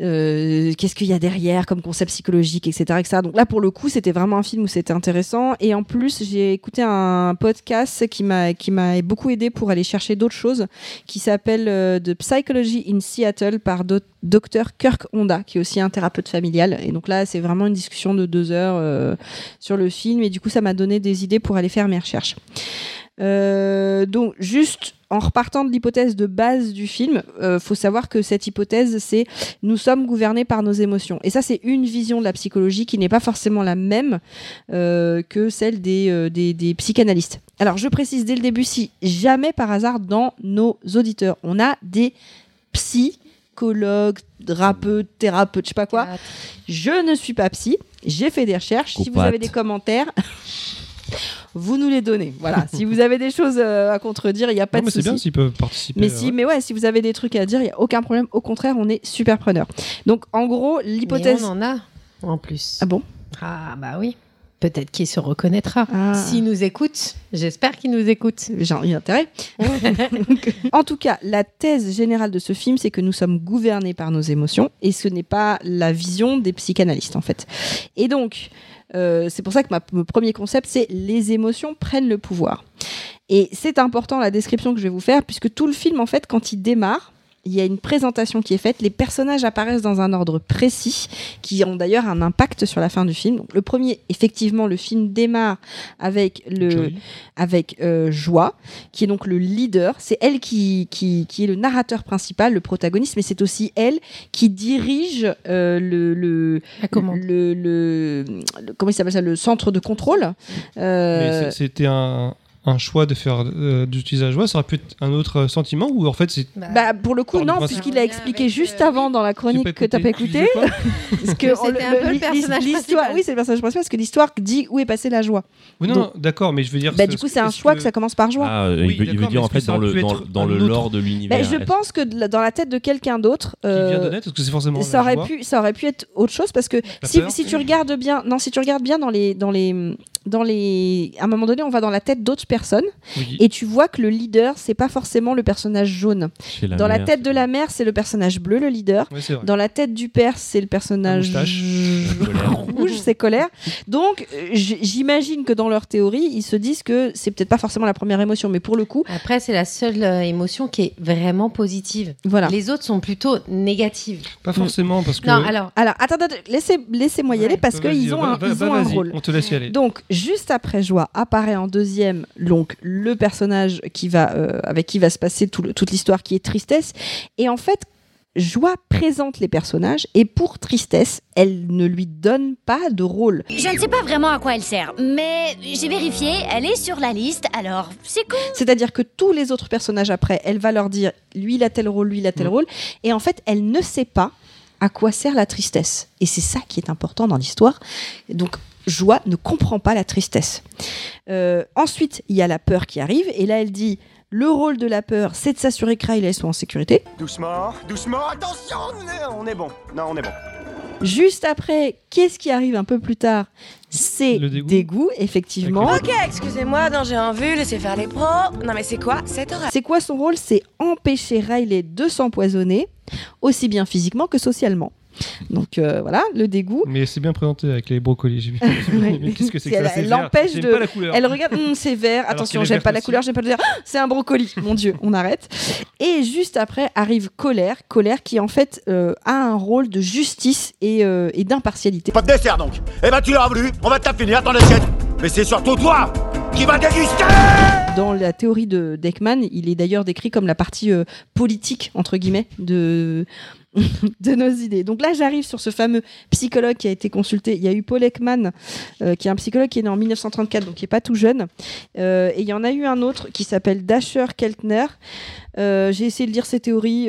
euh, qu'est-ce qu'il y a derrière comme concept psychologique, etc., etc. Donc là, pour le coup, c'était vraiment un film où c'était intéressant. Et en plus, j'ai écouté un podcast qui m'a qui m'a beaucoup aidé pour aller chercher d'autres choses, qui s'appelle euh, The Psychology in Seattle par Dr Kirk Honda, qui est aussi un thérapeute familial. Et donc là, c'est vraiment une discussion de deux heures euh, sur le film. Et du coup, ça m'a donné des idées pour aller faire mes recherches. Euh, donc, juste en repartant de l'hypothèse de base du film, euh, faut savoir que cette hypothèse, c'est nous sommes gouvernés par nos émotions. Et ça, c'est une vision de la psychologie qui n'est pas forcément la même euh, que celle des, euh, des, des psychanalystes. Alors, je précise dès le début, si jamais par hasard dans nos auditeurs, on a des psychologues, thérapeutes, thérapeutes, je sais pas quoi, je ne suis pas psy, j'ai fait des recherches. Si vous avez des commentaires, vous nous les donnez. Voilà. si vous avez des choses euh, à contredire, il n'y a pas Non, de mais c'est souci. bien s'ils peuvent participer. Mais euh, si, ouais. mais ouais, si vous avez des trucs à dire, il y a aucun problème. Au contraire, on est super preneur. Donc, en gros, l'hypothèse. Mais on en a en plus. Ah bon? Ah bah oui. Peut-être qu'il se reconnaîtra. Ah. S'il nous écoute, j'espère qu'il nous écoute. J'ai eu intérêt. en tout cas, la thèse générale de ce film, c'est que nous sommes gouvernés par nos émotions et ce n'est pas la vision des psychanalystes en fait. Et donc, euh, c'est pour ça que mon premier concept, c'est les émotions prennent le pouvoir. Et c'est important la description que je vais vous faire puisque tout le film, en fait, quand il démarre, il y a une présentation qui est faite, les personnages apparaissent dans un ordre précis, qui ont d'ailleurs un impact sur la fin du film. Donc, le premier, effectivement, le film démarre avec le, Joy. avec euh, Joie, qui est donc le leader. C'est elle qui, qui, qui est le narrateur principal, le protagoniste, mais c'est aussi elle qui dirige euh, le, le, le, le, le- comment il s'appelle ça, le centre de contrôle. Euh, c'était un, un choix de faire euh, d'utiliser la joie. Ça aurait pu être un autre euh, sentiment ou en fait c'est. bah, pour le coup, Par non, puisqu'il a expliqué juste avant dans la chronique que t'as pas écouté, parce que Que on- c'était un peu le l'hi- personnage l'histoire, principal. oui, c'est le personnage principal parce que l'histoire dit où est passée la joie. Oui, non, Donc- non, d'accord, mais je veux dire. Bah, du coup, ce- c'est un choix que... ça commence par joie. Ah, euh, Oui, il, veut, il veut d'accord, dire en fait dans le, dans, le lore de l'univers. Bah, je pense que dans la tête de quelqu'un d'autre, Qui vient euh, de naître Est-ce que c'est forcément. ça aurait pu ça aurait pu être autre chose parce que si, tu regardes bien non si tu regardes bien dans les dans les dans les à un moment donné on va dans la tête d'autres personnes Oui. et tu vois que le leader c'est pas forcément le personnage jaune la dans la tête de la mère c'est le personnage bleu le leader dans la tête du père c'est le personnage rouge c'est colère donc euh, j'imagine que dans leur théorie ils se disent que c'est peut-être pas forcément la première émotion mais pour le coup Après, c'est la seule euh, émotion qui est vraiment positive. voilà Les autres sont plutôt négatives. Pas forcément parce que. Non, alors, alors attendez attendez, laissez laissez-moi y aller Ouais. parce qu'ils ont va- un, va- ils va, ont un rôle On te laisse y aller. Donc, juste après Joie, apparaît en deuxième donc le personnage qui va, euh, avec qui va se passer tout le- toute l'histoire qui est Tristesse. Et en fait, Joie présente les personnages et pour tristesse, elle ne lui donne pas de rôle. Je ne sais pas vraiment à quoi elle sert, mais j'ai vérifié, elle est sur la liste, alors c'est cool. C'est-à-dire que tous les autres personnages après, elle va leur dire lui il a tel rôle, lui il a tel rôle, et en fait elle ne sait pas à quoi sert la tristesse. Et c'est ça qui est important dans l'histoire. Donc Joie ne comprend pas la tristesse. Euh, ensuite, il y a la peur qui arrive, et là elle dit le rôle de la peur, c'est de s'assurer que Riley soit en sécurité. Doucement, doucement, attention, on est bon. Non, on est bon. Juste après, qu'est-ce qui arrive un peu plus tard? C'est dégoût. effectivement. Ok, excusez-moi, non, j'ai un vu, laissez faire les pros. Non, mais c'est quoi cette horreur? C'est quoi son rôle? C'est empêcher Riley de s'empoisonner, aussi bien physiquement que socialement. Donc euh, voilà, le dégoût. Mais c'est bien présenté avec les brocolis. J'ai vu. Qu'est-ce que c'est que ça Elle- vert. l'empêche de. pas la couleur. Elle regarde, Hum, c'est vert. Alors Attention, j'aime pas la couleur, j'aime pas le dire. Ah, c'est un brocoli. Mon Dieu, on arrête. Et juste après arrive colère, colère qui en fait euh, a un rôle de justice et, euh, et d'impartialité. Pas de dessert donc. Eh ben tu l'as voulu, on va te la finir ton assiette. Mais c'est surtout toi qui va déguster Dans la théorie de Deckman, il est d'ailleurs décrit comme la partie euh, politique, entre guillemets, de, de nos idées. Donc là, j'arrive sur ce fameux psychologue qui a été consulté. Il y a eu Paul Ekman, euh, qui est un psychologue qui est né en 1934, donc qui est pas tout jeune. Euh, et il y en a eu un autre qui s'appelle Dasher Keltner. Euh, J'ai essayé de lire ses théories.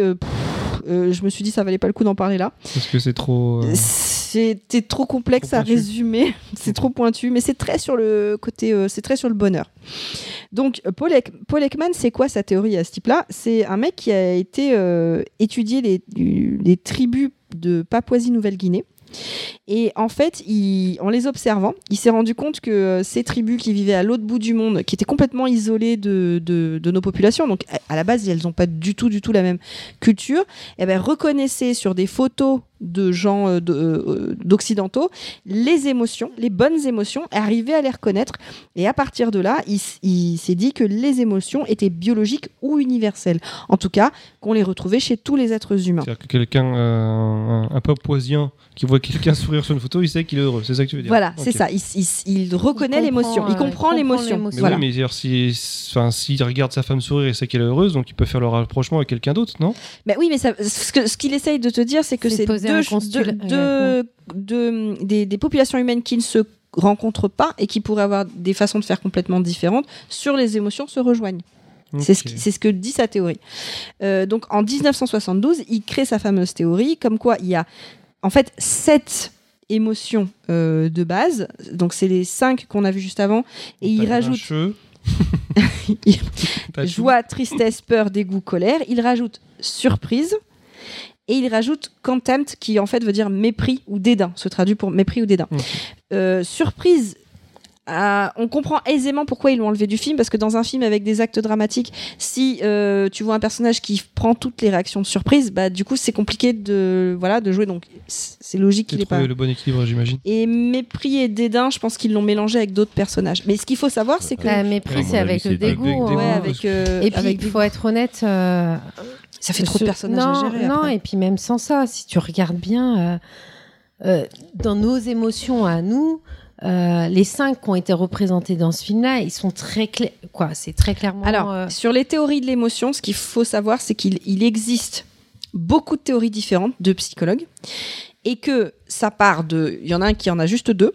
Euh, je me suis dit ça valait pas le coup d'en parler là. Parce que c'est trop. euh, C'était trop complexe à résumer, c'est trop pointu, mais c'est très sur le côté, euh, c'est très sur le bonheur. Donc Paul, Ek- Paul Ekman, c'est quoi sa théorie à ce type-là? C'est un mec qui a été étudier les, les tribus de Papouasie-Nouvelle-Guinée. Et en fait, en les observant, il s'est rendu compte que euh, ces tribus qui vivaient à l'autre bout du monde, qui étaient complètement isolées de, nos populations, donc à, la base, elles n'ont pas du tout, du tout la même culture, eh ben, reconnaissaient sur des photos de gens euh, de- euh, d'occidentaux les émotions, les bonnes émotions, et arrivaient à les reconnaître. Et à partir de là, il, il s'est dit que les émotions étaient biologiques ou universelles. En tout cas, qu'on les retrouvait chez tous les êtres humains. C'est-à-dire que quelqu'un, euh, un, un papoisien, qui voit quelqu'un sourire sur une photo, il sait qu'il est heureux. C'est ça que tu veux dire Voilà, c'est ça. Il, il- il reconnaît Il l'émotion. Il euh, comprend il l'émotion. Mais Voilà. oui, mais dire, si, enfin, s'il regarde sa femme sourire et sait qu'elle est heureuse, donc il peut faire le rapprochement avec quelqu'un d'autre, non? Mais oui, mais ça- ce que- ce qu'il essaye de te dire, c'est que C'est poser deux, deux- deux- deux- des, des populations humaines qui ne se rencontrent pas et qui pourraient avoir des façons de faire complètement différentes sur les émotions se rejoignent. C'est ce, ce que dit sa théorie. Euh, donc en 1972, il crée sa fameuse théorie, comme quoi il y a en fait sept émotions euh, de base. Donc c'est les cinq qu'on a vu juste avant, et il rajoute joie, tristesse, peur, dégoût, colère. Il rajoute surprise et il rajoute contempt qui en fait veut dire mépris ou dédain, se traduit pour mépris ou dédain. Euh, surprise. Ah, on comprend aisément pourquoi ils l'ont enlevé du film parce que dans un film avec des actes dramatiques, si euh, tu vois un personnage qui prend toutes les réactions de surprise, bah du coup c'est compliqué de voilà de jouer donc c'est logique qu'il ait trouvé pas. le bon équilibre, j'imagine. Et mépris et dédain, je pense qu'ils l'ont mélangé avec d'autres personnages. Mais ce qu'il faut savoir, c'est que Bah, mépris, c'est avec le avec dégoût. ouais, avec euh, Et puis, avec il faut être honnête. euh, ça fait trop de personnages non, à gérer. Non, après. et puis même sans ça, si tu regardes bien, euh, euh, dans nos émotions à nous, euh, les cinq qui ont été représentés dans ce film-là, ils sont très clairs. Quoi, c'est très clairement. Alors, euh, sur les théories de l'émotion, ce qu'il faut savoir, c'est qu'il il existe beaucoup de théories différentes de psychologues et que ça part de. Il y en a un qui en a juste deux.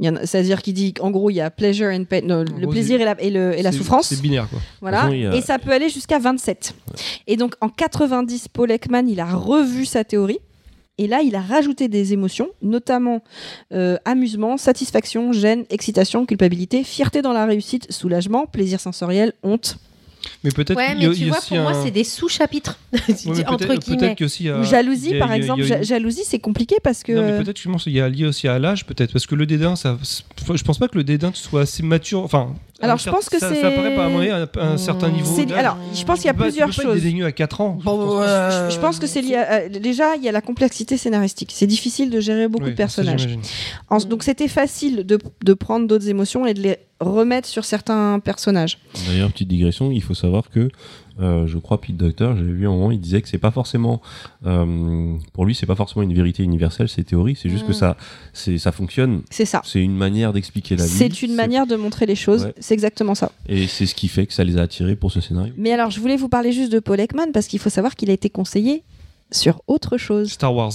Il y en a- C'est-à-dire qu'il dit qu'en gros, il y a pleasure and pain, non, le gros, plaisir et la, et le- et la C'est- souffrance. C'est binaire, quoi. Voilà. Façon, a- Et ça peut aller jusqu'à 27. Et donc en 90, Paul Ekman, il a revu sa théorie. Et là, il a rajouté des émotions, notamment euh, amusement, satisfaction, gêne, excitation, culpabilité, fierté dans la réussite, soulagement, plaisir sensoriel, honte. Mais peut-être ouais, qu'il y a- mais tu y a vois, aussi pour moi, c'est des sous-chapitres. Ouais, entre guillemets. Qu'il a. Jalousie, par exemple. a Jalousie, c'est compliqué parce que. Non, mais peut-être justement, il y a lié aussi à l'âge, peut-être, parce que le dédain, ça, je pense pas que le dédain soit assez mature. Enfin, Alors, je pense que ça, c'est- Ça apparaît par un moment à un, à un certain niveau. Alors, je pense qu'il y a pas- plusieurs pas choses. à 4 ans. je pense pas. Je, je pense que c'est lié. à- à- déjà, il y a la complexité scénaristique. C'est difficile de gérer beaucoup Oui, de personnages. donc, c'était facile de, de prendre d'autres émotions et de les remettre sur certains personnages. D'ailleurs, petite digression, il faut savoir que euh, je crois Pete Docter, j'avais vu un moment, il disait que c'est pas forcément, euh, pour lui, c'est pas forcément une vérité universelle, ces théories, c'est juste Mm. que ça, c'est, ça fonctionne. C'est ça. C'est une manière d'expliquer la vie. C'est une manière de montrer les choses. Ouais. C'est exactement ça. Et c'est ce qui fait que ça les a attirés pour ce scénario. Mais alors, je voulais vous parler juste de Paul Ekman parce qu'il faut savoir qu'il a été conseillé sur autre chose. Star Wars.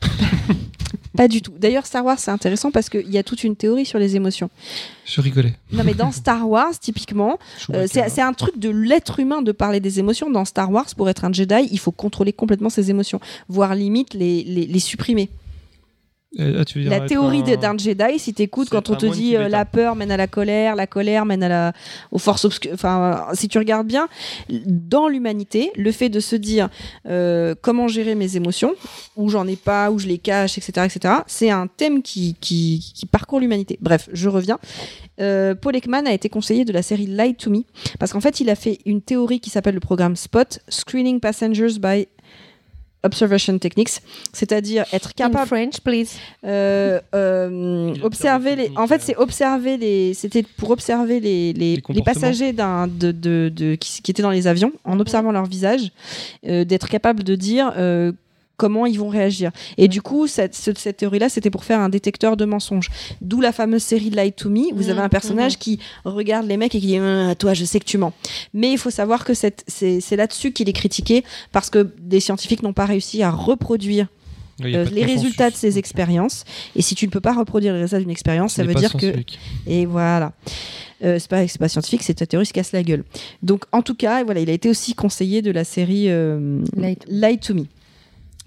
Pas du tout. D'ailleurs, Star Wars, c'est intéressant parce qu'il y a toute une théorie sur les émotions. Je rigolais. Non, mais dans Star Wars, typiquement, euh, c'est un truc de l'être humain de parler des émotions. Dans Star Wars, pour être un Jedi, il faut contrôler complètement ses émotions, voire limite les, les, les supprimer. Tu La théorie un- d'un Jedi, si t'écoutes, quand on te dit euh, la peur mène à la colère, la colère mène à la, aux forces obscures. Enfin, si tu regardes bien, dans l'humanité, le fait de se dire euh, comment gérer mes émotions, où j'en ai pas, où je les cache, etc., etc., c'est un thème qui, qui, qui parcourt l'humanité. Bref, je reviens. Euh, Paul Ekman a été conseiller de la série Lie to Me parce qu'en fait, il a fait une théorie qui s'appelle le programme SPOT, Screening Passengers by Observation Techniques, c'est-à-dire être capable. French, please. Euh, euh, observer les. En fait, c'est observer les. C'était pour observer les, les, passagers d'un de, de, de- qui, qui étaient dans les avions en observant leur visage, euh, d'être capable de dire. Euh, comment ils vont réagir. Et du coup, cette, ce- cette théorie-là, c'était pour faire un détecteur de mensonges. D'où la fameuse série Lie to Me. Vous avez un personnage qui regarde les mecs et qui dit Ah, Toi, je sais que tu mens. Mais il faut savoir que cette- c'est c'est là-dessus qu'il est critiqué parce que des scientifiques n'ont pas réussi à reproduire euh, de les consensus. résultats de ces expériences. Et si tu ne peux pas reproduire les résultats d'une expérience, ça veut dire que. Et voilà. Euh, c'est pas, c'est pas scientifique, c'est ta théorie se casse la gueule. Donc, en tout cas, voilà, il a été aussi conseiller de la série euh, Lie to Me.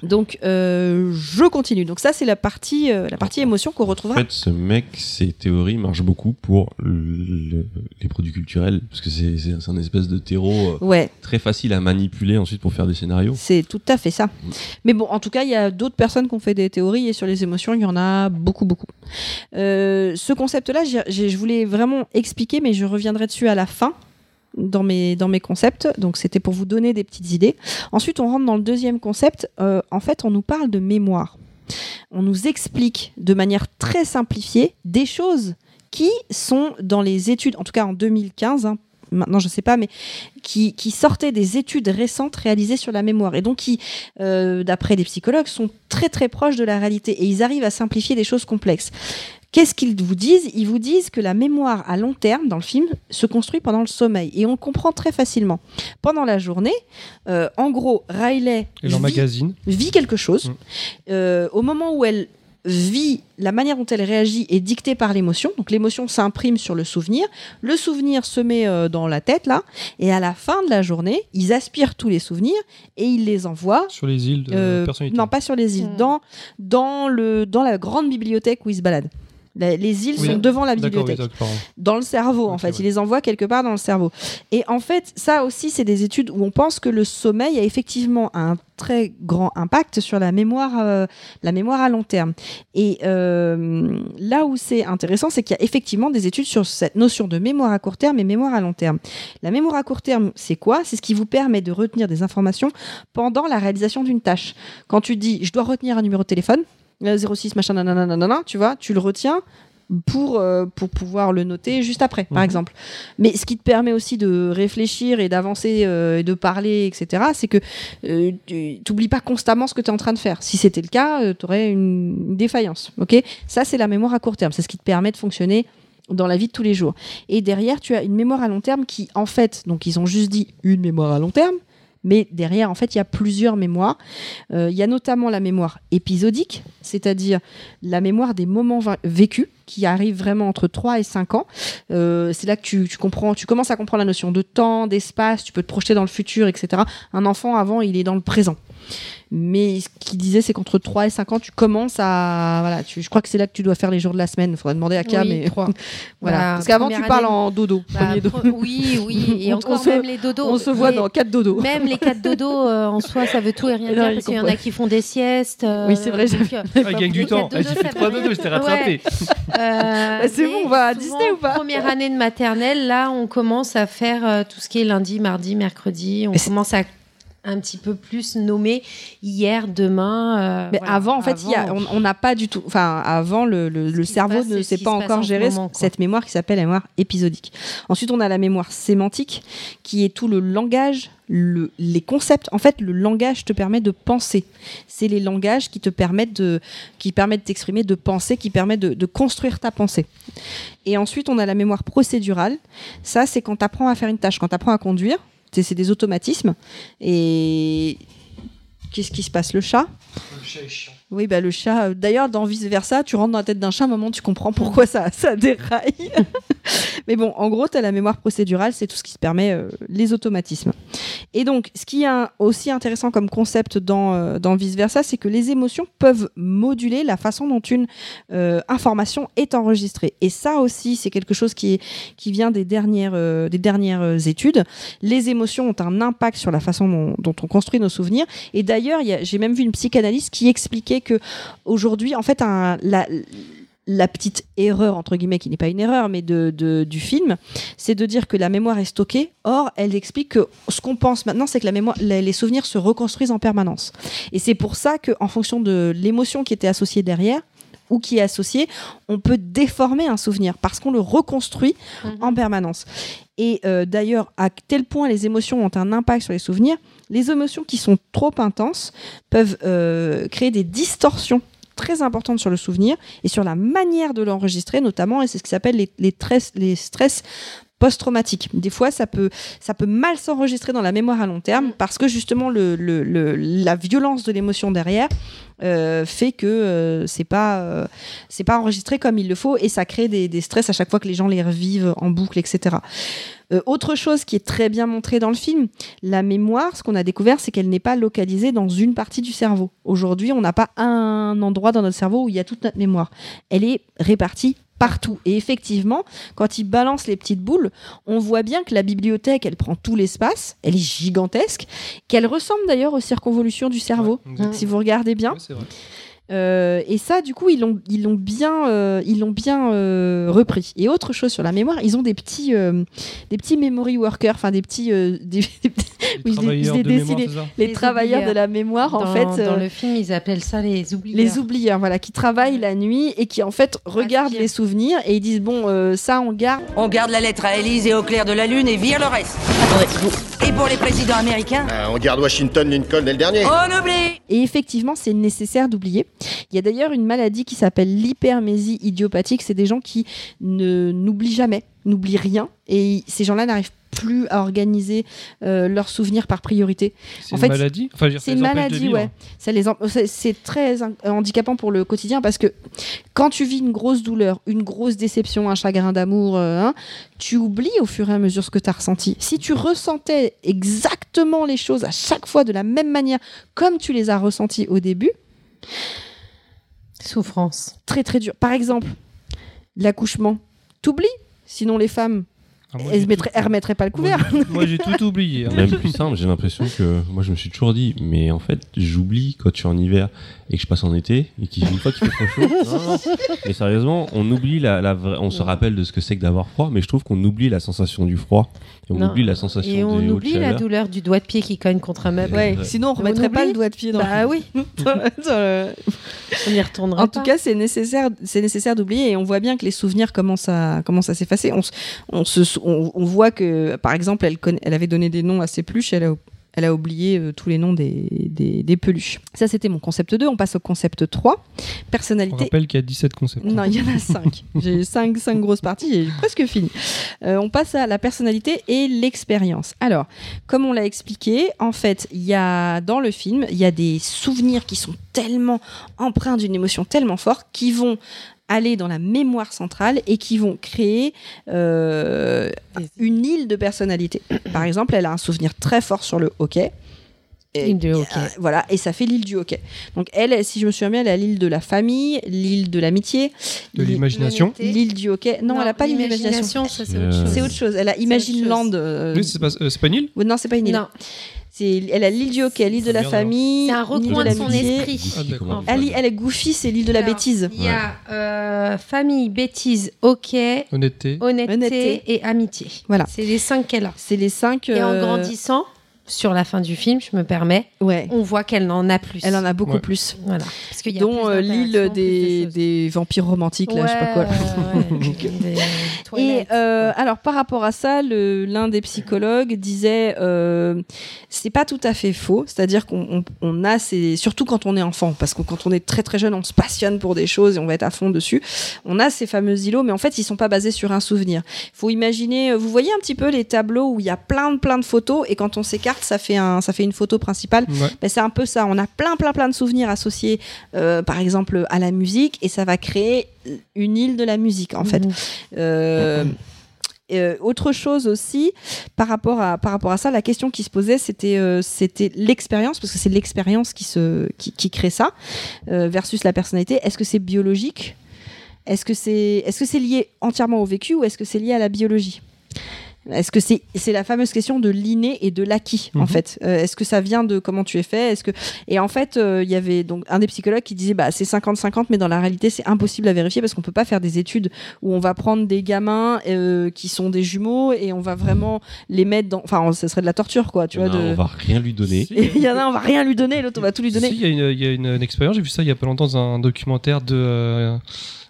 Donc, euh, je continue. Donc, ça, c'est la partie, euh, la partie émotion qu'on En retrouvera. fait, ce mec, ses théories marchent beaucoup pour le- les produits culturels, parce que c'est c'est- un espèce de terreau euh, Ouais. très facile à manipuler ensuite pour faire des scénarios. C'est tout à fait ça. Mais bon, en tout cas, il y a d'autres personnes qui ont fait des théories et sur les émotions, il y en a beaucoup, beaucoup. Euh, ce concept-là, je voulais vraiment expliquer, mais je reviendrai dessus à la fin dans mes, dans mes concepts. Donc, c'était pour vous donner des petites idées. Ensuite, on rentre dans le deuxième concept. Euh, en fait, on nous parle de mémoire. On nous explique de manière très simplifiée des choses qui sont dans les études, en tout cas en 2015, hein, maintenant je ne sais pas, mais qui, qui sortaient des études récentes réalisées sur la mémoire et donc qui, euh, d'après les psychologues, sont très très proches de la réalité et ils arrivent à simplifier des choses complexes. Qu'est-ce qu'ils vous disent? Ils vous disent que la mémoire à long terme dans le film se construit pendant le sommeil et on le comprend très facilement. Pendant la journée, euh, en gros, Riley Et vit, quelque chose. Mm. Euh, au moment où elle vit, la manière dont elle réagit est dictée par l'émotion. Donc l'émotion s'imprime sur le souvenir. Le souvenir se met euh, dans la tête là. Et à la fin de la journée, ils aspirent tous les souvenirs et ils les envoient Sur les îles de euh, personnalité. non, pas sur les îles, dans, dans, le, dans la grande bibliothèque où ils se baladent. La- les îles Oui, sont devant la oui, bibliothèque. dans le cerveau, en fait. Il les envoie quelque part dans le cerveau. Et en fait, ça aussi, c'est des études où on pense que le sommeil a effectivement un très grand impact sur la mémoire, euh, la mémoire à long terme. Et euh, là où c'est intéressant, c'est qu'il y a effectivement des études sur cette notion de mémoire à court terme et mémoire à long terme. La mémoire à court terme, c'est quoi? C'est ce qui vous permet de retenir des informations pendant la réalisation d'une tâche. Quand tu dis, je dois retenir un numéro de téléphone, 06 machin nanana, nanana, tu vois, tu le retiens pour, euh, pour pouvoir le noter juste après, par Mhm. exemple. Mais ce qui te permet aussi de réfléchir et d'avancer euh, et de parler, etc., c'est que euh, tu n'oublies pas constamment ce que tu es en train de faire. Si c'était le cas, tu aurais une, une défaillance. ok? Ça, c'est la mémoire à court terme. C'est ce qui te permet de fonctionner dans la vie de tous les jours. Et derrière, tu as une mémoire à long terme qui, en fait, donc ils ont juste dit une mémoire à long terme, mais derrière, en fait, il y a plusieurs mémoires. Euh, Il y a notamment la mémoire épisodique, c'est-à-dire la mémoire des moments vécus, qui arrive vraiment entre 3 et 5 ans. Euh, c'est là que tu comprends, tu commences à comprendre la notion de temps, d'espace, tu peux te projeter dans le futur, etc. Un enfant, avant, il est dans le présent. Mais ce qu'il disait, c'est qu'entre 3 et 5 ans, tu commences à. Voilà, tu- je crois que c'est là que tu dois faire les jours de la semaine. Il faudrait demander à Cam. Oui, mais voilà. Bah, Parce qu'avant, tu parles année- en dodo. Bah, premier dodo. Oui, oui, et On- encore on se- même les dodos. On se voit dans 4 dodos. Même les quatre dodos euh, en soi, ça veut tout et rien Non, dire parce qu'il y en a qui font des siestes. euh, Oui, c'est vrai, donc, euh, Ah, il gagne du temps. quatre Ah, J'ai dodos, fait ça 3 veut dodos, rien- j'étais rattrapé. Euh, c'est bon, on va à Disney ou pas Première année de maternelle, là, on commence à faire tout ce qui est lundi, mardi, mercredi. On commence à un petit peu plus nommer hier, demain. euh, Mais voilà, avant, en fait, y a- on n'a pas du tout. Enfin, avant, le, le- le se cerveau passe, ne qui pas encore en gérer moment, cette mémoire qui s'appelle la mémoire épisodique. Ensuite, on a la mémoire sémantique, qui est tout le langage, le- les concepts. En fait, le langage te permet de penser. C'est les langages qui te permettent de, qui permettent de t'exprimer, de penser, qui permettent de, de construire ta pensée. Et ensuite, on a la mémoire procédurale. Ça, c'est quand tu apprends à faire une tâche, quand tu apprends à conduire. C'est des automatismes. Et qu'est-ce qui se passe? Le chat? Le chat est chiant. Oui, bah le chat. euh, D'ailleurs, dans vice versa, tu rentres dans la tête d'un chat, à un moment, tu comprends pourquoi ça, ça déraille. Mais bon, en gros, tu as la mémoire procédurale, c'est tout ce qui se permet euh, les automatismes. Et donc, ce qui est aussi intéressant comme concept dans, euh, vice versa, c'est que les émotions peuvent moduler la façon dont une information est enregistrée. Et ça aussi, c'est quelque chose qui, est, qui vient des dernières, des dernières études. Les émotions ont un impact sur la façon dont, dont on construit nos souvenirs. Et d'ailleurs, j'ai même vu une psychanalyste qui expliquait que aujourd'hui, en fait, la, petite erreur, entre guillemets, qui n'est pas une erreur, mais de, du film, c'est de dire que la mémoire est stockée. Or, elle explique que ce qu'on pense maintenant, c'est que la mémoire, les souvenirs se reconstruisent en permanence. Et c'est pour ça qu'en fonction de l'émotion qui était associée derrière, ou qui est associée, on peut déformer un souvenir parce qu'on le reconstruit en permanence. Et euh, d'ailleurs, à tel point les émotions ont un impact sur les souvenirs, les émotions qui sont trop intenses peuvent euh, créer des distorsions très importantes sur le souvenir et sur la manière de l'enregistrer notamment, et c'est ce qui s'appelle les, les, tres- les stress post-traumatiques. Des fois, ça peut, ça peut mal s'enregistrer dans la mémoire à long terme parce que justement le, le- le- la violence de l'émotion derrière euh, fait que euh, c'est pas euh, c'est pas enregistré comme il le faut et ça crée des, des stress à chaque fois que les gens les revivent en boucle, etc. Euh, autre chose qui est très bien montrée dans le film, la mémoire, ce qu'on a découvert, c'est qu'elle n'est pas localisée dans une partie du cerveau. Aujourd'hui, on n'a pas un endroit dans notre cerveau où il y a toute notre mémoire. Elle est répartie partout. Et effectivement, quand il balance les petites boules, on voit bien que la bibliothèque, elle prend tout l'espace, elle est gigantesque, qu'elle ressemble d'ailleurs aux circonvolutions du cerveau, si vous regardez bien. Euh, et ça, du coup, ils l'ont, ils l'ont bien, euh, ils l'ont bien euh, repris. Et autre chose sur la mémoire, ils ont des petits, euh, des petits memory workers, enfin des petits, euh, des, des petits- oui, je l'ai- je travailleurs l'ai de mémoire, dessiné. les, Les travailleurs oublieurs. de la mémoire, en fait, dans euh, le film, ils appellent ça les oublieurs. les oublieurs, voilà, qui travaillent la nuit et qui en fait regardent les souvenirs et ils disent bon, euh, ça on garde. On garde la lettre à Élise et au clair de la lune et vire le reste. Et pour les présidents américains Euh, on garde Washington, Lincoln et le dernier. On oublie Et effectivement, c'est nécessaire d'oublier. Il y a d'ailleurs une maladie qui s'appelle l'hypermésie idiopathique. C'est des gens qui ne n'oublient jamais, n'oublient rien, et ces gens-là n'arrivent plus à organiser euh, leurs souvenirs par priorité. C'est une maladie Enfin, c'est une maladie, ouais. Ça les em- c'est- c'est très in- handicapant pour le quotidien parce que quand tu vis une grosse douleur, une grosse déception, un chagrin d'amour, euh, hein, tu oublies au fur et à mesure ce que tu as ressenti. Si tu ressentais exactement les choses à chaque fois de la même manière, comme tu les as ressenties au début, souffrance. Très très dur. Par exemple, l'accouchement, t'oublies. Sinon les femmes, Ah, moi, mettraient, elles remettraient pas le couvert. Moi, j'ai tout oublié. hein. Même plus simple, j'ai l'impression que moi je me suis toujours dit, mais en fait j'oublie quand je suis en hiver et que je passe en été et qu'il une fois qu'il fait trop chaud. Non, non. Mais sérieusement, on oublie la, on se rappelle de ce que c'est que d'avoir froid, mais je trouve qu'on oublie la sensation du froid on Non. oublie la sensation Et on oublie la douleur du doigt de pied qui cogne contre un meuble. Ouais, sinon on remettrait pas le doigt de pied dans Bah oui. dans le- On y retournera En pas. tout cas, c'est nécessaire, c'est nécessaire d'oublier et on voit bien que les souvenirs commencent à, commencent à s'effacer. On, se- on, se, sou- on, on voit que, par exemple, elle, conna- elle avait donné des noms à ses peluches, elle a, elle a oublié euh, tous les noms des, des, des peluches. Ça, c'était mon concept 2. On passe au concept 3. On Personnalité. rappelle qu'il y a 17 concepts. Non, il y en a 5. J'ai 5 cinq grosses parties, j'ai presque fini. Euh, on passe à la personnalité et l'expérience. Alors, comme on l'a expliqué, en fait, il y a dans le film, il y a des souvenirs qui sont tellement empreints d'une émotion tellement forte qui vont aller dans la mémoire centrale et qui vont créer euh, une île de personnalité. Par exemple, elle a un souvenir très fort sur le hockey. Et, du hockey. euh, voilà, et ça fait l'île du hockey. Donc elle, si je me souviens bien, elle a l'île de la famille, l'île de l'amitié, De l'imagination. l'île du hockey. Non, Non, elle a pas l'île de l'imagination, c'est autre chose. C'est autre chose. Elle a Imagine Land. euh, Oui, c'est pas, euh, pas une île? Ouais, Non, c'est pas une île. Non. C'est, elle a l'île du hockey, l'île de la famille. C'est un recoin de son esprit. Ah. Elle, elle est Goofy, c'est l'île de la Alors, bêtise. Il y a euh, famille, bêtise, hockey, Honnêteté. honnêteté, Honnêteté. et amitié. Voilà. C'est les cinq qu'elle a. C'est les cinq. Et en euh, grandissant, sur la fin du film, je me permets, Ouais. on voit qu'elle n'en a plus. Elle en a beaucoup Ouais. plus. Voilà. Parce qu'il y a Dont euh, l'île des, vampires romantiques, là, je sais pas quoi. Ouais, ouais, des Et euh, alors par rapport à ça, l'un des psychologues disait euh, c'est pas tout à fait faux, c'est-à-dire qu'on on- on a ces surtout quand on est enfant, parce que quand on est très très jeune, on se passionne pour des choses et on va être à fond dessus. On a ces fameux îlots, mais en fait ils sont pas basés sur un souvenir. Il faut imaginer, euh, vous voyez un petit peu les tableaux où il y a plein de plein de photos et quand on s'écarte, ça fait un ça fait une photo principale. Ouais. Ben, c'est un peu ça. On a plein, plein, plein de souvenirs associés, euh, par exemple, à la musique, et ça va créer une île de la musique, en fait. Euh, euh, autre chose aussi, par rapport à, par rapport à ça, la question qui se posait, c'était euh, c'était l'expérience, parce que c'est l'expérience qui, se, qui, qui crée ça, euh, versus la personnalité. Est-ce que c'est biologique? Est-ce que c'est est -ce c'est lié entièrement au vécu ou est-ce que c'est lié à la biologie? Est-ce que c'est c'est la fameuse question de l'inné et de l'acquis en Mhm. fait Euh, Est-ce que ça vient de comment tu es fait Est-ce que et en fait euh, il y avait donc un des psychologues qui disait bah c'est 50-50 mais dans la réalité c'est impossible à vérifier parce qu'on peut pas faire des études où on va prendre des gamins euh, qui sont des jumeaux et on va vraiment les mettre dans enfin ce serait de la torture quoi tu vois de On va rien lui donner. il y en a un on va rien lui donner l'autre on va tout lui donner Si, il y a une, il y a une, une expérience, j'ai vu ça il y a pas longtemps dans un documentaire de.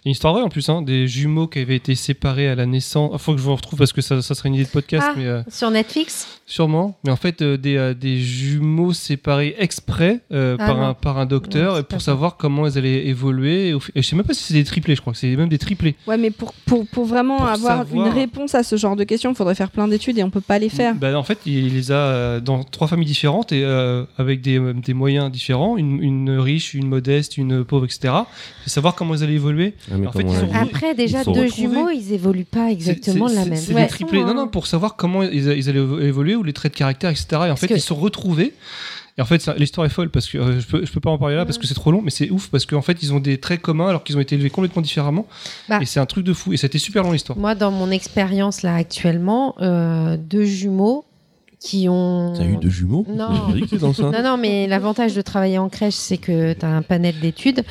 Une histoire vraie en plus, hein, des jumeaux qui avaient été séparés à la naissance. Il faut que je vous retrouve parce que ça, ça serait une idée de podcast, Ah, mais euh, Sur Netflix? sûrement. Mais en fait, euh, des, euh, des jumeaux séparés exprès Ah par, non. un, par un docteur Non, pour savoir comment ils allaient évoluer. Et, et je sais même pas si c'est des triplés, je crois que c'est même des triplés. ouais mais pour, pour, pour vraiment Pour avoir savoir- une réponse à ce genre de questions il faudrait faire plein d'études et on peut pas les faire Bah, en fait, il les a dans trois familles différentes et avec des, des moyens différents, une, une riche, une modeste, une pauvre, etc. Et savoir comment ils allaient évoluer. Ah, mais En fait, comment ils on sont- a dit Après, déjà, ils sont deux retrouvés. jumeaux, ils évoluent pas exactement de la même C'est façon, des triplés. Non, non, pour savoir comment ils, ils allaient évo- évoluer ou les traits de caractère, etc. Et en fait, que- ils se sont retrouvés. Et en fait, ça- l'histoire est folle parce que euh, je, peux, je peux pas en parler là parce que c'est trop long, mais c'est ouf parce qu'en fait, ils ont des traits communs alors qu'ils ont été élevés complètement différemment. Bah. Et c'est un truc de fou. Et c'était super long l'histoire. Moi, dans mon expérience là actuellement, euh, deux jumeaux qui ont. T'as eu deux jumeaux Non. Non, non, mais l'avantage de travailler en crèche, c'est que tu as un panel d'études.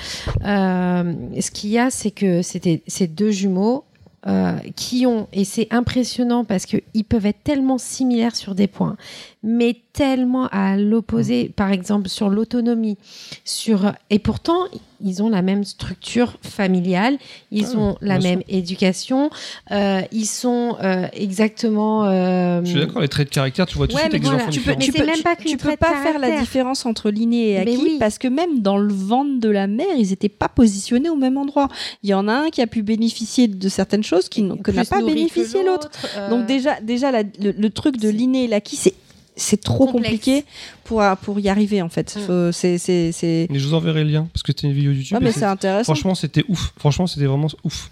Euh, ce qu'il y a, c'est que c'était ces deux jumeaux euh, qui ont, et c'est impressionnant parce qu'ils peuvent être tellement similaires sur des points, mais tellement à l'opposé, par exemple sur l'autonomie, sur et pourtant ils ont la même structure familiale, ils Ah, ont la même éducation, euh, ils sont euh, exactement. euh, Je suis d'accord, les traits de caractère, tu vois tout de Ouais, suite avec voilà. Tu peux- mais tu peux, même tu- pas tu peux pas faire la différence entre l'inné et acquis oui. parce que même dans le ventre de la mère, ils n'étaient pas positionnés au même endroit. Il y en a un qui a pu bénéficier de certaines choses qui n'a pas bénéficié l'autre. euh, Donc déjà, déjà la- le, le truc de l'inné et l'acquis, c'est c'est trop Complexe. compliqué pour, pour y arriver en fait. Faut- c'est- c'est- c'est- Mais je vous enverrai le lien parce que c'était une vidéo YouTube. Ouais, mais c'est intéressant. Franchement, c'était ouf. Franchement, c'était vraiment ouf.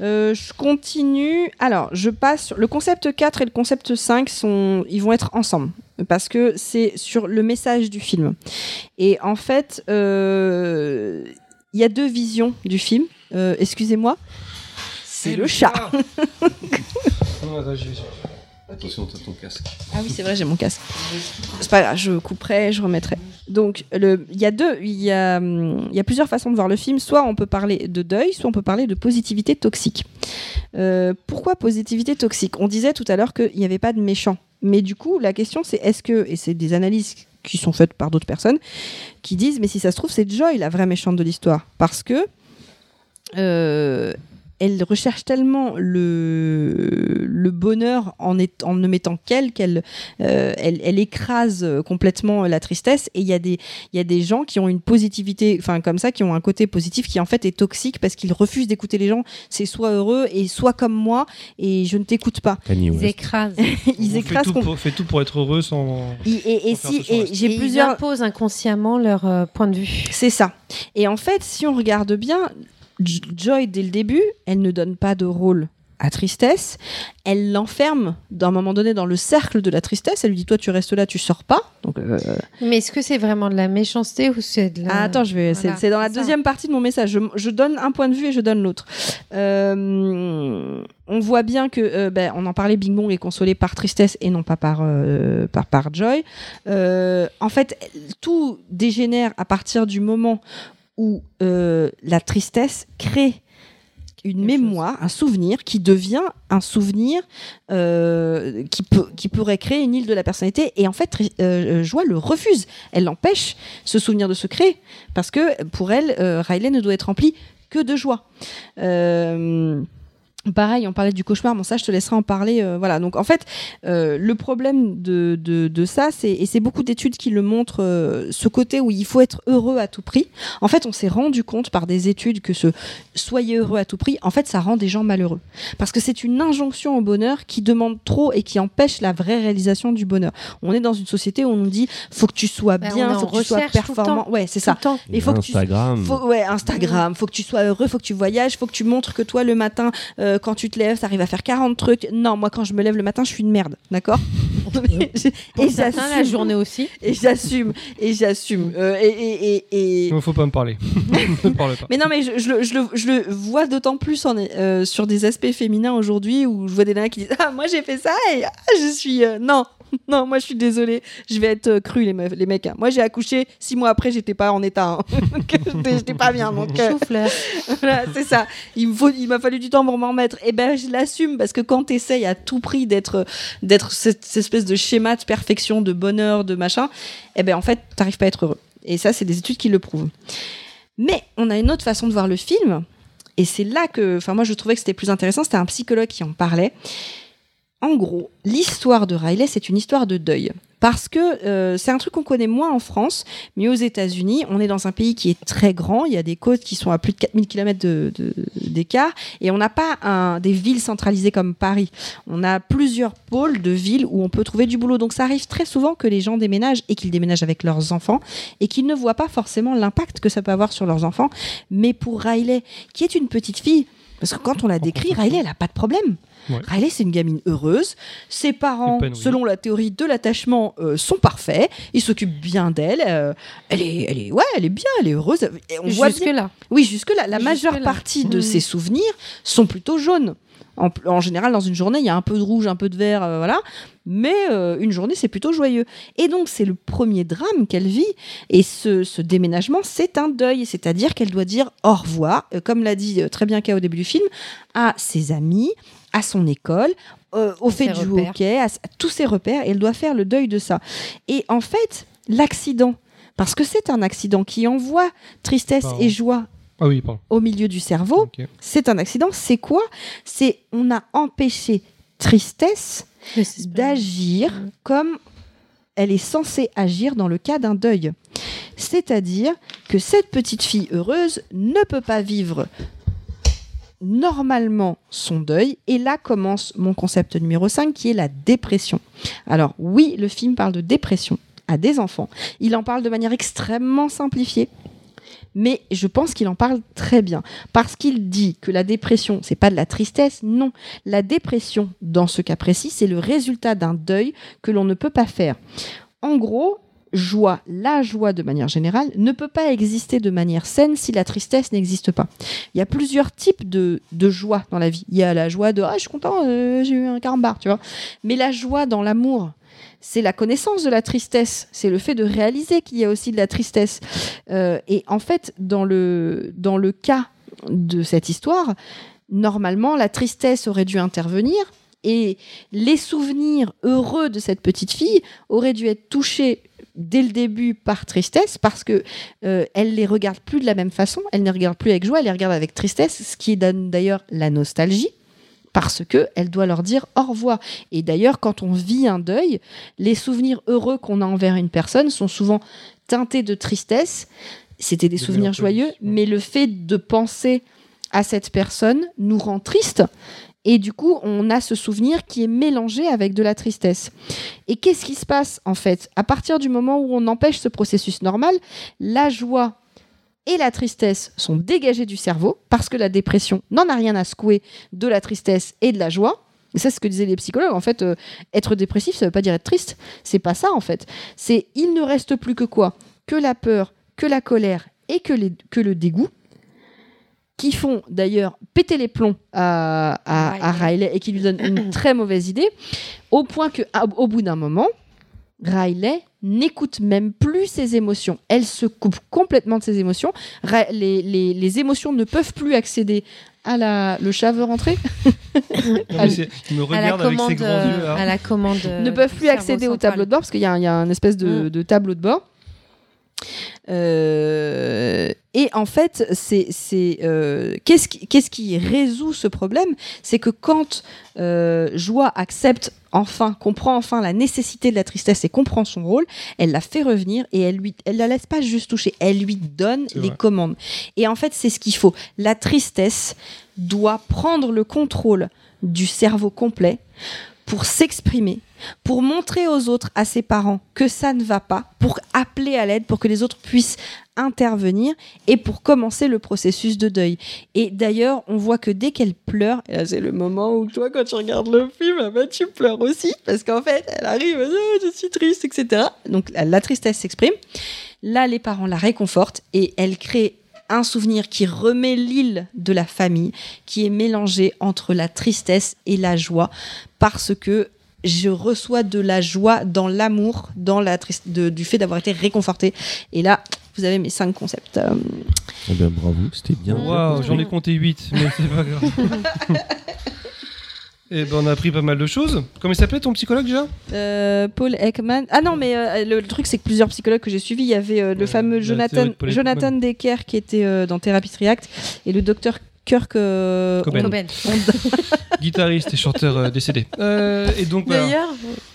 Euh, je continue. Alors, je passe sur le concept 4 et le concept 5 sont ils vont être ensemble parce que c'est sur le message du film. Et en fait, euh, il y a deux visions du film. Euh, excusez-moi. C'est le chat. Attention, t'as ton casque. Ah oui, c'est vrai, j'ai mon casque. C'est pas grave, je couperai, je remettrai. Donc, il y a deux, il y a, y a plusieurs façons de voir le film. Soit on peut parler de deuil, soit on peut parler de positivité toxique. Euh, pourquoi positivité toxique? On disait tout à l'heure qu'il n'y avait pas de méchant. Mais du coup, la question c'est est-ce que, et c'est des analyses qui sont faites par d'autres personnes, qui disent mais si ça se trouve c'est Joy la vraie méchante de l'histoire. Parce que euh, elle recherche tellement le, le bonheur en, est- en ne mettant qu'elle qu'elle euh, elle, elle écrase complètement la tristesse et il y a des il y a des gens qui ont une positivité enfin comme ça qui ont un côté positif qui en fait est toxique parce qu'ils refusent d'écouter les gens c'est soit heureux et soit comme moi et je ne t'écoute pas Ils écrasent. ils On fait écrasent tout, pour, fait tout pour être heureux sans. et, et- et sans faire si et j'ai plusieurs Ils imposent inconsciemment leur euh, point de vue. C'est ça. Et en fait, si on regarde bien, Joy, dès le début, elle ne donne pas de rôle à tristesse. Elle l'enferme d'un moment donné dans le cercle de la tristesse. Elle lui dit Toi, tu restes là, tu sors pas. Donc, euh, Mais est-ce que c'est vraiment de la méchanceté ou c'est de la. ah, attends, je vais. c'est- Voilà, c'est dans la ça. deuxième partie de mon message. Je, je donne un point de vue et je donne l'autre. Euh, on voit bien que, euh, ben, on en parlait, Bing Bong est consolé par tristesse et non pas par euh, par, par joy. En fait, tout dégénère à partir du moment où euh, la tristesse crée une mémoire, un souvenir qui devient un souvenir euh, qui, peut, qui pourrait créer une île de la personnalité. Et en fait, euh, Joie le refuse. Elle l'empêche, ce souvenir de se créer. Parce que pour elle, Riley ne doit être rempli que de joie. Euh, Pareil, on parlait du cauchemar, bon ça je te laisserai en parler. euh, voilà, donc en fait, euh, le problème de, de, de ça, c'est, et c'est beaucoup d'études qui le montrent, euh, ce côté où il faut être heureux à tout prix. En fait, on s'est rendu compte par des études que ce soyez heureux à tout prix, en fait, ça rend des gens malheureux. Parce que c'est une injonction au bonheur qui demande trop et qui empêche la vraie réalisation du bonheur. On est dans une société où on nous dit faut que tu sois Bah, on bien, faut que tu sois performant. Ouais, c'est ça. Il faut que tu Instagram. faut- ouais, Instagram. Faut que tu sois heureux, faut que tu voyages, faut que tu montres que toi, le matin, euh, quand tu te lèves, tu arrives à faire 40 trucs. Non, moi, quand je me lève le matin, je suis une merde. D'accord Et certains, la journée aussi. Et j'assume. Et j'assume. Euh, et, et, et, et- Il faut pas me parler. ne me parle pas. mais non, mais je, je le, je le- je le vois d'autant plus en, euh, sur des aspects féminins aujourd'hui où je vois des nanas qui disent Ah, moi j'ai fait ça et ah, je suis. euh, non, non, moi je suis désolée, je vais être euh, crue, les, meufs, les mecs. hein. Moi j'ai accouché, six mois après, j'étais pas en état. hein. J'étais- pas bien. Donc, euh, voilà, c'est ça. Il me faut, il m'a fallu du temps pour m'en Et ben, je l'assume parce que quand tu essayes à tout prix d'être, d'être cette, espèce de schéma de perfection, de bonheur, de machin, et ben en fait, t'arrives pas à être heureux. Et ça, c'est des études qui le prouvent. Mais on a une autre façon de voir le film. Et c'est là que, enfin, moi, je trouvais que c'était plus intéressant. C'était un psychologue qui en parlait. En gros, l'histoire de Riley, c'est une histoire de deuil. Parce que euh, c'est un truc qu'on connaît moins en France, mais aux États-Unis, on est dans un pays qui est très grand. Il y a des côtes qui sont à plus de 4000 km d'écart. et on n'a pas des villes centralisées comme Paris. On a plusieurs pôles de villes où on peut trouver du boulot. Donc ça arrive très souvent que les gens déménagent et qu'ils déménagent avec leurs enfants et qu'ils ne voient pas forcément l'impact que ça peut avoir sur leurs enfants. Mais pour Riley, qui est une petite fille, parce que quand on la décrit, Riley, elle n'a pas de problème. Ouais. Riley, c'est une gamine heureuse. Ses parents, selon la théorie de l'attachement, euh, sont parfaits. Ils s'occupent bien d'elle. euh, elle est, elle est, ouais, elle est bien, elle est heureuse. Et on voit bien- Jusque-là. Oui, jusque là. La Jusque majeure là. partie de Mhm. ses souvenirs sont plutôt jaunes. En, en général, dans une journée, il y a un peu de rouge, un peu de vert, euh, voilà. Mais euh, une journée, c'est plutôt joyeux. Et donc, c'est le premier drame qu'elle vit. Et ce, ce déménagement, c'est un deuil. C'est-à-dire qu'elle doit dire au revoir, euh, comme l'a dit euh, très bien K au début du film, à ses amis, à son école, euh, au fait repères. hockey, à, à tous ses repères. Et elle doit faire le deuil de ça. Et en fait, l'accident, parce que c'est un accident qui envoie tristesse Pardon. et joie Ah oui, au milieu du cerveau, c'est un accident. C'est quoi? C'est on a empêché tristesse d'agir comme elle est censée agir dans le cas d'un deuil. C'est-à-dire que cette petite fille heureuse ne peut pas vivre normalement son deuil. Et là commence mon concept numéro 5 qui est la dépression. Alors oui, le film parle de dépression à des enfants. Il en parle de manière extrêmement simplifiée. Mais je pense qu'il en parle très bien parce qu'il dit que la dépression, c'est pas de la tristesse, non. La dépression, dans ce cas précis, c'est le résultat d'un deuil que l'on ne peut pas faire. En gros, joie, la joie de manière générale, ne peut pas exister de manière saine si la tristesse n'existe pas. Il y a plusieurs types de, de joie dans la vie. Il y a la joie de ah, je suis content, euh, j'ai eu un carambar, tu vois. Mais la joie dans l'amour, c'est la connaissance de la tristesse, c'est le fait de réaliser qu'il y a aussi de la tristesse. Euh, et en fait, dans le, dans le cas de cette histoire, normalement, la tristesse aurait dû intervenir et les souvenirs heureux de cette petite fille auraient dû être touchés dès le début par tristesse parce que euh, elle les regarde plus de la même façon, elle ne regarde plus avec joie, elle les regarde avec tristesse, ce qui donne d'ailleurs la nostalgie parce que elle doit leur dire au revoir. Et d'ailleurs, quand on vit un deuil, les souvenirs heureux qu'on a envers une personne sont souvent teintés de tristesse. C'était des De souvenirs joyeux, mais le fait de penser à cette personne nous rend triste. Et du coup, on a ce souvenir qui est mélangé avec de la tristesse. Et qu'est-ce qui se passe en fait? À partir du moment où on empêche ce processus normal, la joie et la tristesse sont dégagées du cerveau parce que la dépression n'en a rien à secouer de la tristesse et de la joie. Et ça, c'est ce que disaient les psychologues. En fait, euh, être dépressif, ça veut pas dire être triste. C'est pas ça, en fait. C'est il ne reste plus que quoi? Que la peur, que la colère et que, les- que le dégoût, qui font d'ailleurs péter les plombs à, à- à Riley et qui lui donnent une très mauvaise idée, au point que au bout d'un moment, Riley n'écoute même plus ses émotions. Elle se coupe complètement de ses émotions. Les, les- les émotions ne peuvent plus accéder à la... Le chat veut rentrer Non, mais c'est- il me À la regarde avec ses commande, grands euh, yeux. là. à la commande. ne peuvent plus accéder au tableau de bord parce qu'il y, a un- il y a un espèce de, Mm. de tableau de bord. Euh, et en fait, c'est euh, qu'est-ce qui, résout ce problème? C'est que quand euh, Joie accepte enfin, comprend enfin la nécessité de la tristesse et comprend son rôle, elle la fait revenir et elle lui, elle la laisse pas juste toucher, elle lui donne les vrai. commandes. Et en fait, c'est ce qu'il faut. La tristesse doit prendre le contrôle du cerveau complet pour s'exprimer, pour montrer aux autres, à ses parents, que ça ne va pas, pour appeler à l'aide, pour que les autres puissent intervenir et pour commencer le processus de deuil. Et d'ailleurs, on voit que dès qu'elle pleure, c'est le moment où toi, quand tu regardes le film, ah bah, tu pleures aussi, parce qu'en fait, elle arrive, Ah, je suis triste, etc. Donc la, la tristesse s'exprime. Là, les parents la réconfortent et elle crée un souvenir qui remet l'île de la famille, qui est mélangé entre la tristesse et la joie, parce que je reçois de la joie dans l'amour, dans la de- du fait d'avoir été réconforté. Et là, vous avez mes cinq concepts. Euh, Eh bien, bravo, c'était bien. Waouh, j'en ai compté 8, mais c'est pas grave. Et ben on a appris pas mal de choses. Comment il s'appelait ton psychologue déjà? Euh, Paul Ekman. Ah non, mais euh, le, le truc, c'est que plusieurs psychologues que j'ai suivis, il y avait euh, le fameux Jonathan, de Jonathan. Decker qui était euh, dans Therapy Triact et le docteur Kirk euh, Cobain. Guitariste et chanteur euh, décédé. Euh, et donc, bah, D'ailleurs,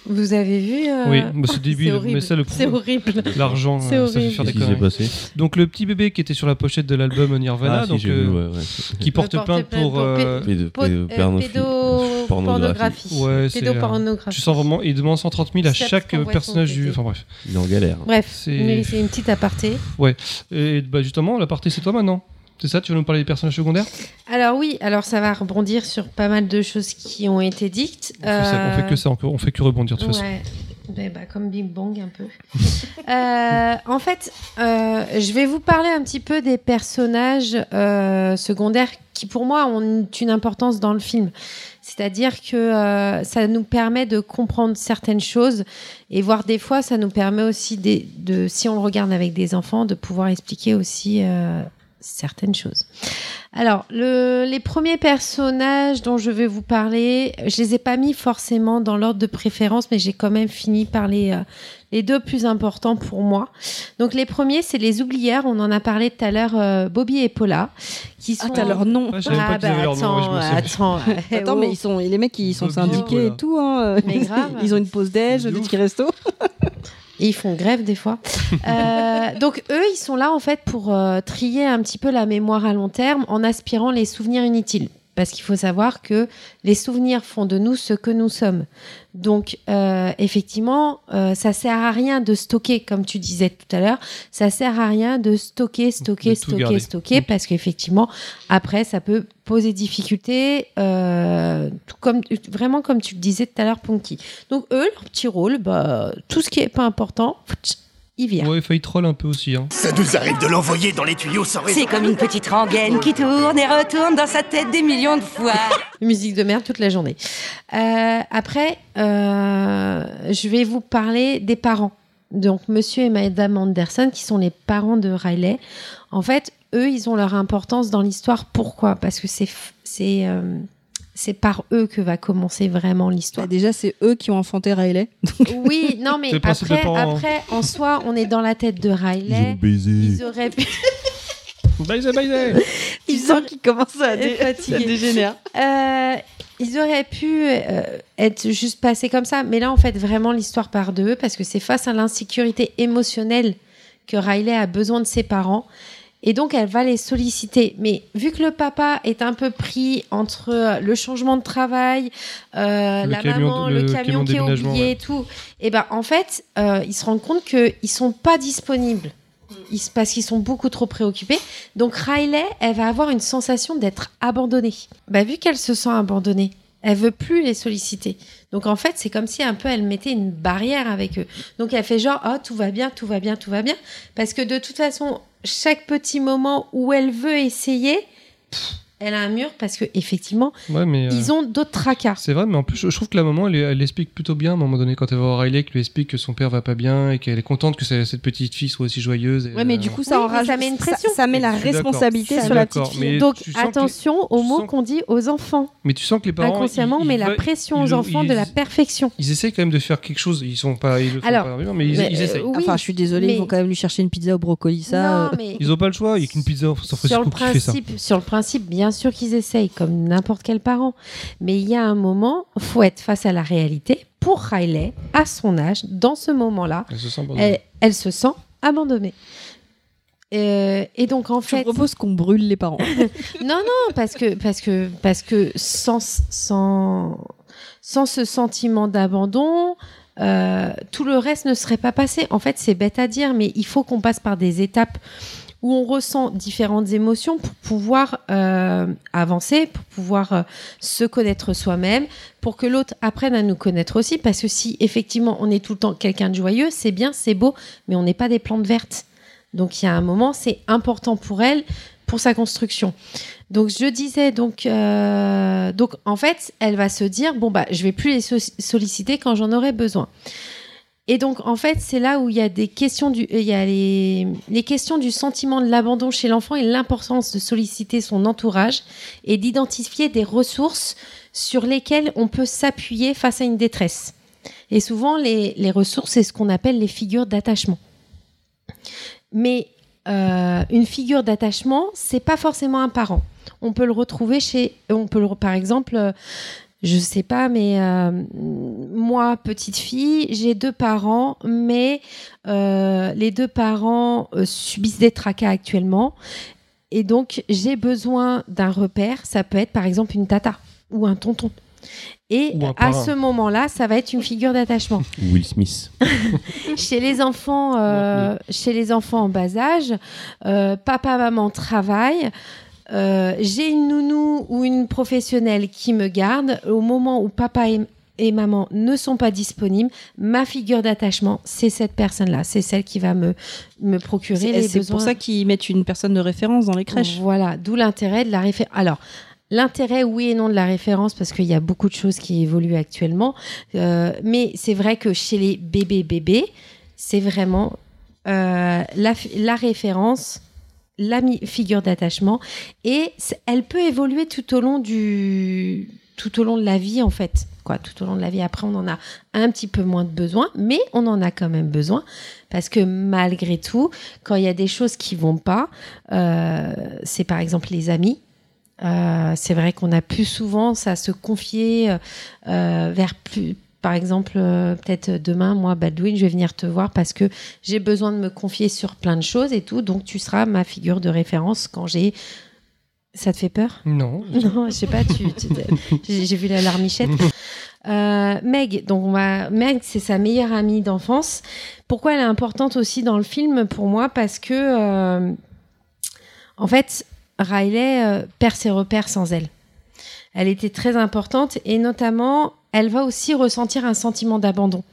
vous avez vu. euh, Oui, mais débile, horrible. mais ça, le C'est horrible. l'argent, C'est ça fait horrible. faire des Qu'est-ce qui s'est conneries. passé Donc le petit bébé qui était sur la pochette de l'album Nirvana, Ah, si, donc j'ai euh, vu, ouais, ouais. qui porte porte plainte plainte pour. pour euh, Pédo- Po- pédo- euh, pornographie. pédo- pornographie. Ouais, c'est, euh, Pédopornographie. Tu sens vraiment, il demande 130 000 à chaque qu'on voit personnage son du. Enfin bref. Il est en galère. Bref, C'est- mais c'est une petite aparté. Ouais. Et bah justement, la partie c'est toi maintenant. C'est ça, tu veux nous parler des personnages secondaires? Alors oui, alors ça va rebondir sur pas mal de choses qui ont été dites. on, fait ça- on fait que ça, on, fait que rebondir de toute façon. Ouais. Ben, bah, comme Big Bang un peu. Euh, en fait, euh, je vais vous parler un petit peu des personnages euh, secondaires qui pour moi ont une importance dans le film. C'est-à-dire que euh, ça nous permet de comprendre certaines choses et voir des fois, ça nous permet aussi des- de, si on le regarde avec des enfants, de pouvoir expliquer aussi euh, certaines choses. Alors, le- les premiers personnages dont je vais vous parler, je les ai pas mis forcément dans l'ordre de préférence, mais j'ai quand même fini par les, euh, les deux plus importants pour moi. Donc, les premiers, c'est les oublières. On en a parlé tout à l'heure, euh, Bobby et Paula, qui sont. Ah, t'as leur nom. Ouais, Ah, avaient bah, leur nom, ouais, je me attends, souviens. attends. eh Attends, oh. mais ils sont, les mecs, ils sont Bobby, syndiqués et tout. Hein. Mais grave. Ils ont une pause déj, De des tickets resto. Et ils font grève des fois. Euh, donc eux, ils sont là en fait pour euh, trier un petit peu la mémoire à long terme en aspirant les souvenirs inutiles. Parce qu'il faut savoir que les souvenirs font de nous ce que nous sommes. Donc euh, effectivement, euh, ça sert à rien de stocker, comme tu disais tout à l'heure, ça sert à rien de stocker, stocker, De stocker, garder. stocker, parce qu'effectivement, après, ça peut poser difficulté, euh, tout comme vraiment comme tu le disais tout à l'heure, Punky. Donc eux, leur petit rôle, bah, tout ce qui est pas important, virent. Ouais, il troll un peu aussi. Hein. Ça nous arrive de l'envoyer dans les tuyaux sans raison. C'est comme une petite rengaine qui tourne et retourne dans sa tête des millions de fois. Musique de merde toute la journée. Euh, après, euh, je vais vous parler des parents. Donc, monsieur et madame Anderson, qui sont les parents de Riley. En fait, eux, ils ont leur importance dans l'histoire. Pourquoi? Parce que c'est c'est euh, c'est par eux que va commencer vraiment l'histoire. Bah, déjà, c'est eux qui ont enfanté Riley. Oui, non, mais après, hein. en soi, on est dans la tête de Riley. baisé. Ils auraient pu. Bye, bye. Ils sentent qu'ils commencent à, dé- Fatigués. à dégénérer. Euh, ils auraient pu euh, être juste passés comme ça, mais là, en fait, vraiment, l'histoire part de eux parce que c'est face à l'insécurité émotionnelle que Riley a besoin de ses parents. Et donc, elle va les solliciter. Mais vu que le papa est un peu pris entre euh, le changement de travail, euh, la camion- maman, le le, camion camion qui est oublié ouais. et tout, et ben en fait, euh, ils se rendent compte qu'ils sont pas disponibles. Ils- parce qu'ils sont beaucoup trop préoccupés. Donc Riley, elle va avoir une sensation d'être abandonnée. Bah, vu qu'elle se sent abandonnée, elle veut plus les solliciter. Donc en fait, c'est comme si un peu elle mettait une barrière avec eux. Donc elle fait genre oh tout va bien, tout va bien, tout va bien parce que de toute façon, chaque petit moment où elle veut essayer, elle a un mur parce que effectivement, Ouais, mais, euh, ils ont d'autres tracas. C'est vrai, mais en plus, je trouve que la maman, elle, elle explique plutôt bien à un moment donné quand elle va voir Riley, qui lui explique que son père va pas bien et qu'elle est contente que ce- cette petite fille soit aussi joyeuse. et, Ouais, mais euh, du coup, ça Oui, en ça met une pression. Ça, met la responsabilité sur la petite mais fille. Donc attention aux mots qu'on dit aux enfants. Mais tu sens que les parents. Inconsciemment, ils- on met ils la pression ils aux enfants de ils- la perfection. Ils essayent quand même de faire quelque chose. Ils sont pas. Ils le font Alors, pas mais ils, mais, ils euh, essayent. oui, Enfin, je suis désolée, mais- ils vont quand même lui chercher une pizza au brocoli, ça. Euh, Ils ont pas le choix. Il y a qu'une pizza sur le principe, sur le principe, bien sûr qu'ils essayent, comme n'importe quel parent. Mais il y a un moment, faut être face à la réalité. Pour Riley, à son âge, dans ce moment-là, Elle se sent abandonnée. elle, elle se sent abandonnée. Euh, et donc en Je fait, propose qu'on brûle les parents. non non parce que parce que parce que sans sans sans ce sentiment d'abandon, euh, tout le reste ne serait pas passé. En fait, c'est bête à dire, mais il faut qu'on passe par des étapes où on ressent différentes émotions pour pouvoir euh, avancer, pour pouvoir euh, se connaître soi-même, pour que l'autre apprenne à nous connaître aussi. Parce que si effectivement on est tout le temps quelqu'un de joyeux, c'est bien, c'est beau, mais on n'est pas des plantes vertes. Donc il y a un moment, c'est important pour elle, pour sa construction. Donc je disais donc euh, donc en fait, elle va se dire bon bah je vais plus les so- solliciter quand j'en aurai besoin. Et donc en fait, c'est là où il y a des questions du il y a les, questions du sentiment de l'abandon chez l'enfant et l'importance de solliciter son entourage et d'identifier des ressources sur lesquelles on peut s'appuyer face à une détresse. Et souvent les, les ressources, c'est ce qu'on appelle les figures d'attachement. Mais euh, une figure d'attachement, c'est pas forcément un parent. On peut le retrouver chez, on peut le, par exemple, euh, je sais pas, mais euh, moi, petite fille, j'ai deux parents, mais euh, les deux parents euh, subissent des tracas actuellement, et donc j'ai besoin d'un repère. Ça peut être par exemple une tata ou un tonton. Et à ce moment-là, ça va être une figure d'attachement Will Smith. chez les enfants, euh, chez les enfants en bas âge, euh, papa, maman travaillent. Euh, J'ai une nounou ou une professionnelle qui me garde. Au moment où papa et, et maman ne sont pas disponibles, ma figure d'attachement, c'est cette personne-là. C'est celle qui va me, me procurer C'est les c'est besoins. pour ça qu'ils mettent une personne de référence dans les crèches. Voilà, d'où l'intérêt de la référence. Alors, l'intérêt, oui et non, de la référence, parce qu'il y a beaucoup de choses qui évoluent actuellement. Euh, mais c'est vrai que chez les bébés bébés, c'est vraiment euh, la référence, la figure d'attachement. Et elle peut évoluer tout au long du tout au long de la vie en fait. Quoi tout au long de la vie. Après on en a un petit peu moins de besoin mais on en a quand même besoin. Parce que malgré tout quand il y a des choses qui vont pas euh, c'est par exemple les amis. Euh, c'est vrai qu'on a plus souvent ça se confier euh, vers plus par exemple, euh, peut-être demain, moi, Baldwin, je vais venir te voir parce que j'ai besoin de me confier sur plein de choses et tout. Donc, tu seras ma figure de référence quand j'ai. Ça te fait peur? Non. Non, je sais pas. Tu, tu- j'ai vu la larmichette. Euh, Meg, donc on va, Meg, c'est sa meilleure amie d'enfance. Pourquoi elle est importante aussi dans le film pour moi? Parce que, euh, en fait, Riley perd ses repères sans elle. Elle était très importante et notamment, elle va aussi ressentir un sentiment d'abandon.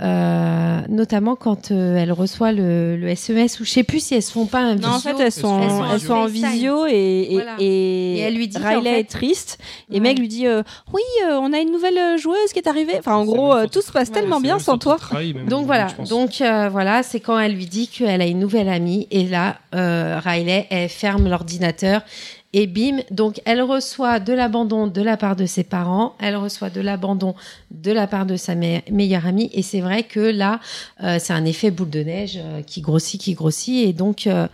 Euh, notamment quand euh, elle reçoit le, le SMS ou je sais plus si elles se font pas un Non, en visio. fait, elles sont, en elles sont en visio et, et, Voilà. et Et elle lui dit Riley fait- est triste. Et Meg lui dit euh, Oui, euh, on a une nouvelle joueuse qui est arrivée. Enfin, en gros, euh, tout se passe tellement bien sans toi. Donc voilà, donc euh, voilà, c'est quand elle lui dit qu'elle a une nouvelle amie et là, euh, Riley, elle ferme l'ordinateur et bim, donc elle reçoit de l'abandon de la part de ses parents, elle reçoit de l'abandon de la part de sa me- meilleure amie et c'est vrai que là, euh, c'est un effet boule de neige euh, qui grossit, qui grossit et donc euh,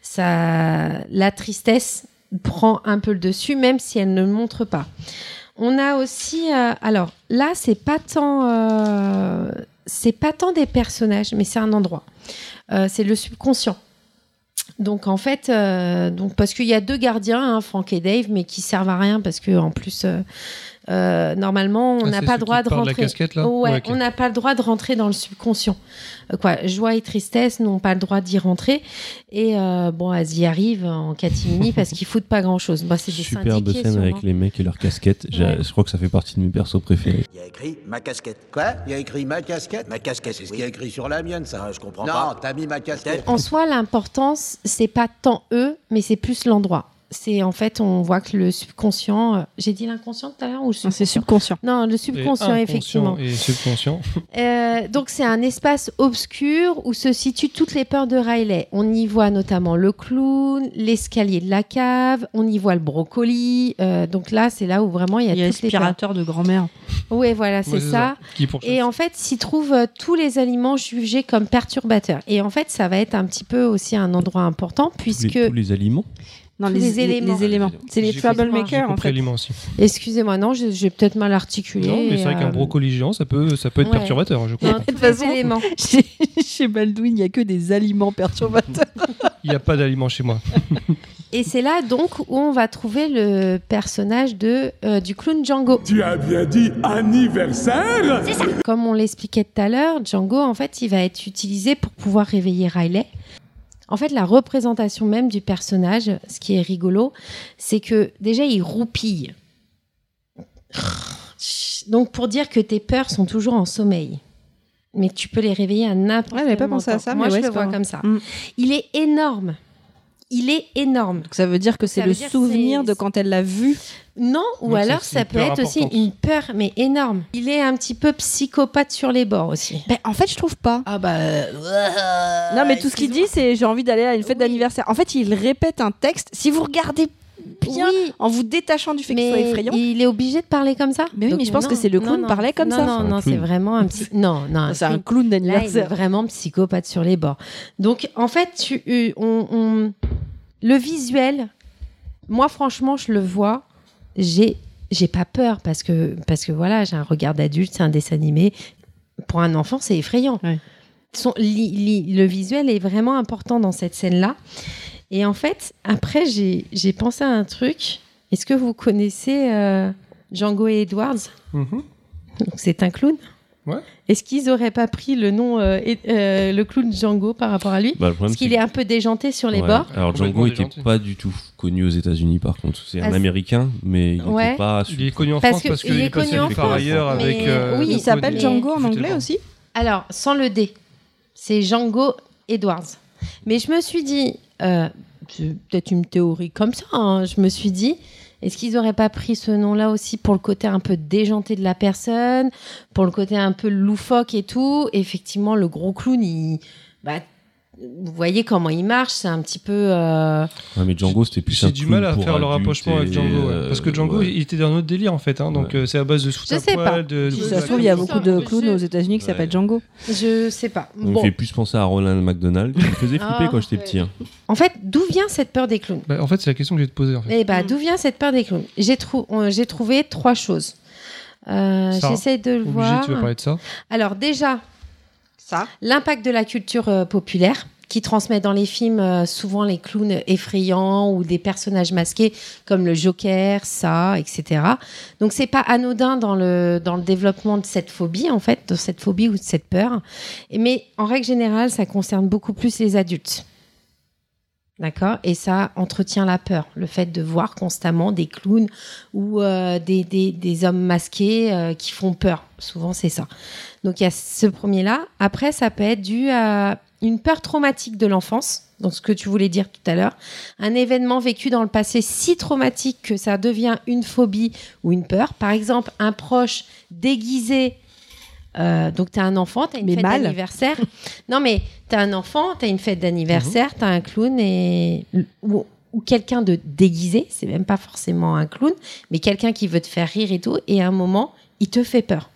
ça, la tristesse prend un peu le dessus même si elle ne le montre pas. On a aussi, alors là, c'est pas tant, c'est pas tant des personnages, mais c'est un endroit. C'est le subconscient. Donc en fait, euh, donc parce qu'il y a deux gardiens, hein, Frank et Dave, mais qui servent à rien parce que en plus, euh, euh, normalement, on Ah, n'a c'est pas droit de rentrer. casquette, là Ouais, Ouais, ok. on n'a pas le droit de rentrer dans le subconscient. Euh, quoi, joie et tristesse n'ont pas le droit d'y rentrer. Et euh, bon, elles y arrivent en catimini parce qu'ils foutent pas grand chose. Bah, c'est des Superbe scène avec les mecs et leurs casquettes. Ouais. Je crois que ça fait partie de mes persos préférés. Il y a écrit ma casquette. Quoi? Il y a écrit ma casquette Ma casquette, c'est ce qu'il y a écrit sur la mienne, ça. je comprends non, pas. Non, t'as mis ma casquette. En soi, l'importance, c'est pas tant eux, mais c'est plus l'endroit. C'est en fait, on voit que le subconscient. euh, J'ai dit l'inconscient tout à l'heure ou le C'est subconscient. Non, le Et subconscient, inconscient effectivement. Et subconscient. Euh, donc c'est un espace obscur où se situent toutes les peurs de Riley. On y voit notamment le clown, l'escalier de la cave, on y voit le brocoli. Euh, donc là, c'est là où vraiment il y a, Il y a l'aspirateur de grand-mère. Oui, voilà, c'est Ouais, ça. Et en fait, s'y trouvent euh, tous les aliments jugés comme perturbateurs. Et en fait, ça va être un petit peu aussi un endroit important les- puisque tous les aliments? Non, les, éléments. les éléments. C'est les troublemakers, en fait. Excusez-moi, non, j'ai j'ai peut-être mal articulé. Non, mais c'est vrai euh, qu'un brocoli géant, ça peut, ça peut être ouais. perturbateur, je crois. non, tous les éléments. Chez, chez Baldwin, il n'y a que des aliments perturbateurs. Il n'y a pas d'aliments chez moi. Et c'est là donc où on va trouver le personnage de, euh, du clown Django. Tu as bien dit anniversaire Comme on l'expliquait tout à l'heure, Django, en fait, il va être utilisé pour pouvoir réveiller Riley. En fait, la représentation même du personnage, ce qui est rigolo, c'est que déjà, il roupille. Donc, pour dire que tes peurs sont toujours en sommeil. Mais tu peux les réveiller à n'importe quel pas pensé moment. à ça, Moi, mais je ouais, le vois comme ça. Mm. Il est énorme. Il est énorme. Donc ça veut dire que c'est le souvenir de quand elle l'a vu. Non, ou Donc, alors ça peut être aussi une peur, mais énorme. Il est un petit peu psychopathe sur les bords aussi. Ben, en fait, je trouve pas. Ah bah. non, mais tout ce qu'il dit, c'est j'ai envie d'aller à une fête d'anniversaire. En fait, il répète un texte. Si vous regardez bien, Oui. en vous détachant du fait qu'il soit effrayant. il est obligé de parler comme ça. Mais oui, mais je pense que c'est le clown non, parlait comme non, ça. Non, non, c'est vraiment un psy... Non, non. C'est un clown d'anniversaire. vraiment psychopathe sur les bords. Donc, en fait, tu, euh, on, on- le visuel, moi, franchement, je le vois, j'ai, j'ai pas peur parce que, parce que voilà, j'ai un regard d'adulte, c'est un dessin animé. Pour un enfant, c'est effrayant. Ouais. Son- li- li- le visuel est vraiment important dans cette scène-là. Et en fait, après, j'ai, j'ai pensé à un truc. Est-ce que vous connaissez euh, Django et Edwards? Donc, C'est un clown Ouais. Est-ce qu'ils auraient pas pris le nom, euh, euh, le clown Django par rapport à lui? Bah, Parce qu'il est un peu déjanté sur les Ouais. bords. Alors Django était déjanté. pas du tout connu aux États-Unis par contre. C'est un Américain, mais il Ouais. n'était pas. Il est connu en Parce France que parce il qu'il est connu en France, ailleurs mais- avec. euh, oui, Il s'appelle Django en anglais aussi. Alors, sans le D, c'est Django Edwards. Mais je me suis dit, euh, c'est peut-être une théorie comme ça, hein, je me suis dit, est-ce qu'ils n'auraient pas pris ce nom-là aussi pour le côté un peu déjanté de la personne, pour le côté un peu loufoque et tout? Effectivement, le gros clown, il, bah, vous voyez comment il marche, c'est un petit peu... euh, Ouais, mais Django c'était plus un J'ai du mal à faire le rapprochement avec Django. ouais. Parce que Django, ouais. il était dans un autre délire en fait. hein, donc Ouais. euh, c'est à base de sous Je sais pas. de, Si de- ça de- se trouve, il y a beaucoup de clowns aux États-Unis qui Ouais. s'appellent Django. je sais pas. Il me Bon. fait plus penser à Ronald McDonald. Il me faisait flipper Ah, quand j'étais petit. hein. En fait, d'où vient cette peur des clowns? Bah, en fait, c'est la question que je vais te poser. En fait. Eh ben, d'où vient cette peur des clowns? J'ai trou- euh, j'ai trouvé trois choses. Euh, J'essaie de le Obligé, voir. tu veux parler de ça Alors déjà, Ça. l'impact de la culture euh, populaire qui transmet dans les films euh, souvent les clowns effrayants ou des personnages masqués comme le Joker, ça, etc. Donc c'est pas anodin dans le dans le développement de cette phobie en fait, de cette phobie ou de cette peur. Mais en règle générale, ça concerne beaucoup plus les adultes. D'accord? Et ça entretient la peur, le fait de voir constamment des clowns ou euh, des, des- hommes masqués euh, qui font peur. Souvent, c'est ça. Donc, il y a ce premier-là. Après, ça peut être dû à une peur traumatique de l'enfance, donc ce que tu voulais dire tout à l'heure. Un événement vécu dans le passé si traumatique que ça devient une phobie ou une peur. Par exemple, un proche déguisé. Euh, donc, tu as un enfant, tu as une Mais fête mal. d'anniversaire. non, mais tu as un enfant, tu as une fête d'anniversaire, tu as un clown et. Ou, ou quelqu'un de déguisé, c'est même pas forcément un clown, mais quelqu'un qui veut te faire rire et tout, et à un moment, il te fait peur.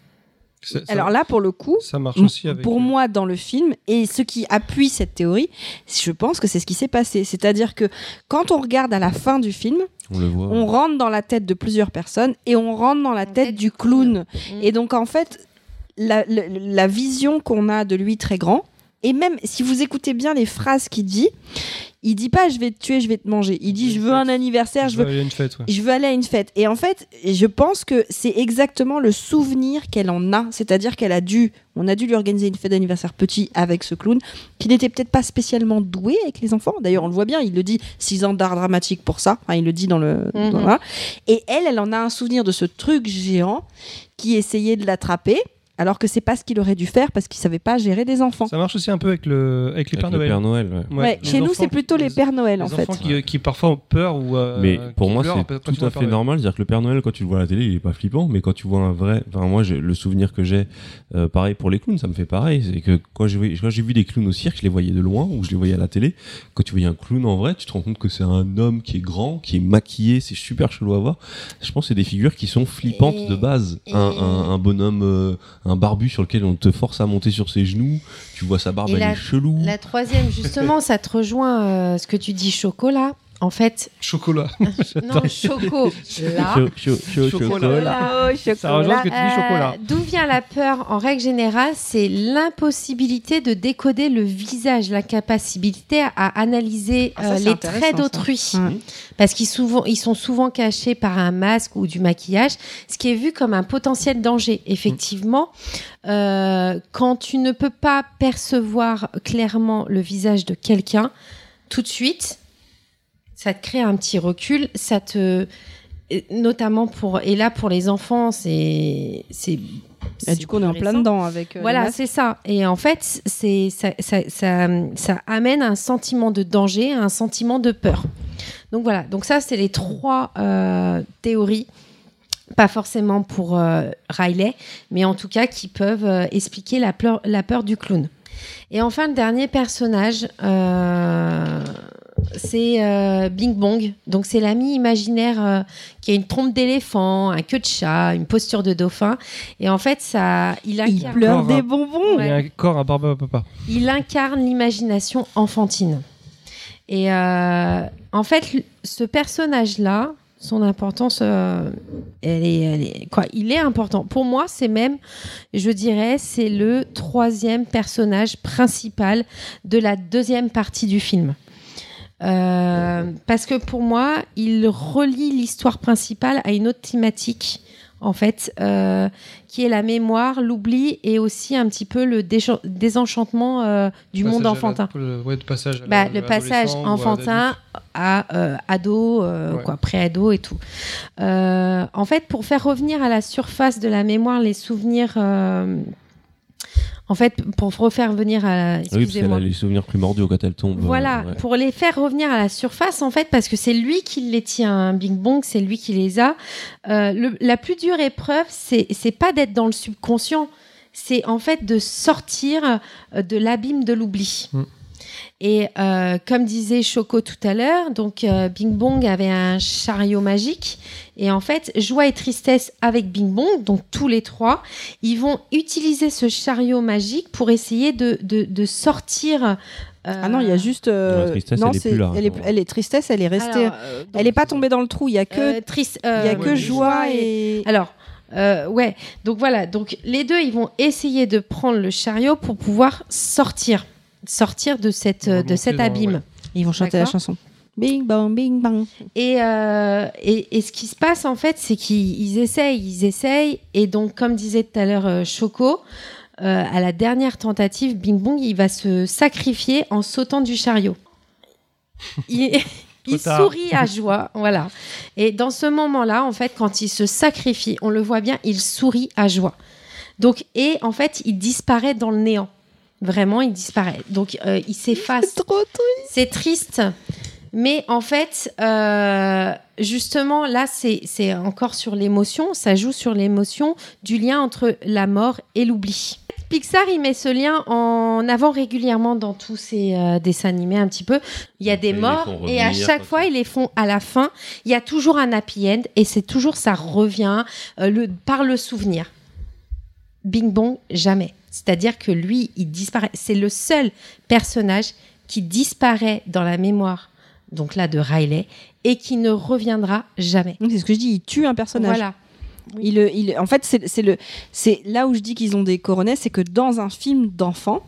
Ça- Alors là, pour le coup, ça marche aussi avec. pour moi, dans le film, et ce qui appuie cette théorie, je pense que c'est ce qui s'est passé. C'est-à-dire que quand on regarde à la fin du film, On le voit. on rentre dans la tête de plusieurs personnes et on rentre dans la tête du clown. Et donc, en fait, la, la- la vision qu'on a de lui très grand, et même si vous écoutez bien les phrases qu'il dit, il dit pas je vais te tuer, je vais te manger. Il dit je veux un anniversaire, je je veux. aller à une fête. ouais. Je veux aller à une fête. Et en fait, je pense que c'est exactement le souvenir qu'elle en a. C'est-à-dire qu'elle a dû, on a dû lui organiser une fête d'anniversaire petit avec ce clown, qui n'était peut-être pas spécialement doué avec les enfants. D'ailleurs, on le voit bien, il le dit, 6 ans d'art dramatique pour ça. Enfin, il le dit dans le. Mhm. dans-. Et elle, elle en a un souvenir de ce truc géant qui essayait de l'attraper. Alors que c'est pas ce qu'il aurait dû faire parce qu'il savait pas gérer des enfants. Ça marche aussi un peu avec le avec les Avec Pères le Noël. Père Noël, ouais. Ouais, les chez nous, c'est plutôt les Pères Noël, les en fait. enfants qui, qui parfois ont peur ou. euh, Mais pour moi, c'est tout à fait normal. C'est-à-dire que le Père Noël, quand tu le vois à la télé, il est pas flippant, mais quand tu vois un vrai. Enfin, moi, j'ai- le souvenir que j'ai, euh, pareil pour les clowns, ça me fait pareil. C'est que quand j'ai vu- quand j'ai vu des clowns au cirque, je les voyais de loin ou je les voyais à la télé. Quand tu voyais un clown en vrai, tu te rends compte que c'est un homme qui est grand, qui est maquillé, c'est super chelou à voir. Je pense que c'est des figures qui sont flippantes de base. Un, un- un bonhomme, euh, un barbu sur lequel on te force à monter sur ses genoux, tu vois sa barbe, Et elle la, est chelou. la troisième, justement, ça te rejoint euh, ce que tu dis chocolat. En fait, Chocolat. non, choco. Là. Cho- cho- cho- chocolat. Oh, chocolat. Ça rejoint ce que tu dis, Euh, chocolat. D'où vient la peur En règle générale, c'est l'impossibilité de décoder le visage, l'incapacité à analyser Ah, ça, euh, les traits d'autrui. Ouais. Parce qu'ils ils sont souvent cachés par un masque ou du maquillage, ce qui est vu comme un potentiel danger. Effectivement, euh, quand tu ne peux pas percevoir clairement le visage de quelqu'un, tout de suite, ça te crée un petit recul, ça te notamment pour et là pour les enfants c'est c'est c'est du coup, on est en plein dedans avec. euh, Voilà, c'est ça. Et en fait, c'est ça, ça, ça, ça amène un sentiment de danger, un sentiment de peur. Donc voilà. Donc ça, c'est les trois euh, théories. Pas forcément pour euh, Riley, mais en tout cas qui peuvent euh, expliquer la peur, la peur du clown. Et enfin, le dernier personnage, c'est euh, Bing Bong. Donc, c'est l'ami imaginaire euh, qui a une trompe d'éléphant, un queue de chat, une posture de dauphin. Et en fait, ça, il Il incarne, pleure Encore un- des bonbons. Il y a un corps à barbe à papa. il incarne l'imagination enfantine. Et euh, en fait, ce personnage-là, son importance, euh, elle est, elle est- quoi, il est important. Pour moi, c'est même, je dirais, c'est le troisième personnage principal de la deuxième partie du film. Euh, parce que pour moi, il relie l'histoire principale à une autre thématique, en fait, euh, qui est la mémoire, l'oubli et aussi un petit peu le désenchantement euh, du Passage monde à la- enfantin. le- ouais, le passage à Bah, la- le passage adolescent ou à enfantin à euh, ado, Ouais. quoi, pré-ado et tout. En fait, pour faire revenir à la surface de la mémoire les souvenirs, en fait, pour refaire venir à, Ah Oui, parce qu'elle excusez-moi, a les souvenirs primordiaux quand elle tombe. voilà, euh, ouais. pour les faire revenir à la surface, en fait, parce que c'est lui qui les tient, Bing Bong, c'est lui qui les a. Euh, le- la plus dure épreuve, c'est c'est pas d'être dans le subconscient, c'est en fait de sortir euh, de l'abîme de l'oubli. Mm. Et euh, comme disait Choco tout à l'heure, donc euh, Bing Bong avait un chariot magique. Et en fait, joie et tristesse avec Bing Bong, donc tous les trois, ils vont utiliser ce chariot magique pour essayer de, de, de sortir. euh, Ah non, il y a juste. euh, Non, tristesse, non, elle est c'est- plus là. Elle est, elle est tristesse, elle est restée. Alors, euh, donc, elle est pas tombée dans le trou. Il y a que. euh, triste, il y a que ouais, joie et. Alors, euh, ouais, donc voilà, donc les deux, ils vont essayer de prendre le chariot pour pouvoir sortir, sortir de, cette, de Remonter cet abîme. ouais. Ils vont chanter la chanson. Bing bang, bing bang. Et, euh, et, et ce qui se passe, en fait, c'est qu'ils ils essayent, ils essayent. Et donc, comme disait tout à l'heure euh, Choco, euh, à la dernière tentative, Bing Bong, il va se sacrifier en sautant du chariot. Il, il sourit à joie, voilà. Et dans ce moment-là, en fait, quand il se sacrifie, on le voit bien, il sourit à joie. Donc, et en fait, il disparaît dans le néant. Vraiment, il disparaît. Donc, euh, il s'efface. Trop triste. C'est triste. Mais en fait, euh, justement, là, c'est c'est encore sur l'émotion. Ça joue sur l'émotion du lien entre la mort et l'oubli. Pixar, il met ce lien en avant régulièrement dans tous ses euh, dessins animés un petit peu. Il y a des morts et à chaque fois, ils les font à la fin. Il y a toujours un happy end et c'est toujours ça revient euh, le, par le souvenir. Bing Bong, jamais. C'est-à-dire que lui, il disparaît. C'est le seul personnage qui disparaît dans la mémoire, donc là, de Riley, et qui ne reviendra jamais. C'est ce que je dis. Il tue un personnage. Voilà. Il, le- il, en fait, c'est c'est le, c'est là où je dis qu'ils ont des coronets, c'est que dans un film d'enfant,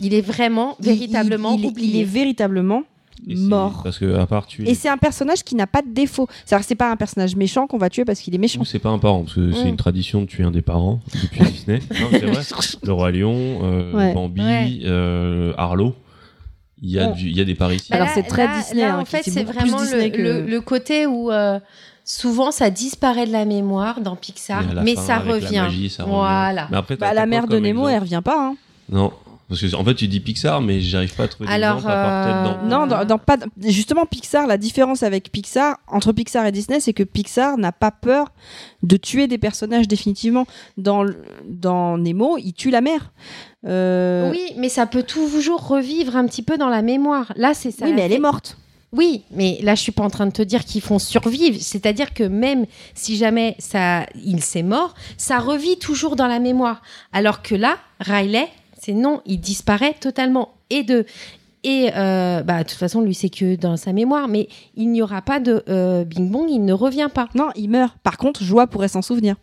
Il est vraiment, véritablement il, il- oublié. il est véritablement mort. Parce que, à part tuer. Et c'est un personnage qui n'a pas de défaut. C'est-à-dire c'est pas un personnage méchant qu'on va tuer parce qu'il est méchant. C'est pas un parent, parce que c'est Mm. une tradition de tuer un des parents depuis Disney. Non, c'est vrai. Le Roi Lion, euh, Ouais. Bambi, Ouais. euh, Arlo. Il y, a Ouais. du- il y a des parisiens. Alors, c'est très là- Disney, là, hein, en fait, c'est vraiment le, que- le- le côté où, euh, souvent ça disparaît de la mémoire dans Pixar, mais fin, ça revient. magie, ça revient. Voilà. Mais après, Bah, la mère de Nemo, exemple elle revient pas. hein. Non. Parce que en fait, tu dis Pixar, mais j'arrive pas à trouver Alors, à dans- Non, dans, dans pas, justement, Pixar, la différence avec Pixar, entre Pixar et Disney, c'est que Pixar n'a pas peur de tuer des personnages définitivement. Dans, dans Nemo, il tue la mère. Euh, Oui, mais ça peut toujours revivre un petit peu dans la mémoire. Là, c'est ça. Oui, mais elle est morte. Oui, mais là, je suis pas en train de te dire qu'ils font survivre. C'est-à-dire que même si jamais ça, il s'est mort, ça revit toujours dans la mémoire. Alors que là, Riley, c'est non, il disparaît totalement. Et de et euh, bah, de toute façon, lui, c'est que dans sa mémoire. Mais il n'y aura pas de euh, Bing Bong, il ne revient pas. Non, il meurt. Par contre, Joie pourrait s'en souvenir.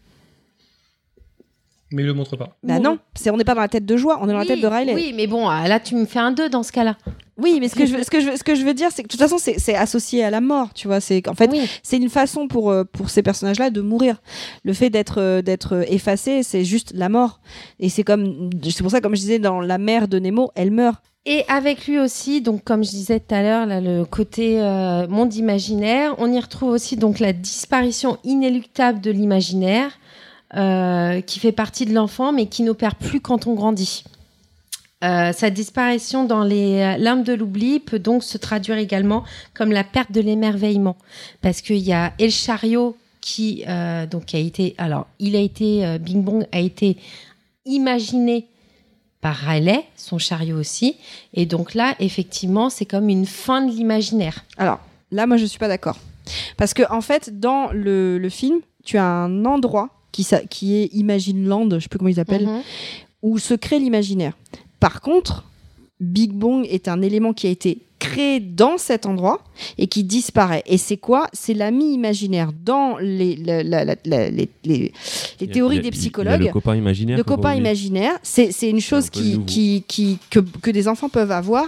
Mais il le montre pas. Bah non, c'est on n'est pas dans la tête de Joie, on est dans la tête de Riley. Oui, mais bon, ah, là, tu me fais un 2 dans ce cas-là. Oui, mais ce que je veux, ce que je veux, ce que je veux dire, c'est que de toute façon, c'est associé à la mort, tu vois. C'est qu'en fait, c'est une façon pour euh, pour ces personnages-là de mourir. Le fait d'être euh, d'être effacé, c'est juste la mort. Et c'est comme, c'est pour ça, comme je disais, dans la mère de Nemo, elle meurt. Et avec lui aussi, donc comme je disais tout à l'heure, là, le côté euh, monde imaginaire, on y retrouve aussi donc la disparition inéluctable de l'imaginaire, euh, qui fait partie de l'enfant, mais qui n'opère plus quand on grandit. Euh, sa disparition dans les limbes de l'oubli peut donc se traduire également comme la perte de l'émerveillement, parce qu'il y a El Chariot qui euh, donc a été, alors il a été, euh, Bing Bong a été imaginé par Riley, son chariot aussi. Et donc là, effectivement, c'est comme une fin de l'imaginaire. Alors là, moi, je suis pas d'accord, parce que en fait, dans le, le film, tu as un endroit qui qui est Imagine Land, je sais plus comment ils appellent, Mhm. où se crée l'imaginaire. Par contre, Big Bang est un élément qui a été créé dans cet endroit et qui disparaît. Et c'est quoi? C'est l'ami imaginaire dans les, la- la- la- la- les, les- les Il y a- théories a- des psychologues. le copain imaginaire Le copain imaginaire, c'est une chose qui, qui, qui, que, que des enfants peuvent avoir.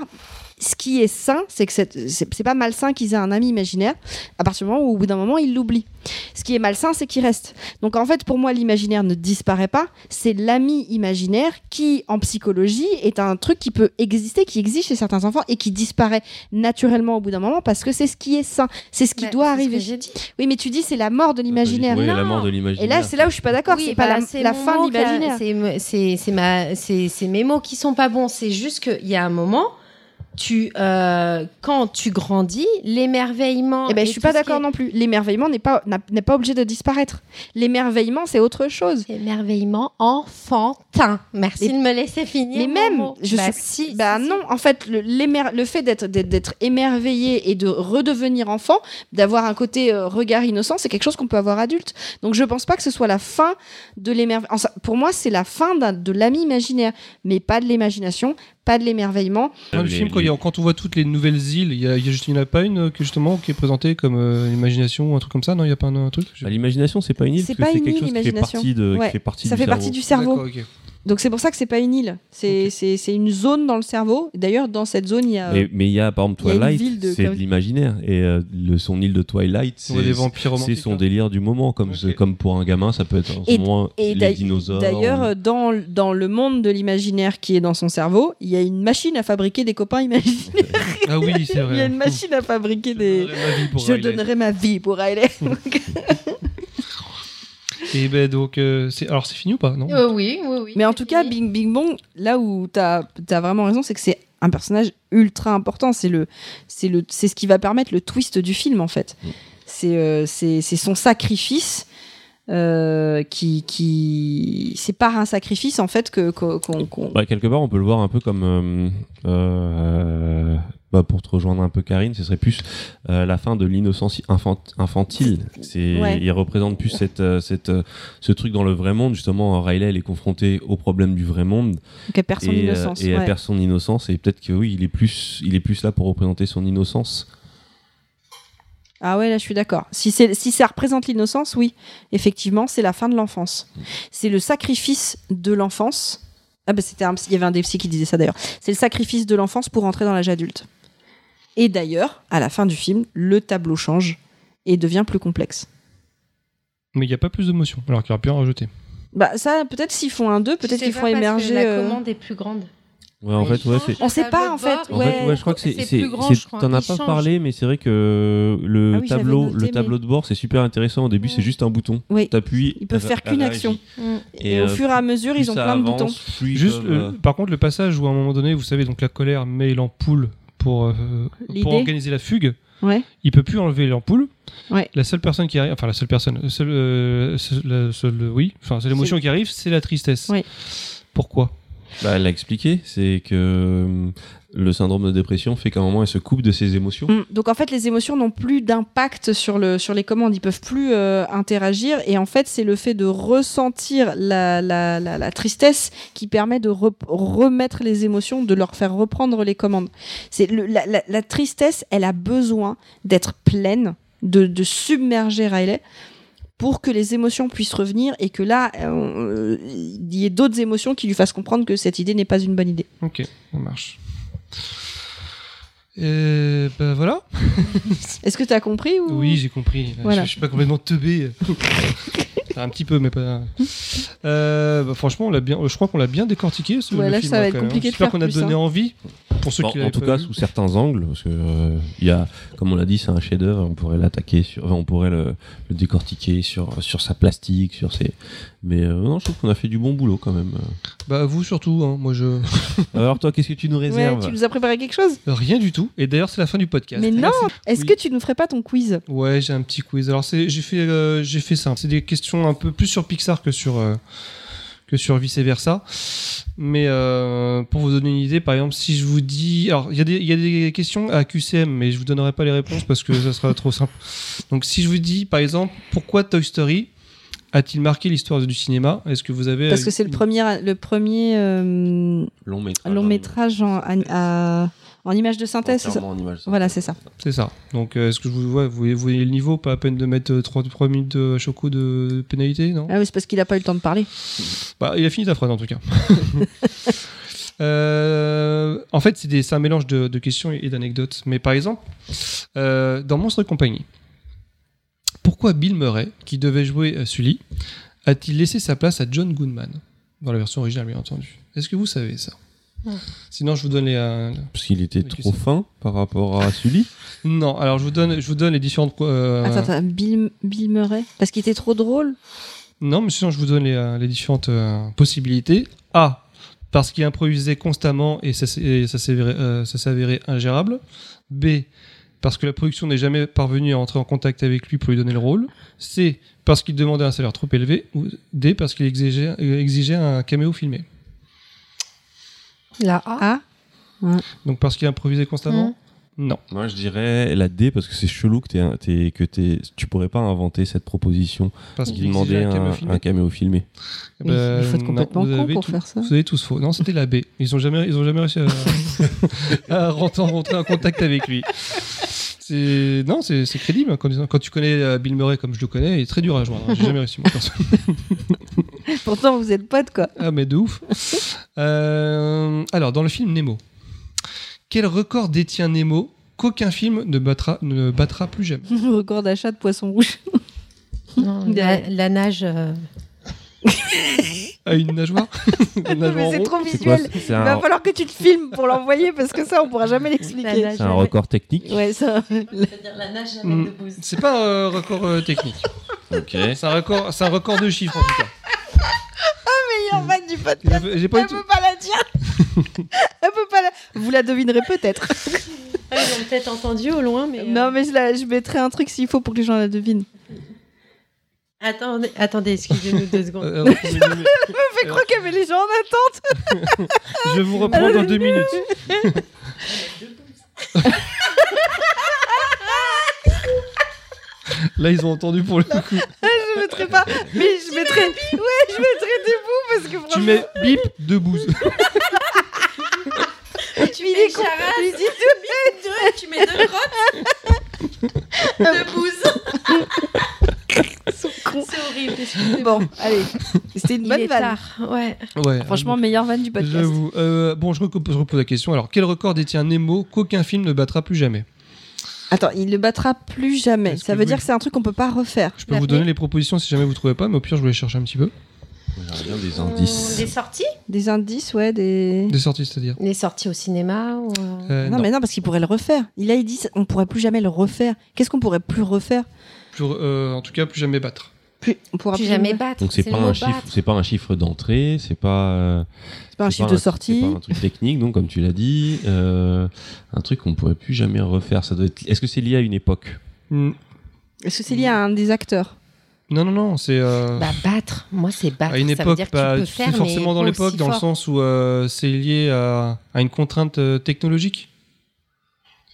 Ce qui est sain, c'est que c'est pas malsain qu'ils aient un ami imaginaire à partir du moment où, au bout d'un moment, ils l'oublient. Ce qui est malsain, c'est qu'il reste. Donc en fait, pour moi, l'imaginaire ne disparaît pas. C'est l'ami imaginaire qui, en psychologie, est un truc qui peut exister, qui existe chez certains enfants et qui disparaît naturellement au bout d'un moment parce que c'est ce qui est sain, c'est ce qui Bah, doit c'est ce que arriver. dit. Oui, mais tu dis c'est la mort de l'imaginaire. Oui, la Non. mort de l'imaginaire. Et là, c'est là où je suis pas d'accord. Oui, c'est pas bah, la, c'est la fin de l'imaginaire. c'est mes mots qui sont pas bons. C'est juste qu'il y a un moment, tu, euh, quand tu grandis, l'émerveillement. Eh ben, et je suis pas d'accord est- non plus. L'émerveillement n'est pas n'est pas obligé de disparaître. L'émerveillement, c'est autre chose. Émerveillement enfantin. Merci de me laisser finir. Mais même, mot. je Bah, suis, si, bah si, si. non, en fait, le, fait d'être, d'être, émerveillé et de redevenir enfant, d'avoir un côté euh, regard innocent, c'est quelque chose qu'on peut avoir adulte. Donc je pense pas que ce soit la fin de l'émerveillement. Pour moi, c'est la fin de l'ami imaginaire, mais pas de l'imagination, pas de l'émerveillement. Dans le film, quand, a- on voit toutes les nouvelles îles, il y a, a pas une euh, que justement qui est présentée comme euh, imagination ou un truc comme ça. Non, il y a pas un, un truc? Je- Bah, L'imagination, c'est pas une île, C'est quelque île, chose qui fait partie, de, Ouais, qui fait partie ça du fait cerveau. partie du cerveau. Donc c'est pour ça que c'est pas une île. C'est, c'est, c'est une zone dans le cerveau. D'ailleurs, dans cette zone, il y a. Mais mais il y a par exemple Twilight, de- c'est de l'imaginaire et euh, le son île de Twilight, c'est son hein. délire du moment comme comme pour un gamin, ça peut être en ce moment et les dinosaures. D'ailleurs, ou- dans, dans le monde de l'imaginaire qui est dans son cerveau, il y a une machine à fabriquer des copains imaginaires. Ah oui, c'est il y a vrai. une machine à fabriquer des. Je Riley. donnerai ma vie pour Riley. Et ben donc, euh, c'est alors c'est fini ou pas Non? Euh, oui, oui, oui. Mais en tout cas, Bing Bing Bong, là où tu as, vraiment raison, c'est que c'est un personnage ultra important. C'est le, c'est le, c'est ce qui va permettre le twist du film en fait. C'est, euh, c'est, c'est son sacrifice. euh, qui, qui, c'est par un sacrifice en fait que qu'on, qu'on- qu'on- Bah, quelque part, on peut le voir un peu comme. euh, euh, bah, pour te rejoindre un peu, Karine, ce serait plus euh, la fin de l'innocence infant- infantile. C'est, Ouais. Il représente plus cette, euh, cette, euh, ce truc dans le vrai monde. Justement, Riley, elle est confrontée au problème du vrai monde. Donc elle perd son et, innocence, et elle perd son innocence. Et peut-être que oui, il est, plus, il est plus là pour représenter son innocence. Ah ouais, là je suis d'accord. Si, si ça représente l'innocence, oui, effectivement, c'est la fin de l'enfance. C'est le sacrifice de l'enfance. Ah bah c'était un- il y avait un des psy qui disait ça d'ailleurs. C'est le sacrifice de l'enfance pour entrer dans l'âge adulte. Et d'ailleurs, à la fin du film, le tableau change et devient plus complexe. Mais il n'y a pas plus d'émotion, alors qu'il aurait pu en rajouter. Bah ça, peut-être s'ils font un 2, peut-être qu'ils pas font parce que émerger. La euh, commande est plus grande. Ouais, en fait, ouais, c'est. On sait pas en fait. En ouais. fait, ouais, je crois que c'est. c'est c'est- plus grand, c'est- je crois. T'en as pas change. parlé, mais c'est vrai que le Ah oui, tableau, noté, le tableau de bord, c'est super intéressant. Au début, c'est juste un bouton. Oui. T'appuies. Ils peuvent faire qu'une action. Mm. Et, au euh, fur et à mesure, ils ont plein de boutons. Juste, euh, par contre, le passage où à un moment donné, vous savez, donc la colère met l'ampoule pour, euh, pour organiser la fugue. Ouais. Il peut plus enlever l'ampoule. Ouais. La seule personne qui arrive, enfin la seule personne, le seul, euh, seul- la seule- oui, enfin c'est l'émotion qui arrive, c'est la tristesse. Pourquoi? Bah, elle l'a expliqué, c'est que euh, le syndrome de dépression fait qu'à un moment, elle se coupe de ses émotions. Mm. Donc en fait, les émotions n'ont plus d'impact sur, le, sur les commandes, ils peuvent plus euh, interagir. Et en fait, c'est le fait de ressentir la, la, tristesse qui permet de re- remettre les émotions, de leur faire reprendre les commandes. C'est la tristesse, elle a besoin d'être pleine, de, de submerger Riley pour que les émotions puissent revenir et que là, euh, il y ait d'autres émotions qui lui fassent comprendre que cette idée n'est pas une bonne idée. Ok, ça marche. Et ben voilà. Est-ce que tu as compris ou... Oui, j'ai compris. Voilà. Je, je suis pas complètement teubé. un petit peu, mais pas. Euh, bah, franchement, on l'a bien. Je crois qu'on l'a bien décortiqué. Ce, Ouais, le là, film, ça va hein, être compliqué de J'espère faire qu'on a donné hein. envie pour ceux Bon, qui en tout cas, vu. sous certains angles, parce que euh, il y a, comme on l'a dit, c'est un chef-d'œuvre. On pourrait l'attaquer sur, enfin, on pourrait le, le décortiquer sur sur sa plastique, sur ses. Mais euh, non, je trouve qu'on a fait du bon boulot quand même. Bah vous surtout. hein. Moi je. Alors toi, qu'est-ce que tu nous Ouais, réserves tu nous as préparé quelque chose? Rien du tout. Et d'ailleurs, c'est la fin du podcast. Mais non. Est-ce Oui. que tu nous ferais pas ton quiz? Ouais, j'ai un petit quiz. Alors j'ai fait, euh, j'ai fait simple. C'est des questions un peu plus sur Pixar que sur euh, que sur vice versa. Mais euh, pour vous donner une idée, par exemple, si je vous dis, alors il y a des, il y a des questions à QCM, mais je vous donnerai pas les réponses parce que ça sera trop simple. Donc si je vous dis, par exemple, pourquoi Toy Story a-t-il marqué l'histoire du cinéma? Est-ce que vous avez Parce que c'est le premier, le premier euh, Long métrage. long métrage en, à- en image de synthèse. c'est ça Entièrement en image de synthèse. Voilà, c'est ça. C'est ça. Donc, euh, est-ce que je vous vois, vous voyez, vous voyez le niveau Pas à peine de mettre 3, minutes de choco de pénalité, non Ah oui, c'est parce qu'il a pas eu le temps de parler. Bah, il a fini ta phrase en tout cas. Euh, en fait, c'est un mélange de, de questions et d'anecdotes. Mais par exemple, euh, dans Monstre et compagnie, pourquoi Bill Murray, qui devait jouer euh, Sully, a-t-il laissé sa place à John Goodman? Dans la version originale, bien entendu. Est-ce que vous savez ça? Non. Sinon, je vous donne les. euh, Parce qu'il était trop fin par rapport à Sully. Non, alors je vous donne, je vous donne les différentes. euh, Attends, attends, Bill, Bill Murray Parce qu'il était trop drôle Non, mais sinon, je vous donne les, euh, les différentes euh, possibilités. A. Parce qu'il improvisait constamment et ça, et ça euh, avéré ingérable. B. Parce que la production n'est jamais parvenue à entrer en contact avec lui pour lui donner le rôle. C. Parce qu'il demandait un salaire trop élevé. Ou D. Parce qu'il exigeait, exigeait un caméo filmé. La A. Donc parce qu'il improvisait constamment Non. Moi, je dirais la D parce que c'est chelou que, t'aies- que t'aies- tu pourrais pas inventer cette proposition. Parce qu'il demandait un caméo un, caméo filmé. Il faut être non, complètement vous con avez pour tout- faire ça. Vous avez tous faux. Non, c'était la B. Ils ont jamais, ils ont jamais réussi à, à rentrer, rentrer en contact avec lui. C'est non, c'est c'est crédible quand, quand tu connais euh, Bill Murray comme je le connais, il est très dur à joindre. hein. J'ai jamais réussi moi perso. Pourtant, vous êtes potes, quoi. Ah mais de ouf. Euh, alors dans le film Nemo, quel record détient Nemo qu'aucun film ne battra, ne battra plus jamais Record d'achat de poisson rouge. Non, la, la nage. euh, À une nageoire Une Non, nageoire mais en c'est rond trop C'est quoi, visuel. c'est Il va un- falloir que tu te filmes pour l'envoyer parce que ça, on pourra jamais la l'expliquer. nage C'est un record technique. Ouais, ça. C'est-à-dire la nage avec Hmm. C'est pas un record euh, technique. Ok. C'est un record, c'est un record de chiffres en tout cas. Meilleure vanne du podcast. J'ai pas Elle eu peut pas la dire. Elle peut pas la... Vous la devinerez peut-être. Ah, ils ont peut-être entendu au loin, mais. euh, Non, mais je, la... je mettrai un truc s'il faut pour que les gens la devinent. Attendez, attendez excusez-nous deux secondes. Euh, euh, Elle me fait croire qu'elle met les gens en attente. je vous reprends dans deux minutes. Là, ils ont entendu pour le coup. je mettrai pas. Mais je mettrai. Ouais, je mettrai debout parce que Tu franchement. mets bip de bouse. tu il est con. Il dit tout. tu mets deux crottes de bouse. C'est horrible. Bon, allez. C'était une Il bonne vanne. tard, ouais. Ouais. Franchement, meilleure vanne du podcast. J'avoue. Euh, bon, je je repose la question. Alors, quel record détient Nemo qu'aucun film ne battra plus jamais? Attends, il ne battra plus jamais. Est-ce Ça que veut vous- dire que c'est un truc qu'on peut pas refaire. Je peux vous donner les propositions si jamais vous trouvez pas, mais au pire, je vais les chercher un petit peu. Bien des indices. Des sorties Des indices, ouais, des. Des sorties, c'est-à-dire Des sorties au cinéma ou, euh, Euh, non, non. mais non, parce qu'il pourrait le refaire. Il a il dit on pourrait plus jamais le refaire. Qu'est-ce qu'on pourrait plus refaire? Plus- euh, en tout cas, plus jamais battre. Plus, On pourra Plus plus jamais battre. Donc c'est pas un chiffre, c'est pas un chiffre d'entrée, c'est pas. euh, C'est pas un chiffre pas de sortie. C'est pas un truc technique, donc comme tu l'as dit, euh, un truc qu'on pourrait plus jamais refaire. Ça doit être. Est-ce que c'est lié à une époque? Hmm. Est-ce que c'est lié à un des acteurs? Non, non, non, c'est. euh, Bah, battre, moi c'est battre. à une ça veut époque, dire que pas tu peux c'est faire, forcément mais dans l'époque, dans le sens où euh, c'est lié à, à une contrainte technologique?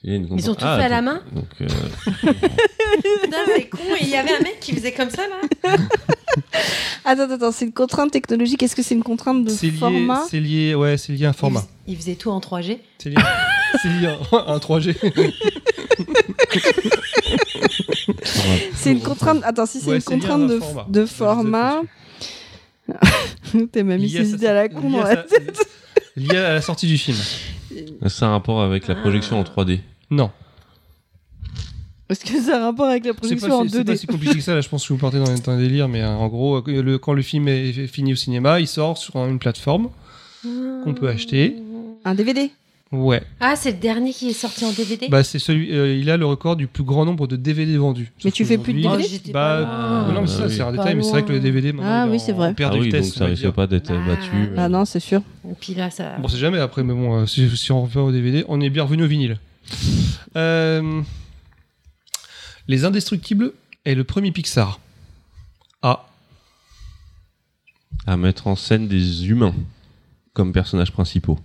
Ils ont tout Ah, fait à la donc- main Donc, euh, Putain, c'est con. Et il y avait un mec qui faisait comme ça là. Attends, attends, attends, c'est une contrainte technologique. Est-ce que c'est une contrainte de C'est lié, format c'est lié, ouais, c'est lié à un format. Il faisait tout en 3G. C'est lié, c'est lié à un 3G. C'est une contrainte. Attends, si c'est Ouais, une c'est contrainte un de format. de format. T'as même mis Lié à la con dans la tête. lié à la sortie du film. C'est un rapport avec la projection en 3D. Non. Est-ce que ça a un rapport avec la C'est production pas, en c'est- c'est pas 2D si compliqué que ça, là, je pense que vous partez dans, dans un délire, mais euh, en gros, euh, le- quand le film est fini au cinéma, il sort sur une plateforme qu'on peut acheter. Un DVD Ouais. Ah, c'est le dernier qui est sorti en DVD Bah, c'est celui, euh, il a le record du plus grand nombre de DVD vendus. Mais tu fais plus de qu'aujourd'hui, DVD j'étais Bah, pas loin. non, mais c'est ça, Ah, c'est un détail, mais c'est vrai que le DVD, maintenant, Ah il est oui, en- c'est vrai. perte Ah de oui, donc vitesse, on ça va risque dire. pas d'être Bah, battu. euh. Ah non, c'est sûr. Et puis là, ça. Bon, c'est jamais après, mais bon, euh, si, si on revient au DVD, on est bien revenu au vinyle. Euh, Les Indestructibles est le premier Pixar. Ah, À mettre en scène des humains comme personnages principaux.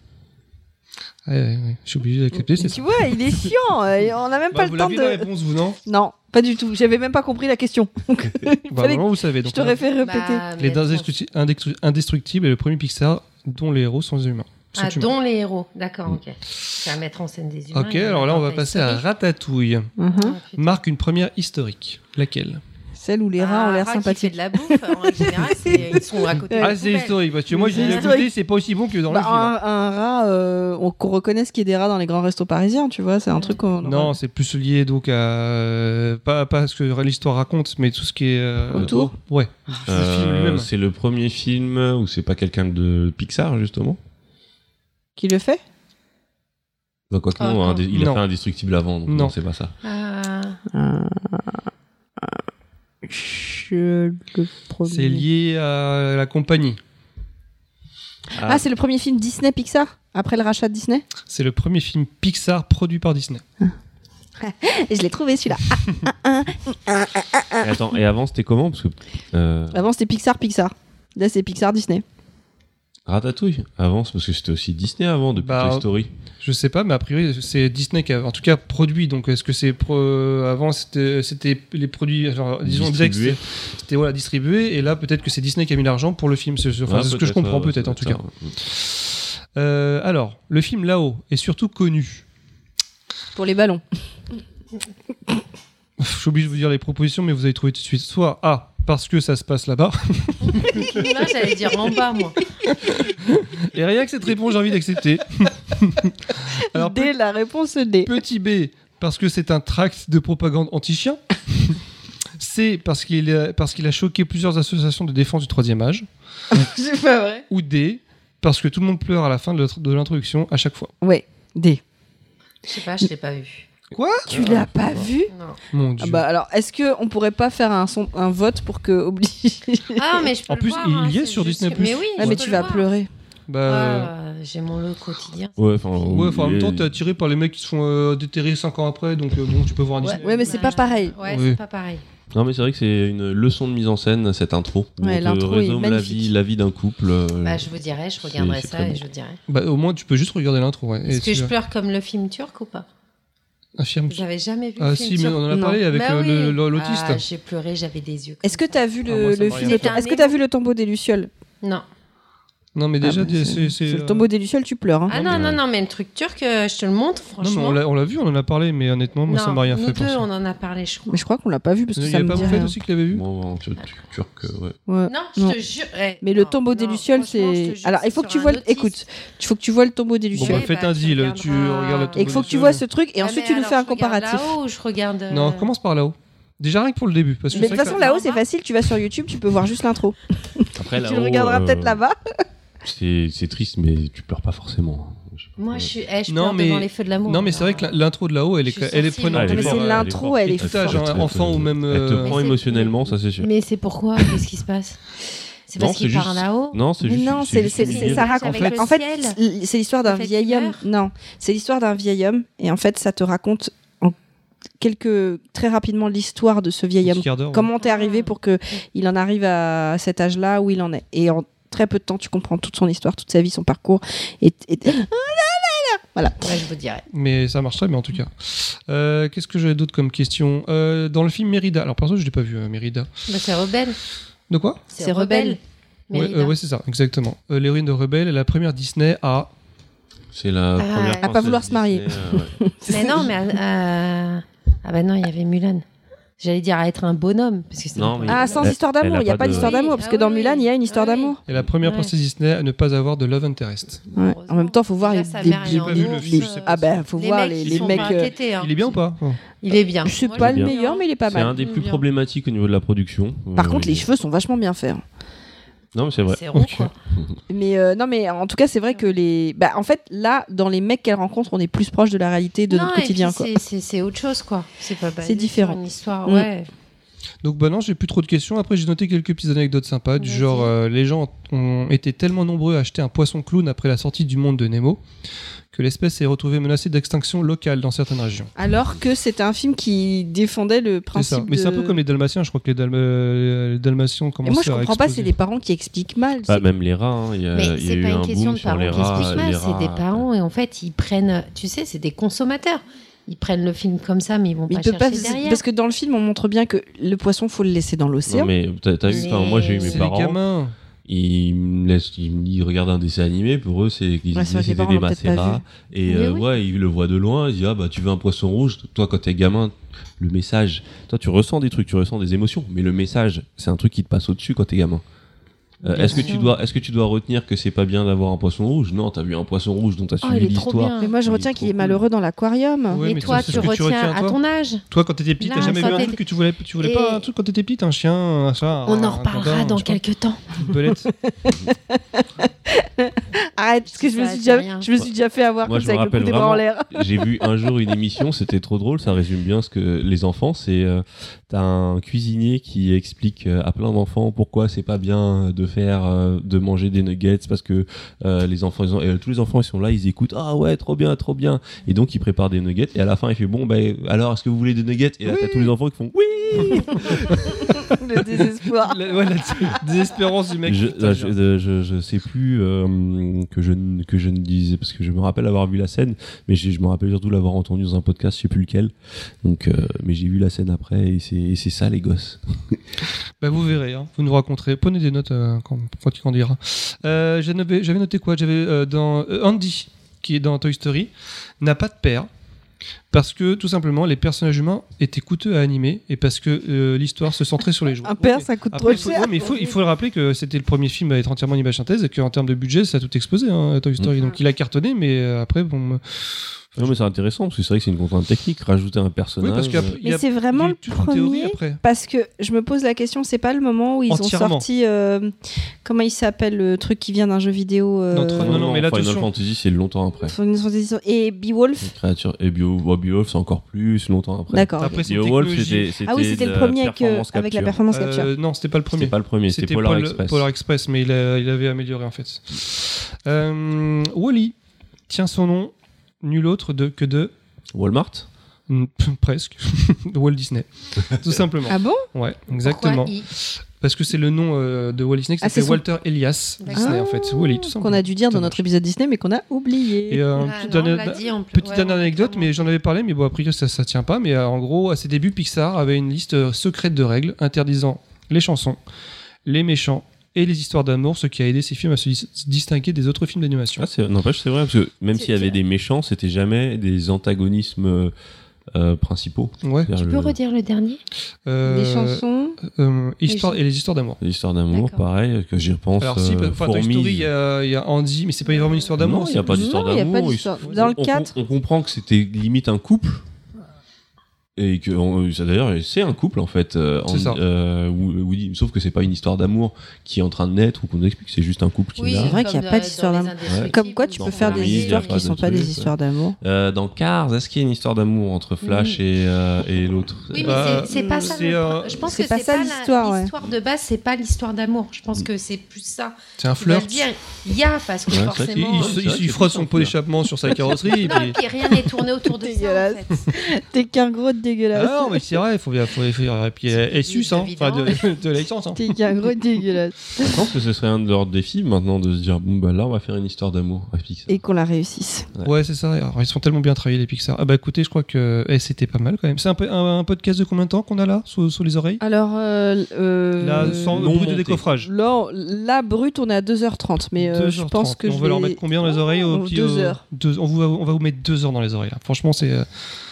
Ouais, ouais, ouais, je suis obligé d'accepter, c'est Tu ça. vois, il est chiant. euh, On n'a même Bah, pas vous le temps l'aviez la de. réponse, vous, non? Non, pas du tout. J'avais même pas compris la question. Donc, il Bah, fallait non, que vous savez. je t'aurais fait répéter. Bah, Les mais attends. Indestructi- Indextru- Indestructibles est le premier Pixar dont les héros sont humains. sont Ah, humains. dont les héros. D'accord, ok. C'est à mettre en scène des humains. Ok, alors là, on va passer à. Ratatouille. Mhm. Marque une première historique. Laquelle? Celle où les rats ont l'air Ah, Rat qui fait sympathiques. de la bouffe, en c'est- ils sont à côté. Ah, c'est historique, parce que moi, j'ai déjà goûté, c'est pas aussi bon que dans Bah, le film. un, un rat, euh, on- qu'on reconnaisse qu'il y ait des rats dans les grands restos parisiens, tu vois, c'est un truc qu'on. Non, c'est plus lié donc à pas, pas ce que l'histoire raconte, mais tout ce qui est euh, Autour Ouais, le film Euh, lui-même. c'est le premier film où c'est pas quelqu'un de Pixar, justement Qui le fait? Bah, quoi que Ah, non, non. il a Non. fait Indestructible avant, donc Non. non, c'est pas ça. Ah, Euh, je- le premier. C'est lié à la compagnie. Ah, c'est le premier film Disney Pixar Après le rachat de Disney? C'est le premier film Pixar produit par Disney. Et je l'ai trouvé celui-là. Et attends, et avant c'était comment? Parce que euh, Avant c'était Pixar Pixar. Là c'est Pixar Disney. Ratatouille avant, c'est parce que c'était aussi Disney avant depuis Bah, Toy Story. Je sais pas, mais a priori c'est Disney qui a en tout cas produit. Donc est-ce que c'est pro- avant c'était les produits, genre, disons Distribués. c'était voilà distribué, et là peut-être que c'est Disney qui a mis l'argent pour le film. C'est enfin, c'est ce que je comprends ouais, peut-être en tout cas. ça, Euh, alors le film là-haut est surtout connu. Pour les ballons. Je suis obligé de vous dire les propositions, mais vous allez trouver tout de suite. Soit A, parce que ça se passe là-bas. Là, j'allais dire en bas, moi. Et rien que cette réponse, j'ai envie d'accepter. Alors, D, la réponse D. Petit B, parce que c'est un tract de propagande anti-chien. C, parce qu'il a, parce qu'il a choqué plusieurs associations de défense du troisième âge. c'est pas vrai. Ou D, parce que tout le monde pleure à la fin de l'int- de l'introduction à chaque fois. Ouais, D. Je sais pas, je l'ai pas vu. Quoi Tu l'as pas vu Non. Mon Ah dieu. bah alors, est-ce que on pourrait pas faire un, son- un vote pour que oblige Ah, mais je peux En le plus, voir, il hein, y est c'est sur juste Disney+. que- Mais oui, Ah, je mais peux tu le vas voir. pleurer. Bah, euh, Ah, J'ai mon lot quotidien. Ouais, enfin, ouais, enfin, en même temps, t'es attiré par les mecs qui se font euh, déterrer 5 ans après, donc euh, bon, tu peux voir un Ouais, Disney. ouais, mais c'est pas pareil. Ouais, Oui. c'est pas pareil. Non, mais c'est vrai que c'est une leçon de mise en scène cette intro. où Ouais, on te l'intro est résume la magnifique. vie, la vie d'un couple. euh, Bah, je vous dirai, je regarderai c'est ça très et bon. je vous dirai. Bah, au moins, tu peux juste regarder l'intro. Ouais. Est-ce que tu je vas- pleure comme le film turc ou pas? Affirme. J'avais jamais vu Ah, le si, film mais turc. on en a parlé avec, Bah euh, oui. l'autiste. Ah, j'ai pleuré, j'avais des yeux. Est-ce que t'as vu Ah, le, moi, ça le film. Est-ce que t'as vu le tombeau des lucioles? Non. Non, mais déjà, Ah bah, c'est. le tombeau des lucioles, tu pleures. hein. Ah non, non, non, mais le truc turc, euh, je te le montre, Non, mais franchement. on l'a, vu, on en a parlé, mais honnêtement, moi, ça m'a rien nous fait deux, penser. on en a parlé, je crois. Mais je crois qu'on l'a pas vu parce que Il y ça a me pas dit rien. aussi qui l'avait vu Bon, en turc, euh, ouais. Ouais. Non, je te jure. eh, Mais le tombeau des lucioles, franchement, c'est. Alors, il faut que tu vois. Écoute, il faut que tu vois le tombeau des Bon, lucioles. bah, faites bah, un tu deal, tu regardes le Et il faut que tu vois ce truc et Ah, ensuite tu nous fais un je regarde comparatif. là-haut je regarde. euh, Non, commence par là-haut. Déjà rien que pour le début. Parce que Mais de toute façon, là-haut, c'est facile. Tu vas sur YouTube, tu peux voir juste l'intro. Après, tu le regarderas euh, peut-être là-bas. C'est c'est triste, mais tu pleures pas forcément. Moi, je suis. eh, je Non pleure mais, devant les feux de l'amour. non mais c'est vrai que l'intro de là-haut elle est, elle est prenante. Ah, Mais c'est l'intro, forte. elle est forte. hein, enfant ou même. Elle te euh, prend émotionnellement, ça c'est sûr. Mais c'est pourquoi? Qu'est-ce qui se passe? C'est parce qu'il part là-haut? Non, c'est juste. non, c'est ça raconte. En fait, c'est l'histoire d'un vieil il homme. Non, c'est l'histoire d'un vieil homme. Et en fait, ça te raconte en quelques très rapidement l'histoire de ce vieil homme. Comment t'es Ah. arrivé pour que il en arrive à cet âge-là où il en est? Et en très peu de temps, tu comprends toute son histoire, toute sa vie, son parcours. Et, et- voilà. Ouais, je vous dirais. Mais ça marche très bien en tout cas. Euh, Qu'est-ce que j'avais d'autre comme question? Euh, Dans le film Mérida, alors perso je l'ai pas vu euh, Mérida. Bah, c'est rebelle. De quoi? C'est rebelle. Euh, ouais, c'est ça, exactement. Euh, L'héroïne de Rebelle est la première Disney à. C'est la Ah, première. à pas princesse vouloir se marier. Euh, ouais. Mais non, mais. Ah bah non, il y avait Mulan. J'allais dire à être un bonhomme. Parce que Non, mais-. Ah, sans Elle- histoire d'amour. Il n'y a pas pas de- d'histoire d'amour. Oui, Parce ah que dans oui, Mulan, il y a une histoire ah d'amour. Et la première Ouais. princesse Disney à ne pas avoir de love interest. Ouais. En même temps, faut voir les, ah ben faut Les voir mecs, les, mecs. pas euh, inquiétés, hein. Il est bien ou pas? Oh. Il est bien. C'est Moi, pas je le meilleur, mais il est pas C'est un mal. des plus problématiques au niveau de la production. Par Euh, contre, les cheveux sont vachement bien faits. Non, mais c'est vrai. C'est quoi. Mais euh, non, mais en tout cas, c'est vrai que les. Bah, en fait, là, dans les mecs qu'elle rencontre, on est plus proche de la réalité de Non, notre et quotidien. puis Quoi. c'est- C'est c'est autre chose, quoi. C'est pas basé C'est différent. Une histoire, Mm. ouais. Donc bah non, j'ai plus trop de questions. Après, j'ai noté quelques petites anecdotes sympas, du genre euh, les gens ont été tellement nombreux à acheter un poisson clown après la sortie du monde de Nemo que l'espèce est retrouvée menacée d'extinction locale dans certaines régions. Alors que c'était un film qui défendait le C'est principe. ça. Mais c'est un peu comme les Dalmatiens. Je crois que les, Dalma- euh, les Dalmatiens commencent moi, je à comprends pas, c'est les parents qui expliquent mal. Bah, c'est- même les rats, hein, il y a, Mais y a c'est eu pas un une question boom de parents qui rats. expliquent mal, c'est des rats, parents et en fait ils prennent, tu sais, c'est des consommateurs. Ils prennent le film comme ça, mais ils vont Mais pas il peut pas derrière. parce que dans le film, on montre bien que le poisson, faut le laisser dans l'océan. mais t'as t'as vu, Mais- enfin, moi j'ai eu mes parents. gamins. Ils me laissent, ils, me- regardent un dessin animé, pour eux c'est qu'ils Ouais, c'était des macérats. Et euh, oui. ouais, ils le voient de loin, ils disent ah bah tu veux un poisson rouge, toi quand t'es gamin, le message, toi tu ressens des trucs, tu ressens des émotions, mais le message c'est un truc qui te passe au-dessus quand t'es gamin. Euh, est-ce que tu dois, est-ce que tu dois retenir que c'est pas bien d'avoir un poisson rouge? Non, t'as vu un poisson rouge dont t'as Oh, suivi il est trop l'histoire. Mais moi, je Il retiens qu'il est cool. malheureux dans l'aquarium. Ouais, mais mais toi, tu que tu retiens retiens, à ton âge. Toi, quand t'étais petit, Là, t'as jamais vu un truc que tu voulais, tu voulais Et- pas un truc quand t'étais petit, un chien, un chat. On un- en reparlera dans quelques temps. une belette. Arrête, parce que je me, suis déjà, rien. je me suis déjà fait avoir Moi, comme je ça me avec le coup rappelle des bras en vraiment. l'air. J'ai vu un jour une émission, c'était trop drôle, ça résume bien ce que les enfants, c'est euh, t'as un cuisinier qui explique euh, à plein d'enfants pourquoi c'est pas bien de faire euh, de manger des nuggets parce que euh, les enfants ils ont, et tous les enfants ils sont là, ils écoutent ah ouais trop bien trop bien et donc il prépare des nuggets et à la fin il fait bon ben alors est-ce que vous voulez des nuggets? Et là t'as tous les enfants qui font oui le désespoir. La- ouais, la désespérance du mec. je, Putain, là, je, je, je sais plus euh, que je que je ne disais parce que je me rappelle avoir vu la scène mais je, me rappelle surtout l'avoir entendu dans un podcast je sais plus lequel donc euh, mais j'ai vu la scène après et c'est ça les gosses Bah, vous verrez, hein. vous nous raconterez. Prenez des notes euh, quand, il grandira. Euh, J'avais noté- quoi? J'avais euh, dans euh, Andy, qui est dans Toy Story, n'a pas de père. Parce que tout simplement, les personnages humains étaient coûteux à animer et parce que euh, l'histoire se centrait sur les jouets. Un père, ça coûte Après, trop cher. mais il faut, il faut le rappeler que c'était le premier film à être entièrement en image synthèse et qu'en termes de budget, ça a tout explosé, hein, Toy Story. Donc il a cartonné, mais euh, après, bon. Non mais c'est intéressant parce que c'est vrai que c'est une contrainte technique rajouter un personnage Oui, parce Mais c'est vraiment le premier après. parce que je me pose la question, c'est pas le moment où ils ont sorti euh, comment il s'appelle le truc qui vient d'un jeu vidéo euh, Non, non, non, mais là, Final. Fantasy c'est longtemps après Final Fantasy et Beowulf. créature et Beowulf c'est encore plus longtemps après D'accord. Après, Beowulf c'était Ah oui, c'était le premier avec, la performance capture. Euh, non, c'était pas le premier. c'était pas le premier c'était Polar Pol- Express Polar Express, mais il, a- il avait amélioré en fait. Euh, Wally tient son nom nul autre de, que de Walmart Mm, presque de Walt Disney, tout simplement. Ah bon? Ouais, exactement. Pourquoi Parce que c'est le nom euh, de Walt Disney qui Ah, s'appelle c'est son- Walter Elias Disney en fait. Wally, tout simplement. Qu'on a dû dire dans notre épisode Disney, mais qu'on a oublié. Et euh, Ah, petite non, on dernière- l'a dit en plus. petite Ouais, dernière ouais, anecdote, clairement. mais j'en avais parlé, mais bon, a priori ça, ça tient pas. Mais euh, en gros, à ses débuts, Pixar avait une liste euh, secrète de règles interdisant les chansons, les méchants et les histoires d'amour, ce qui a aidé ces films à se dis- distinguer des autres films d'animation. Ah, n'empêche, c'est vrai, parce que même s'il y avait des méchants, c'était jamais des antagonismes euh, euh, principaux. Ouais. Tu peux le- redire le dernier? Euh, Les chansons. euh, histoire- Les- et les histoires d'amour. L'histoire d'amour, D'accord. pareil, que j'y repense. Alors si, euh, enfin, Toy. Story, il y, a il y a Andy, mais c'est pas vraiment une histoire d'amour. Non, il n'y a pas d'histoire d'amour. Dans le on, 4. on comprend que c'était limite un couple. Et que on- ça d'ailleurs, c'est un couple en fait. euh, en- ça. euh, Woody, sauf que c'est pas une histoire d'amour qui est en train de naître ou qu'on explique, c'est juste un couple qui Oui, c'est vrai qu'il n'y a pas d'histoire d'amour. Comme quoi, tu peux faire des histoires qui sont de pas des histoires d'amour. Euh, dans Cars, est-ce qu'il y a une histoire d'amour entre Flash et, euh, et l'autre? Oui, mais Bah, c'est- pas ça. euh, Je pense que c'est ça pas la- l'histoire. L'histoire de base, c'est pas l'histoire d'amour. Je pense que c'est plus ça. C'est un flirt. Il y a parce que forcément. il- frotte son pot d'échappement sur sa carrosserie. et rien n'est tourné autour de ça. T'es qu'un gros dégueulasse. Ah non, mais c'est vrai, il faut bien faut, faut- et puis elle, elle suce, hein, enfin de, de l'essence. Hein. T'es qu'un gros dégueulasse. Je pense que ce serait un de leurs défis maintenant de se dire bon bah là on va faire une histoire d'amour avec Pixar. Et qu'on la réussisse. Ouais, c'est ça. Alors, ils sont tellement bien travaillés les Pixar. Ah bah écoutez, je crois que eh, c'était pas mal quand même. C'est un, peu- un, un podcast de combien de temps qu'on a là sous, sous les oreilles? Alors, euh, euh, Là, sans non bruit de décoffrage. Là, là, brut, on est à 2h30. Mais euh, je 2h30. pense que on je va leur vais- mettre combien dans les oreilles au Oh, petit, deux au- heures. deux- on, vous, on va vous mettre deux heures dans les oreilles. là. Franchement, c'est. euh,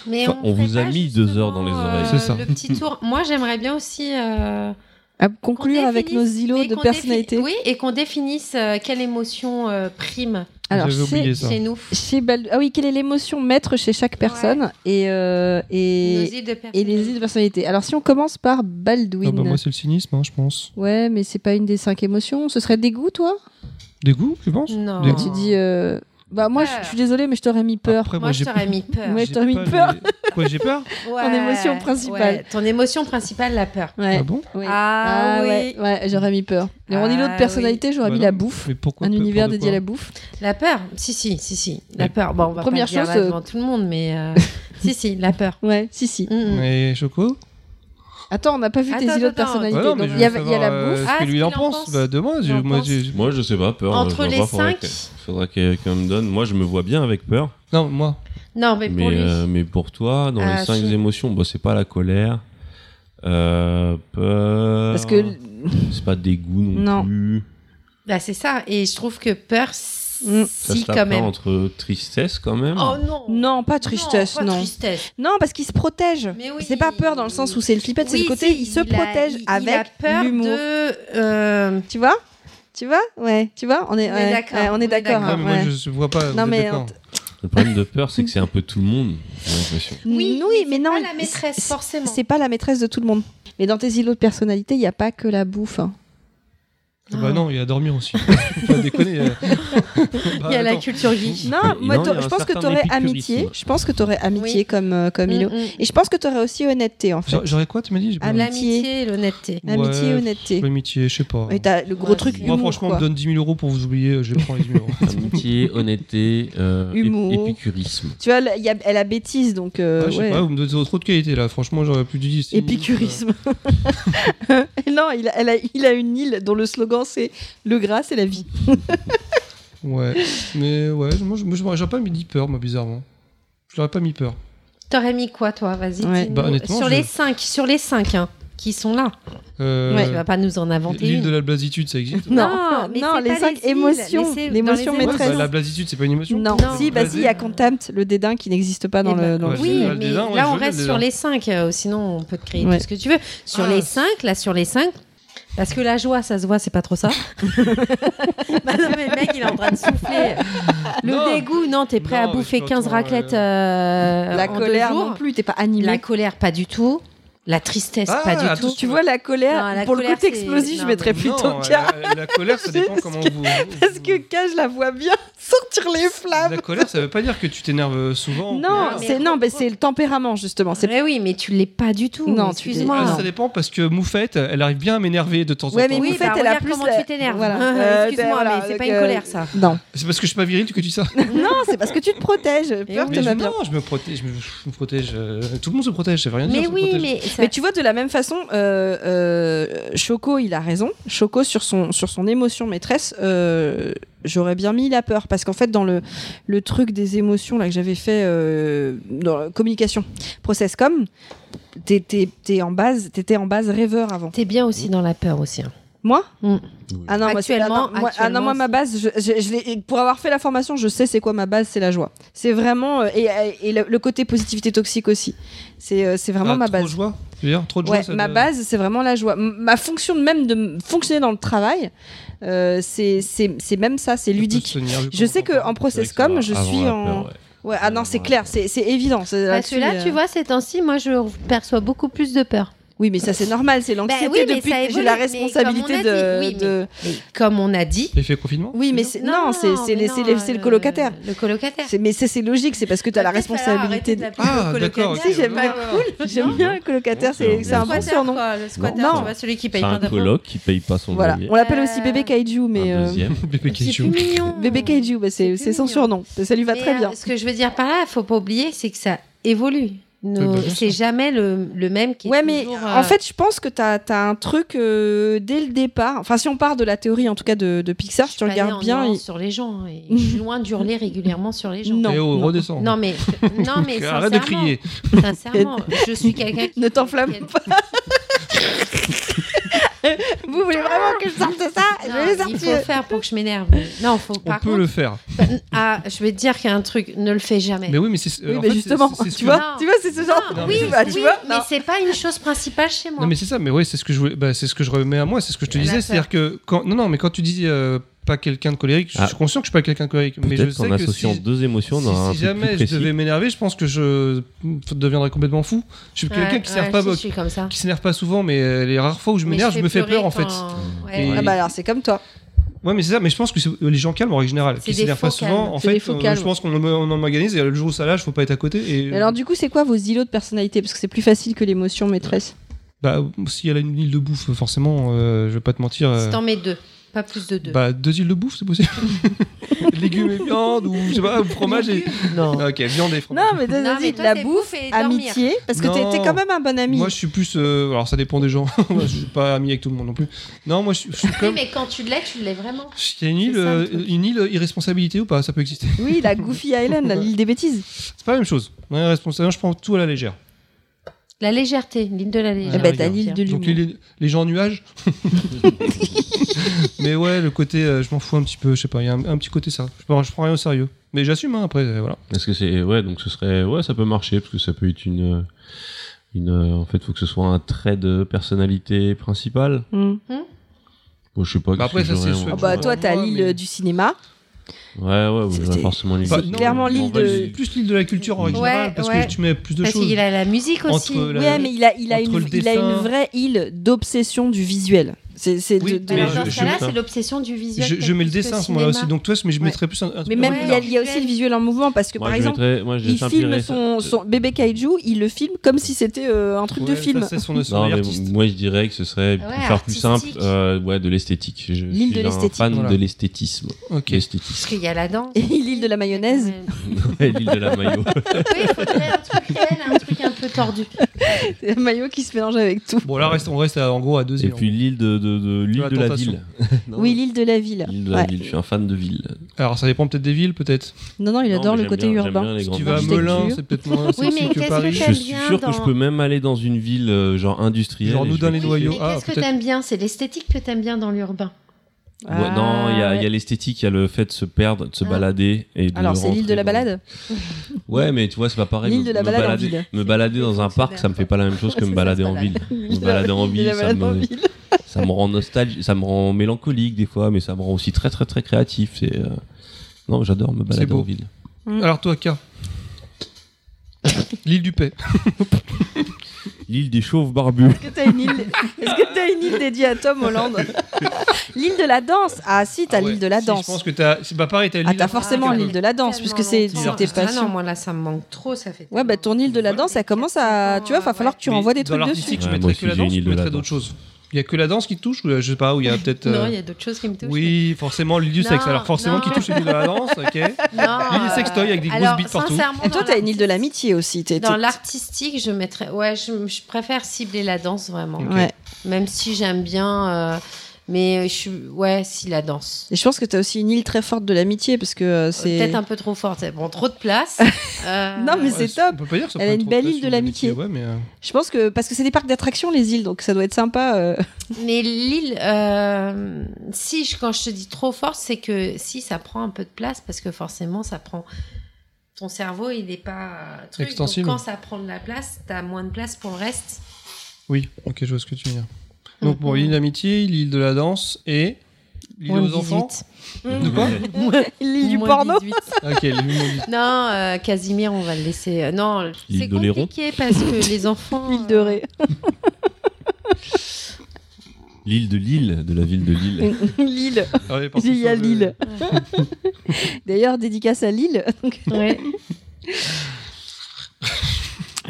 Mais Enfin, on vous a mis deux heures dans les oreilles. C'est ça. Le petit tour. Moi, j'aimerais bien aussi. euh, À conclure avec nos îlots de personnalité. défi- Oui, et qu'on définisse euh, quelle émotion euh, prime Alors, chez, ça. chez nous. chez Bal- ah oui, quelle est l'émotion maître chez chaque personne et, euh, Nos et, îles de et les îles de personnalité. Alors, si on commence par Baldwin. ah bah, moi, c'est le cynisme, hein, je pense. Ouais, mais c'est pas une des cinq émotions. Ce serait dégoût, toi? Dégoût, tu penses? Non. Dégoût. Tu dis. Bah, moi, je je suis désolée, mais je t'aurais mis peur. Après, Moi, je t'aurais mis peur. Ouais, je j'ai t'aurais mis peur. les- Quoi, j'ai peur Ouais, Ton émotion principale. ouais, ton émotion principale, la peur. Ouais. Ah bon Oui. Ah, ouais, oui. ouais, j'aurais mis peur. Et mon Ah de personnalité, j'aurais Bah mis non, la bouffe. Mais pourquoi Un univers dédié à la bouffe. La peur Si, si, si, si. La Mais- peur. Bon, on va Première pas dire chose, là euh, devant tout le monde, mais euh, si, si, la peur. Ouais, si, si. Mm, mm. Mais Choco? Attends, on n'a pas vu tes îlots de personnalité. Ouais, non, mais Donc, je il y a, la euh, bouffe. Ce Ah, que ce lui en pense. pense. Bah, en moi, pense. j'ai- Moi je sais pas peur. Entre les pas, faudrait cinq que- Faudrait que quelqu'un me donne. Moi je me vois bien avec peur. Non, moi. Non, mais pour Mais, lui. euh, mais pour toi, dans Ah, les cinq si. émotions, bah, c'est pas la colère. Euh, peur. Parce que. C'est pas dégoût non, Non. plus. Bah, c'est ça. Et je trouve que peur, Mm. Ça si, se quand pas même. entre tristesse quand même. Oh non Non, pas tristesse, pas non. tristesse. Non, parce qu'il se protège. Mais oui. C'est pas peur dans le sens où c'est le flippette, c'est Oui, le côté, si, il se a- protège a avec peur l'humour. de. euh, Tu vois? Tu vois? Ouais, tu vois? On est, On est ouais, d'accord, ouais, on est d'accord. hein, mais moi, ouais. je vois pas. Non, mais. Le problème de peur, c'est que c'est un peu tout le monde. L'impression. Oui, oui, mais, c'est non, pas la maîtresse, c'est- forcément. C'est pas la maîtresse de tout le monde. Mais dans tes îlots de personnalité, il n'y a pas que la bouffe. hein. Ah Bah non, il y a dormir aussi. Faut pas déconner. euh. Bah, Il y a la attends. culture geek. Non, moi, il y je pense que certain tu aurais amitié. Je pense que tu aurais amitié Oui. comme, euh, comme Mm, Ilo. mm. Et je pense que tu aurais aussi honnêteté, en fait. J'a- J'aurais quoi, tu m'as dit? J'ai pas- Amitié. L'amitié et l'honnêteté. Amitié et Ouais, honnêteté. L'amitié, je sais pas. Et t'as le gros Ouais. truc Moi, humour, franchement, on quoi. me donne 10 000 euros pour vous oublier, je prends les 10 000 euros. Amitié, honnêteté, euh, ép- Humour. épicurisme. Tu vois, là, il y a- elle a bêtise, donc. euh, Ah, je sais ouais. pas, vous me donnez trop de qualité là. Franchement, j'aurais plus dit. si- Épicurisme. non, il a, elle a, il a une île dont le slogan c'est Le gras, c'est la vie. Ouais, mais ouais, moi, je- moi, je- j'aurais pas mis 10 peur, moi, bizarrement. Je l'aurais pas mis peur. T'aurais mis quoi, toi Vas-y. Ouais. Bah, honnêtement, sur je- les cinq, sur les cinq, hein, qui sont là. Euh, Ouais, tu vas pas nous en inventer L'île une. de la blasitude, ça existe Non, Non, mais non, les pas cinq les îles, émotions, l'émotion Ouais, maîtresse. bah, la blasitude, c'est pas une émotion Non, Non. si, bah si, il y a contempt, le dédain qui n'existe pas dans Eh le. ben, dans le oui, mais dédain, ouais, là on reste le sur les 5, sinon on peut te créer Ouais. tout ce que tu veux. Sur Ah. les 5, là sur les 5, parce que la joie, ça se voit, c'est pas trop ça. bah non, mais le mec, il est en train de souffler. Le Non. dégoût, non, t'es prêt Non, à bouffer je suis 15 autant, raclettes euh, euh, La en deux colère jours. non plus, t'es pas animé. La colère, pas du tout. La tristesse, Ah, pas du attends, tout. Tu vois, la colère, Non, la pour le colère, côté c'est- explosif, je mettrais plutôt Non, K. la, la colère, ça dépend Parce comment que- vous. Parce que K, je la vois bien sortir les flammes. La colère, ça veut pas dire que tu t'énerves souvent. ou Non, c'est non, mais c'est le tempérament justement. C'est Mais oui, mais tu l'es pas du tout. Non, excuse-moi. Ah, non. ça dépend parce que Moufette, elle arrive bien à m'énerver de temps en Ouais, temps. mais Oui, Moufette, bah, elle a plus comment tu t'énerves. Voilà. Euh, Euh, excuse-moi, mais c'est pas une euh, colère, ça. Non, C'est parce que je suis pas viril que tu dis ça. non, c'est parce que tu te protèges. Peur, Mais bien. non, je me protège. Je me, protège. euh, tout le monde se protège, ça veut rien dire. Mais oui, mais ça- Mais tu vois, de la même façon, euh, euh, Choco, il a raison. Choco, sur son, sur son émotion maîtresse, euh, j'aurais bien mis la peur. Parce qu'en fait, dans le, le truc des émotions là, que j'avais fait euh, dans la communication, process com, t'étais en base, t'étais en base rêveur avant. t'es bien aussi dans la peur aussi. hein. Moi Mm. Ah non, moi, Actuellement- ah non, moi, ah non, moi, ma actuellement, base, je, je- je l'ai- pour avoir fait la formation, je sais c'est quoi ma base, c'est la joie. C'est vraiment. euh, et et le, le côté positivité toxique aussi. C'est euh, c'est vraiment Ah, ma trop base. joie? Tu veux dire, trop de joie. Ouais, ça ma te- base, c'est vraiment la joie. Ma fonction même de fonctionner dans le travail, euh, c'est c'est- c'est même ça, c'est ludique. Je sais qu'en process C'est vrai que com, ça je suis en. peur, ouais. Ouais, ah non, c'est clair, c'est c'est évident. c'est Parce que là-dessus, là, euh, tu vois, ces temps-ci, moi, je perçois beaucoup plus de peur. Oui, mais ça c'est normal, c'est l'anxiété Bah oui, mais depuis que j'ai la mais responsabilité de. dit, oui, mais- de- mais comme on a dit. L'effet confinement Oui, mais c'est non, c'est c'est le colocataire. Le colocataire. C'est- Mais c'est logique, c'est parce que tu as la responsabilité. de- Ah, d'accord. Si, j'aime bien. J'aime bien le colocataire, c'est un bon surnom. Le squatter, Non. tu vois, celui qui paye C'est pas un d'impôts. coloc qui paye pas son Voilà, on l'appelle aussi bébé kaiju, mais. euh, Deuxième. Bébé mignon. Bébé kaiju, bah, c'est c'est son surnom. Ça lui va très euh, bien. Ce que je veux dire par là, faut pas oublier, c'est que ça évolue. Nos- bah, c'est jamais le, le même qui est Ouais, mais toujours, en euh, fait, je pense que tu as, un truc euh, dès le départ. Enfin, si on part de la théorie, en tout cas, de, de Pixar, si tu regardes bien. il- sur les gens. hein, et je suis loin d'hurler régulièrement sur les gens. Non. Oh, non. redescends. Non, mais, non, mais Arrête de sincèrement, crier. Sincèrement, je suis quelqu'un qui. Ne t'enflamme pas. Vous voulez vraiment que je sorte ça Je vais les il sortir. faut le faire pour que je m'énerve. Non, faut On par peut contre- le faire. Ah, je vais te dire qu'il y a un truc, ne le fais jamais. Mais oui, mais c'est. Oui, mais fait, justement, tu vois, tu vois, c'est ce genre. Non, oui, mais bah, tu oui, vois, mais c'est pas une chose principale chez moi. Non mais c'est ça, mais oui, c'est ce que je voulais, bah, c'est ce que je remets à moi, c'est ce que je te disais, c'est-à-dire que quand, non non, mais quand tu dis euh, pas quelqu'un de colérique, je Ah. suis conscient que je suis pas quelqu'un de colérique, mais je sais qu'en que associant si, deux émotions, on aura un si jamais je devais m'énerver, je pense que je deviendrais complètement fou. Je suis Ouais, quelqu'un qui ouais, s'énerve pas, si, qui s'énerve pas souvent, mais les rares fois où je m'énerve, je, me fais pleurer peur en fait. quand- Ouais, Et-. Ah bah alors, c'est comme toi. Ouais, mais c'est ça, mais je pense que c'est- les gens calmes en règle générale, qui s'énervent pas souvent, calmes. en fait, euh, je pense qu'on en- en organise et le jour où ça lâche, faut pas être à côté. Et alors, du coup, c'est quoi vos îlots de personnalité? Parce que c'est plus facile que l'émotion maîtresse. bah, si elle a une île de bouffe, forcément, euh, je vais pas te mentir. euh, Si t'en mets deux, pas plus de deux. Bah, deux îles de bouffe, c'est possible. Légumes et viande, ou je sais pas, ou fromage et. Non. Ok, viande et fromage. Non, mais, deux- Non, mais toi, la c'est bouffe, bouffe et dormir. amitié, parce que t'es Non. t'es quand même un bon ami. Moi, je suis plus. euh, alors, ça dépend des gens. Moi, je suis pas ami avec tout le monde non plus. Non, moi, je, je suis Oui, comme. mais quand tu l'es, tu l'es vraiment. Il y a une île, C'est ça, le euh, truc. une île irresponsabilité ou pas? Ça peut exister. Oui, la Goofy Island, la- l'île des bêtises. C'est pas la même chose. Ouais, responsable, je prends tout à la légère. La légèreté, l'île de la légèreté. Eh ben, t'as l'île de Donc, les, les gens en nuage. Mais ouais, le côté, euh, je m'en fous un petit peu. Je sais pas, il y a un, un petit côté ça. Je prends, je prends rien au sérieux. Mais j'assume, hein, après, voilà. Est-ce que c'est ouais donc ce serait ouais ça peut marcher parce que ça peut être une une euh, en fait faut que ce soit un trait de personnalité principale. Hmm. Bon, je sais pas. Bah après, ça, c'est. Ah bah, toi, t'as l'île mais- du cinéma. Ouais ouais ouais, C'est- pas forcément l'île. Bah, clairement en l'île de- plus l'île de la culture en Ouais, générale, parce ouais. que tu mets plus de Parce choses. qu'il a la musique aussi. Entre la- Ouais, mais il a, il a, une, il a une vraie île d'obsession du visuel. C'est Oui, de- de- je- ce cas-là, c'est l'obsession du visuel. Je, je mets le dessin à ce moment-là aussi, donc toi, mais je Ouais. mettrais plus un, Mais même, de il y, a, mélange. il y a aussi le visuel en mouvement parce que Moi, par exemple, mettrais- moi, je il filme son, bébé kaiju, il le filme comme si c'était euh, un truc de film. ça, son, Non, mais moi je dirais que ce serait Ouais, faire plus simple, euh, ouais, de l'esthétique. Je suis de un fan Voilà. de l'esthétisme. Ok. Parce qu'il y a la danse. Et l'île de la mayonnaise. L'île de la maillot. Oui, il faudrait un truc un truc un peu tordu. C'est un maillot qui se mélange avec tout. Bon, là, on reste en gros à deux Et puis l'île de, de, de- l'île de la ville. Non, Oui, l'île de la ville. l'île de la Ouais. ville. Je suis un fan de ville. Alors, ça dépend peut-être des villes, peut-être. Non, non, il adore le côté bien- urbain. Si tu vas à. Melun, c'est peut-être moins Oui, mais que qu'est-ce que Paris. t'aimes Je suis sûr que je peux même aller dans une ville euh, genre industrielle. Genre nous dans les noyaux. Ah, qu'est-ce que t'aimes bien? C'est l'esthétique que t'aimes bien dans l'urbain. Ouais, non, il y a, il y a Ah, l'esthétique, il y a le fait de se perdre, de se Ah. balader. Et de Alors, c'est l'île de la balade? Ouais, mais tu vois, c'est pas pareil. L'île me- de la me balade en balader, ville. Me balader dans un parc, ça me fait pas la même chose que me balader en ville. Me balader en ville, ça en me, ville. Ça me rend nostalgique, ça me rend mélancolique des fois, mais ça me rend aussi très très très créatif. C'est euh, non, j'adore me balader en ville. Alors, toi, K. L'île du Paix. L'île des chauves barbus. Est-ce que t'as une île Est-ce que t'as une île dédiée à Tom Holland? L'île de la danse. Ah si, t'as Ah ouais. l'île de la Si, danse. Je pense que t'as. C'est pas pareil, t'as Ah, l'île. t'as forcément Ah, l'île de la danse, puisque c'est tes longtemps. Ah passions. non, moi là, ça me manque trop, ça fait. Ouais, bah ton île de la danse, ça commence à. Tu vois, va falloir que tu renvoies des trucs dessus. Ouais, mettrais que la danse la mettrais d'autres choses? Il y a que la danse qui te touche ou, euh, Je sais pas, où il y a peut-être. Non, euh, il y a d'autres choses qui me touchent. Oui, forcément, l'île du Non, sexe. Alors, forcément, qui touche l'île de la danse, ok. Non, L'île des sextoys avec des grosses alors, bites partout. Et toi, t'as une île de l'amitié aussi. t'es- Dans t'es- l'artistique, je mettrais. Ouais, je, je préfère cibler la danse vraiment. Ouais. Même si j'aime bien. euh, mais je suis. Ouais, si la danse. Et je pense que t'as aussi une île très forte de l'amitié parce que euh, c'est. Peut-être un peu trop forte. Bon, trop de place. Euh, Non, mais Ouais, c'est top. On peut pas dire que ça Elle a une belle île de l'amitié. Ouais, mais. euh, Je pense que parce que c'est des parcs d'attractions les îles, donc ça doit être sympa. euh. Mais l'île, euh, si je- quand je te dis trop forte, c'est que si ça prend un peu de place parce que forcément ça prend. Ton cerveau, il n'est pas truc. Extensible. Donc quand ça prend de la place, t'as moins de place pour le reste. Oui, ok, je vois ce que tu veux dire. Donc, bon, l'île d'amitié, l'île de la danse et. L'île de aux enfants 18. De quoi L'île du porno 18. Ok, l'île du- Non, euh, Casimir, on va le laisser. euh, non, L'île c'est d'Oléron. compliqué parce que les enfants. L'île de Ré. L'île de Lille, de la ville de Lille. Lille. Ah parce Il y a Lille. D'ailleurs, dédicace à Lille. Ouais.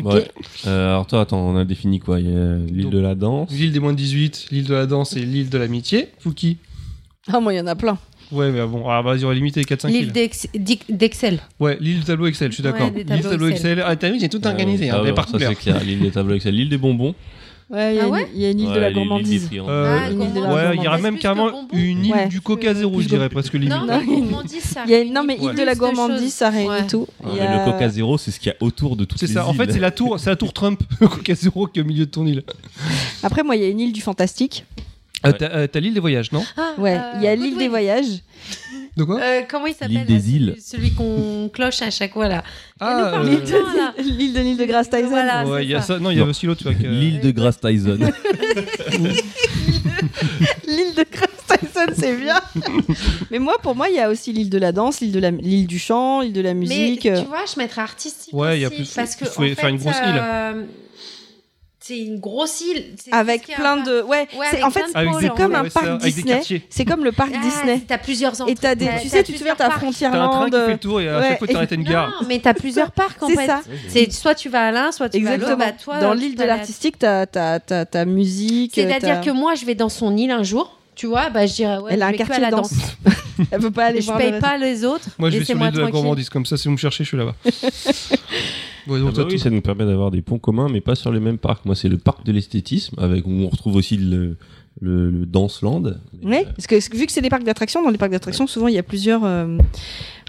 Ouais. Euh, alors toi, attends, on a défini quoi? Il y a l'île Donc, de la danse. L'île des moins de 18, l'île de la danse et l'île de l'amitié. Fouki. Ah, moi, il y en a plein. Ouais, mais bon, ah, vas-y, on va limiter 4-5 L'île îles. d'Ex- d'Ic- d'Excel. Ouais, l'île du tableau Excel, je suis d'accord. Ouais, l'île tableaux du tableau Excel. Excel. Ah, t'as vu, j'ai tout organisé, hein, Ah mais ouais, par ça c'est clair. L'île des tableaux Excel, l'île des bonbons. Ouais, il y a Ah une- ouais il y a une île de la gourmandise. Euh, Ah, ouais, il y aura même carrément une île Ouais. du coca zéro, je dirais presque limite. Non, Non, mais gourmandise, ça Il y a, réunit non, mais plus île de la gourmandise, ça réunit Ouais. tout. Ouais, Il y mais a- le Coca Zéro, c'est ce qu'il y a autour de toutes C'est les ça, en fait, îles. c'est la tour, c'est la tour Trump, le coca zéro qui est au milieu de ton île. Après, moi, il y a une île du fantastique. Euh, Ouais. T'as euh, l'île des voyages, non? Ah, Ouais, euh, il y a l'île des voyages. De quoi Euh, comment il s'appelle L'île des celui- îles. Celui qu'on cloche à chaque fois là. Ah, euh, L'île de- là. L'île de l'île de Grace Tyson. Voilà. ouais, il y a ça. ça. Non, il y a Non. aussi l'autre, que- L'île de Grace Tyson. L'île de Grace Tyson, c'est bien. mais moi, pour moi, il y a aussi l'île de la danse, l'île de la, l'île du chant, l'île de la musique. Mais tu vois, je mettrais artistique. Ouais, il y a plus- Parce que faut en faire une grosse euh, C'est une grosse île. c'est avec plein un de ouais, Ouais, c'est en fait en comme un parc Disney c'est comme le parc Ah, Disney T'as plusieurs entrées. et t'as des tu sais tu te t'as. Frontierland T'as un train qui euh, fait le tour et à ouais, chaque fois, t'arrêtes à une gare. Non, mais t'as plusieurs parcs en C'est fait. ça. C'est soit tu vas à l'un, soit tu vas à l'autre. exactement Bah, toi, dans l'île de à l'artistique t'as t'as t'as ta musique C'est-à-dire t'as- que moi, je vais dans son île un jour. Tu vois, bah, je dirais, ouais, elle a un à quartier la de danse. danse elle peut pas aller je voir paye pas les autres. Moi, je vais sur l'île de la gourmandise, comme ça, si vous me cherchez, je suis là-bas. Ouais, Ah donc, bah t'as oui, ça nous permet d'avoir des ponts communs, mais pas sur les mêmes parcs. Moi, c'est le parc de l'esthétisme, avec où on retrouve aussi le, le, le Danceland. Oui, parce que parce que vu que c'est des parcs d'attractions, dans les parcs d'attractions, souvent il y a plusieurs. euh,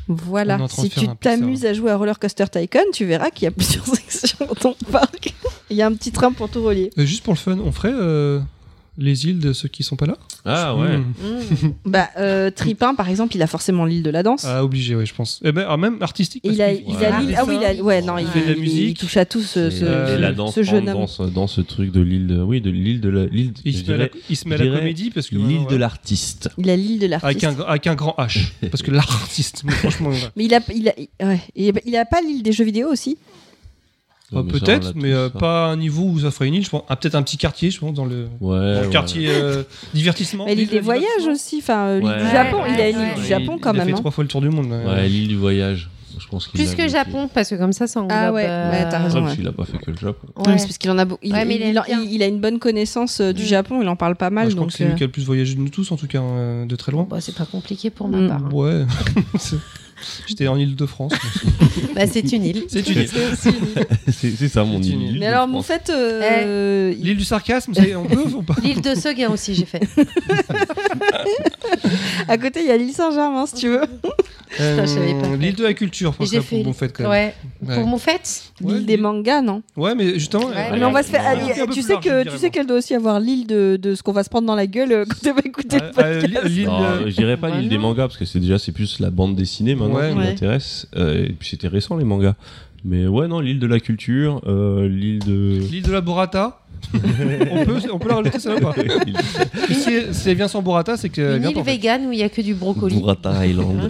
Voilà, si tu t'amuses à jouer à Roller Coaster Tycoon, tu verras qu'il y a plusieurs sections dans ton parc. Il y a un petit train pour tout relier. Euh, juste pour le fun, on ferait euh, les îles de ceux qui sont pas là Ah ouais. Hmm. Bah, euh, Tripin, par exemple, il a forcément l'île de la danse. Ah, obligé, ouais, je pense. Et ben, ah, même artistique. Et parce il a, il Ouais. a l'île. Ah oui, il a, ouais, non, Il il, fait de la il- musique. il touche à tout ce, ce, Et, euh, ce- la danse ce jeune dans, homme. ce, dans ce truc de l'île de oui de l'île de la l'île Il je se met à la, dirais- il se met à je la dirais comédie parce que. l'île de l'artiste Il a l'île de l'artiste. Avec un, avec un grand H. Parce que l'artiste, mais franchement. ouais. Mais il a, il a, ouais. il a, il a pas l'île des jeux vidéo aussi? Peut-être, mais tous, euh, pas à un niveau où ça ferait une île. Je pense. Ah, Peut-être un petit quartier, je pense, dans le, ouais, dans le ouais. quartier euh, divertissement. Mais l'île des de voyages aussi. Enfin, euh, l'île Ouais. du Japon. Ouais, il a une ouais, île du. Japon quand Il a même. fait hein. trois fois le tour du monde. Ouais, l'île du voyage je pense qu'il Plus que. Japon, parce que comme ça, ça englobe. Ah ouais, ouais, t'as raison. qu'il a pas fait que le Japon Ouais, Ouais. c'est parce qu'il en a, beau- il, il il- il- il a une bonne connaissance du Mm. Japon, il en parle pas mal. Je crois donc, que c'est lui qui a le plus voyagé de nous tous, en tout cas, euh, de très loin. Bah, c'est pas compliqué pour ma Mm. part. hein. Ouais. J'étais en Ile-de-France. Bah, c'est une île. C'est une île. c'est ça mon île île. Mais alors, de France. faites. euh, L'île du sarcasme, c'est- on peut ou pas L'île de Seguin aussi, j'ai fait. À côté, il y a l'île Saint-Germain, si tu veux. je savais pas. Euh, L'île de la culture, pour, ça, fait. pour Bonfête, quand même. Ouais. Ouais. Pour Moufette Ouais, L'île des mangas, non Ouais, mais justement. Ouais, Mais on va se faire. Tu sais large, je que dirais, tu sais qu'elle doit aussi avoir l'île de, de ce qu'on va se prendre dans la gueule euh, quand elle va écouter Ah, le ah, podcast. l'île- Non, euh, je dirais pas bah l'île des mangas parce que c'est déjà c'est plus la bande dessinée maintenant Ouais. qui Ouais. m'intéresse Euh, et puis c'était récent les mangas mais ouais non l'île de la culture euh, l'île de L'île de la Borata. on, peut, on peut la rajouter ça ou pas si, si elle vient sans Borata, c'est qu'elle Une île pas. en fait. vegan où il y a que du brocoli. Burrata Island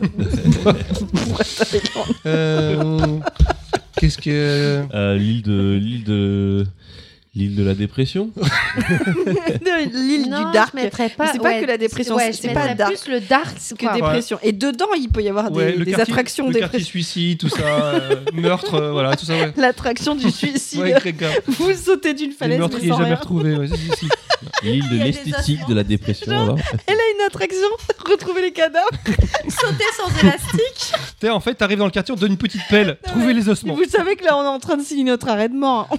Euh, Qu'est-ce que. Euh, l'île de l'île de l'île de la dépression L'île Non, du dark. je mettrais pas. Mais c'est pas ouais, que la dépression, ouais, c'est je pas dark. plus le dark C'est que quoi. dépression. Et dedans, il peut y avoir des, le des quartier- attractions Le quartier dépression. suicide, tout ça. euh, meurtre, euh, voilà, tout ça, ouais. L'attraction du suicide. Vous sautez d'une falaise. mais meurtriers sans jamais rien. retrouvés. ouais, si, si, si. l'île de l'esthétique de la dépression voilà. Elle a une attraction, retrouver les cadavres. Sauter sans élastique. T'sais, en fait, t'arrives dans le quartier, on te donne une petite pelle, trouver les ossements. Vous savez que là, on est en train de signer notre arrêt de mort.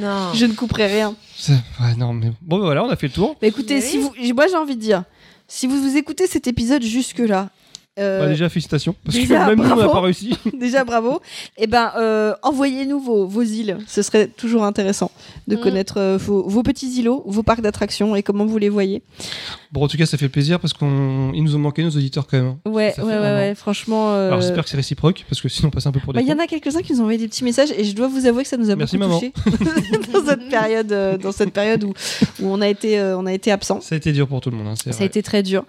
Bah, bah, non. Je ne couperai rien. ouais, non, mais bon, bah, voilà, on a fait le tour. Mais écoutez, Mais si vous, moi j'ai envie de dire, si vous, vous écoutez cet épisode jusque-là, euh, Bah, déjà, félicitations. Parce déjà, que même nous, on n'a bravo. pas réussi. déjà bravo. Et ben, euh, envoyez-nous vos, vos îles. Ce serait toujours intéressant de Mm. connaître euh, vos, vos petits îlots, vos parcs d'attractions et comment vous les voyez. Bon, en tout cas, ça fait plaisir parce qu'ils nous ont manqué nos auditeurs quand même. hein. Ouais, ouais, ouais, ouais, franchement. euh, Alors, j'espère que c'est réciproque parce que sinon, on passe un peu pour des bah, Il y en a quelques-uns qui nous ont envoyé des petits messages et je dois vous avouer que ça nous a Merci, beaucoup maman. touchés dans cette période, euh, dans cette période où, où on a été, euh, on a été absent. Ça a été dur pour tout le monde. hein, Ça a été très dur.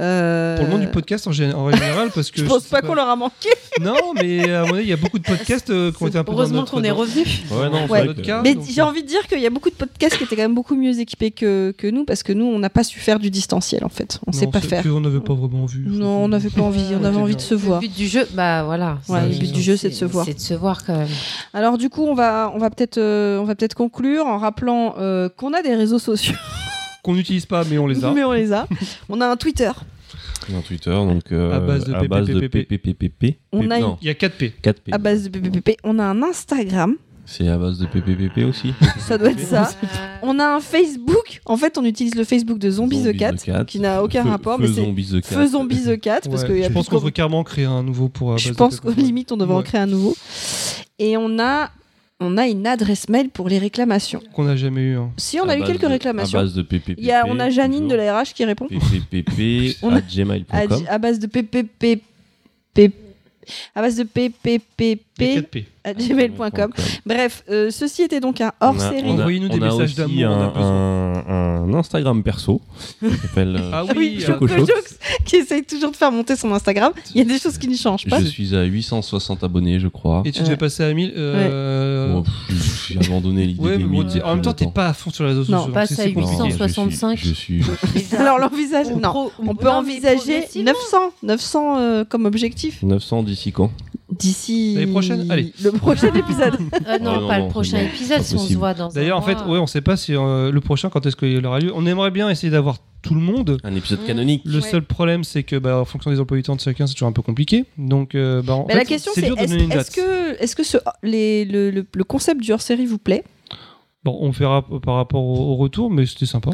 Euh, Pour le monde du podcast en, gé- en règle générale, parce que Je pense pas qu'on leur a manqué. Non, mais à mon avis, il y a beaucoup de podcasts euh, qui ont été un peu Heureusement qu'on est revenu. Ouais, non, Ouais. cas. Mais donc, j'ai envie de dire qu'il y a beaucoup de podcasts qui étaient quand même beaucoup mieux équipés que, que nous parce que nous, on n'a pas su faire du distanciel en fait. On non, sait pas c'est faire. que On n'avait pas vraiment vu. Non, on n'avait pas envie. On avait envie de se voir. Le but du jeu, bah voilà. Ouais, c'est- le but du jeu, c'est de se voir. C'est de se voir quand même. Alors du coup, on va, on va peut-être, euh, on va peut-être conclure en rappelant euh, qu'on a des réseaux sociaux, Qu'on n'utilise pas, mais on les a. mais on les a. On a un Twitter. Dans Twitter, donc euh, À base de PPPP. On a Non, Il y a 4 P. 4P. à base de PPPP. On a un Instagram. C'est à base de PPPP aussi. Ça doit être ça. On a un Facebook. En fait, on utilise le Facebook de Zombie the Zombies Cat, the Cat. qui n'a aucun Feu- rapport. Feu mais c'est Zombies the Cat. Feu Zombie the Cat, parce Ouais, qu'il y a je pense qu'on devrait carrément créer un nouveau pour. à Je base pense qu'au limite, on devrait en créer un nouveau. Et on a, on a une adresse mail pour les réclamations. Qu'on n'a jamais eu. hein. Si, on À a eu quelques de- réclamations. À base de PPPP. Il y a, on a Janine de la RH qui répond. A- à gmail.com. À, à base de PPP. À base de Il y a PPPP 4 P. à gmail.com. Bref, euh, ceci était donc un hors série. Envoyez-nous des messages d'amour, on a Un, besoin. un, un Instagram perso. qui s'appelle, euh, Ah oui, oui, Choco Choco Jokes. Jokes, qui essaye toujours de faire monter son Instagram. Il y a des choses qui ne changent pas. Je suis à 860 abonnés, je crois. Et tu devais passer à 1000. euh, J'ai abandonné l'idée Ouais, des mais bon, 1000 t'es- en même temps, t'es pas à fond sur les réseaux Non, sociaux. passe donc c'est- à c'est compliqué. longtemps. Non, 865. Je suis, je suis Alors l'envisage, On non, on peut non, envisager progressivement. 900, 900 euh, comme objectif 900 d'ici quand? D'ici L'année prochaine? Allez. le prochain épisode. Euh, non, non, pas non, le prochain épisode si on se voit dans D'ailleurs, en fait, ouais, on sait pas si euh, le prochain, quand est-ce qu'il aura lieu. On aimerait bien essayer d'avoir tout le monde. Un épisode canonique. Le seul problème, c'est que, bah, en fonction des emplois du temps de chacun, c'est toujours un peu compliqué. Donc, euh, bah, en Mais fait, la question c'est dur de est-ce donner une est-ce date. que est-ce que ce, les- le, le- le concept du hors-série vous plaît? Bon, on verra p- par rapport au, au retour, mais c'était sympa.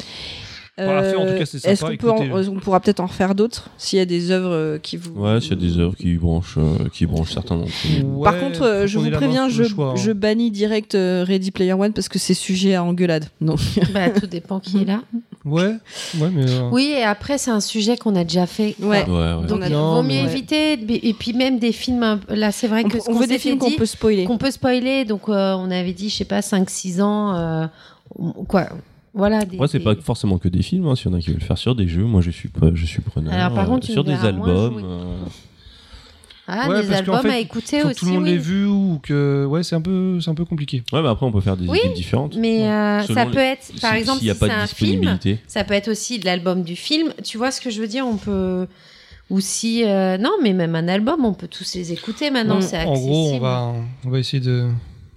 Par la fin, en tout cas, c'est sympa. Euh, Est-ce qu'on peut en- Écoutez, on pourra peut-être en refaire d'autres s'il y a des œuvres euh, qui vous Ouais, s'il y a des œuvres qui branchent, euh, qui branchent certains d'entre nous. Par contre, euh, je vous préviens, je, hein. je bannis direct euh, Ready Player One parce que c'est sujet à engueulade. Donc, Bah, tout dépend qui est là. Ouais, ouais, mais. euh, Oui, et après, c'est un sujet qu'on a déjà fait. Ouais. Ouais, ouais. Donc, On a- il Non, vaut mieux ouais. éviter. Et puis, même des films. un peu- Là, c'est vrai on, que. ce on qu'on veut des s'était films qu'on dit, peut spoiler. qu'on peut spoiler. Donc, euh, on avait dit, je sais pas, 5-6 ans. euh, quoi. Voilà. Des, Moi, c'est des- pas forcément que des films. hein. S'il y en a qui veulent le faire sur des jeux, moi, je suis, je suis preneur. Alors, par contre, tu sur des albums. euh, Ah, Ouais, des parce qu'en albums fait, à écouter faut aussi. que tout le monde oui. l'ait vu ou que. Ouais, c'est un peu, c'est un peu compliqué. Ouais, mais après, on peut faire des Oui, équipes différentes. Mais euh, ça peut être, par si- exemple, s'il y a si pas c'est de un film, ça peut être aussi de l'album du film. Tu vois ce que je veux dire On peut. Ou si. euh, Non, mais même un album, on peut tous les écouter maintenant. C'est En accessible. gros, on va, on va essayer de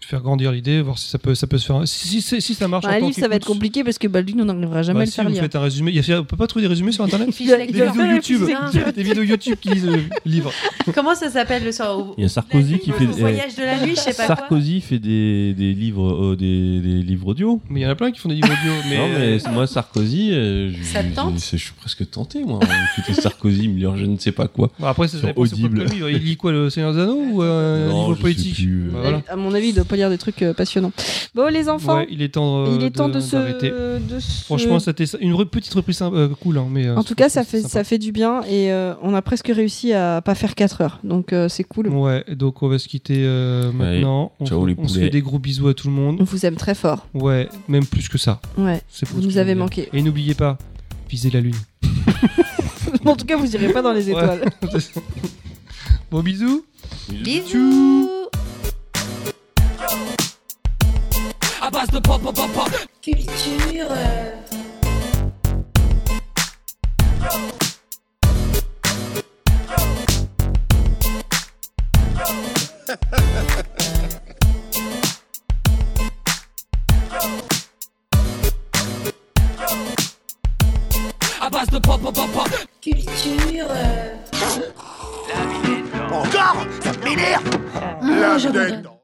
faire grandir l'idée, voir si ça peut, ça peut se faire. Si, si, si, si ça marche. Un livre, ça va être compliqué parce que Baldwin, on n'arrivera jamais bah, à le si faire vous lire. faites un résumé, il y a- on peut pas trouver des résumés sur internet? Des vidéos YouTube, des vidéos YouTube qui lisent le livre. Comment ça s'appelle le soir au- Il y a Sarkozy qui fait. au voyage de la nuit, je sais pas quoi. Sarkozy fait des, des livres, euh, des, des livres audio. Mais il y en a plein qui font des livres audio. Mais, non, mais c'est- moi, Sarkozy, euh, je, Ça te tente? je- je suis presque tenté, moi. Écouter Sarkozy me lire je ne sais pas quoi. Après, c'est Audible. Il lit quoi, le Seigneur des Anneaux ou euh, un livre politique plus, euh. Voilà. À mon avis, il doit pas lire des trucs euh, passionnants. Bon, les enfants, Ouais, il est temps, euh, il est temps de, se, de se- Franchement, c'était une re- petite reprise euh, cool. hein, mais, En tout cas, ça fait, sympa. ça fait du bien et euh, on a presque réussi à pas faire 4 heures. Donc euh, c'est cool. Ouais, donc on va se quitter euh, maintenant. On, Ciao, les on se fait des gros bisous à tout le monde. On vous aime très fort. Ouais, même plus que ça. Ouais. C'est Vous nous avez manqué. Et n'oubliez pas, visez la lune. en tout cas, vous irez pas dans les Ouais. étoiles. bon bisous. Bisous. À base de pop, pop, pop, pop. Culture. À base de pop, pop, pop, pop. Culture. Encore? Ça m'énerve Ah, donne.